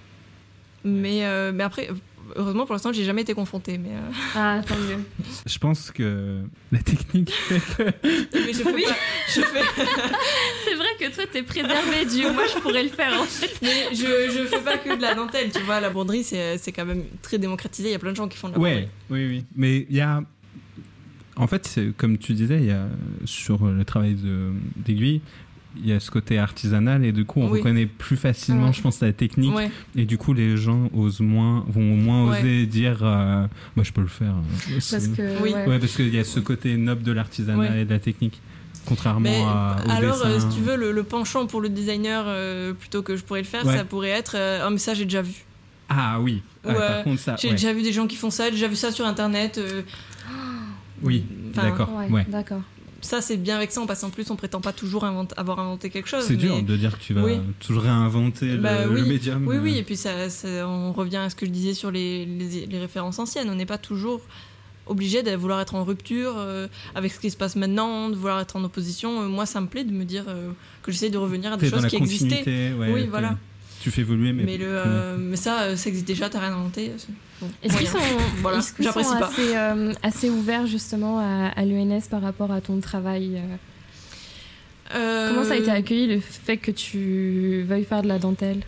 Mais, euh, mais après, heureusement pour l'instant, j'ai jamais été confrontée. Mais, euh, Ah, tant mieux. Je pense que la technique fait que. mais je fais Oui. pas- je fais- C'est vrai que toi, t'es préservé du moi, je pourrais le faire en fait. Mais je, je fais pas que de la dentelle, tu vois. La broderie, c'est c'est quand même très démocratisé. Il y a plein de gens qui font de la Ouais, broderie. oui, oui. Mais il y a. En fait, c'est- comme tu disais, il y a sur le travail de- d'aiguille, il y a ce côté artisanal et du coup, on Oui. reconnaît plus facilement, Ouais. je pense, la technique. Ouais. Et du coup, les gens osent moins, vont moins Ouais. oser dire euh, Moi, je peux le faire. Parce que. Oui. ouais. Ouais, parce qu'il y a ce côté noble de l'artisanat Ouais. et de la technique. Contrairement Mais à, au alors, euh, si tu veux, le, le penchant pour le designer, euh, plutôt que je pourrais le faire, Ouais. ça pourrait être euh, Oh, mais ça, j'ai déjà vu. Ah oui. Ah, par contre, ça. J'ai ouais. déjà vu des gens qui font ça, j'ai déjà vu ça sur internet. euh, Oui, d'accord. Ouais, Ouais. d'accord. Ça, c'est bien vexant parce qu'en plus, on prétend pas toujours invente- avoir inventé quelque chose. C'est dur de dire que tu vas Oui. toujours réinventer Bah le, le oui. médium. Oui, euh. oui, et puis ça, ça- on revient à ce que je disais sur les, les- les références anciennes. On n'est pas toujours obligé de vouloir être en rupture euh, avec ce qui se passe maintenant, de vouloir être en opposition. Euh, moi, ça me plaît de me dire euh, que j'essaie de revenir à des choses qui existaient. ouais, Oui, voilà. Tu fais évoluer, mais. Mais, le, euh, mais ça, euh, ça existe déjà, t'as rien inventé. Est-ce qu'ils sont, Voilà, assez, euh, assez ouverts justement à, à l'ENS par rapport à ton travail euh Euh, Comment ça a été accueilli le fait que tu veuilles faire de la dentelle?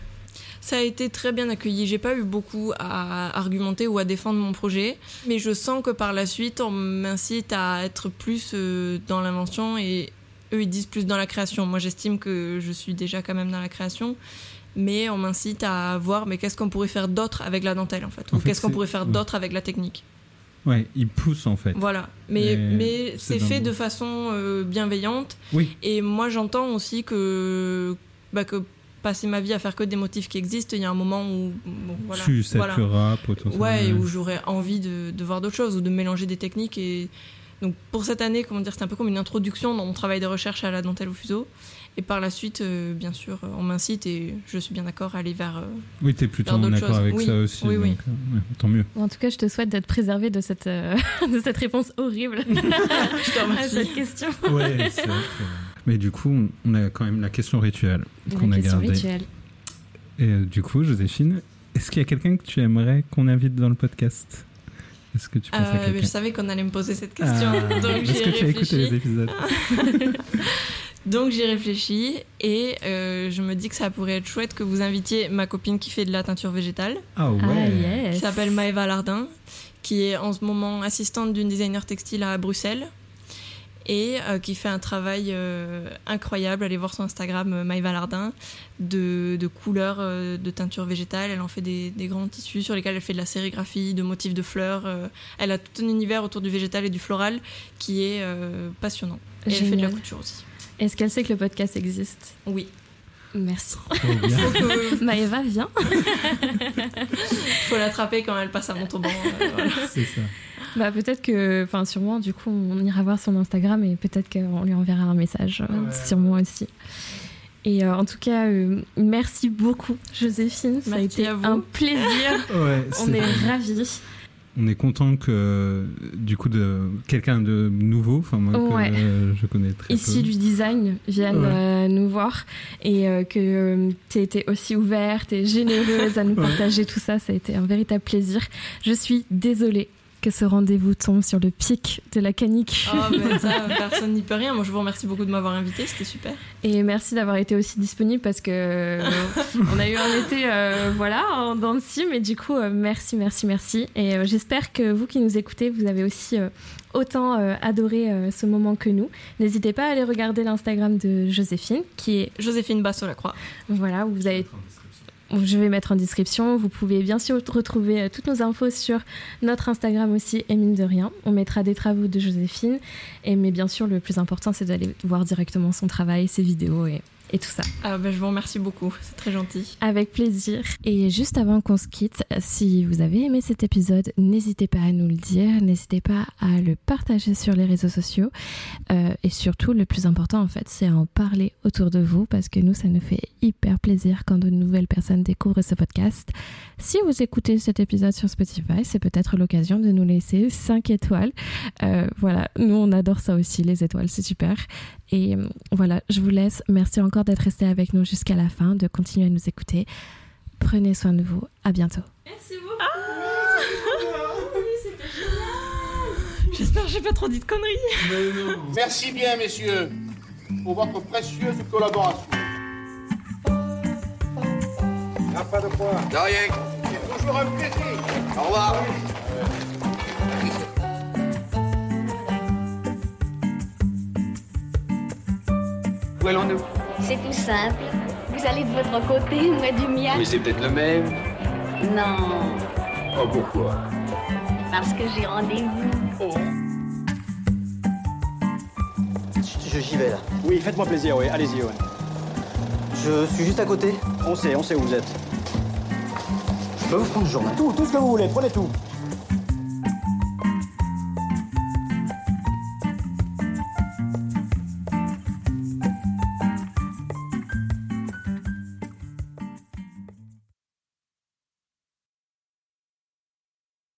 Ça a été très bien accueilli. J'ai pas eu beaucoup à argumenter ou à défendre mon projet, mais je sens que par la suite, on m'incite à être plus dans l'invention et eux, ils disent plus dans la création. Moi, j'estime que je suis déjà quand même dans la création, mais on m'incite à voir, mais qu'est-ce qu'on pourrait faire d'autre avec la dentelle, en fait, En ou qu'est-ce qu'on pourrait faire d'autre avec la technique. Ouais, il pousse en fait. Voilà, mais, Mais mais c'est fait de façon euh, bienveillante. Oui. Et moi, j'entends aussi que, bah, que passer ma vie à faire que des motifs qui existent, il y a un moment où. bon, voilà, Tu voilà. potentiellement. Ouais, où j'aurais envie de, de voir d'autres choses ou de mélanger des techniques. Et donc pour cette année, comment dire, c'est un peu comme une introduction dans mon travail de recherche à la dentelle au fuseau. Et par la suite, euh, bien sûr, on m'incite et je suis bien d'accord à aller vers. euh, Oui, t'es plutôt vers en accord choses. avec Oui, ça aussi. oui, oui. euh, tant mieux. En tout cas, je te souhaite d'être préservé de cette, euh, de cette réponse horrible Je te à remercie. cette question. Ouais, c'est vrai que- Mais du coup, on- a quand même la question rituelle qu'on La a question gardée. rituelle. Et euh, du coup, Joséphine, est-ce qu'il y a quelqu'un que tu aimerais qu'on invite dans le podcast? Est-ce que tu penses à Euh, mais quelqu'un? je savais qu'on allait me poser cette question, Ah, donc Est-ce que tu as écouté les épisodes? Donc j'y réfléchis et euh, je me dis que ça pourrait être chouette que vous invitiez ma copine qui fait de la teinture végétale, Ah ouais Ah, yes. qui s'appelle Maëva Lardin, qui est en ce moment assistante d'une designer textile à Bruxelles et euh, qui fait un travail euh, incroyable. Allez voir son Instagram Maëva Lardin de, de couleurs euh, de teinture végétale. Elle en fait des, des grands tissus sur lesquels elle fait de la sérigraphie, de motifs de fleurs. euh, elle a tout un univers autour du végétal et du floral qui est euh, passionnant. Et elle fait de la couture aussi. Est-ce qu'elle sait que le podcast existe? Oui. Merci. Maëva, viens. faut l'attraper quand elle passe à Montauban. euh, voilà. C'est ça. Bah, peut-être que, enfin, sûrement, du coup, on ira voir son Instagram et peut-être qu'on lui enverra un message, euh, sûrement aussi. Et euh, en tout cas, euh, merci beaucoup, Joséphine. Ça a Merci été à vous. un plaisir. Ouais, on est ravis. On est content que, du coup, de quelqu'un de nouveau, enfin moi Ouais. que euh, je connais très Ici peu. du design viennent Ouais. euh, nous voir et euh, que tu été aussi ouverte et généreuse à nous partager tout ça. Ça a été un véritable plaisir. Je suis désolée que ce rendez-vous tombe sur le pic de la canicule. Oh, mais ça, personne n'y peut rien. Moi, je vous remercie beaucoup de m'avoir invité. C'était super. Et merci d'avoir été aussi disponible parce que euh, on a eu un été euh, voilà en dans et du coup euh, merci merci merci et euh, j'espère que vous qui nous écoutez vous avez aussi euh, autant euh, adoré euh, ce moment que nous. N'hésitez pas à aller regarder l'Instagram de Joséphine qui est Joséphine Basso Lacroix. voilà où vous avez je vais mettre en description. Vous pouvez bien sûr retrouver euh, toutes nos infos sur notre Instagram aussi, et mine de rien. On mettra des travaux de Joséphine. Et, mais bien sûr, le plus important, c'est d'aller voir directement son travail, ses vidéos et, et tout ça. Ah, ben, je vous remercie beaucoup. C'est très gentil. Avec plaisir. Et juste avant qu'on se quitte, si vous avez aimé cet épisode, n'hésitez pas à nous le dire, n'hésitez pas à le partager sur les réseaux sociaux. Euh, et surtout, le plus important, en fait, c'est à en parler autour de vous parce que nous, ça nous fait hyper plaisir quand de nouvelles personnes découvrent ce podcast. Si vous écoutez cet épisode sur Spotify, c'est peut-être l'occasion de nous laisser 5 étoiles. Euh, voilà, nous, on adore ça aussi, les étoiles, c'est super. Et euh, voilà, je vous laisse. Merci encore d'être resté avec nous jusqu'à la fin, de continuer à nous écouter. Prenez soin de vous. À bientôt. Merci beaucoup. J'espère que j'ai pas trop dit de conneries. Merci bien, messieurs, pour votre précieuse collaboration. Ah, pas de quoi. De rien. C'est toujours un plaisir. Au revoir. Où allons-nous C'est tout simple. Vous allez de votre côté, moi du mien. Mais c'est peut-être le même. Non, Oh, pourquoi? Parce que j'ai rendez-vous. Je- J'y vais là. Oui, faites-moi plaisir, oui, allez-y, ouais. Je suis juste à côté. On sait, on sait où vous êtes. Je peux vous prendre le journal. Tout, tout ce que vous voulez, prenez tout.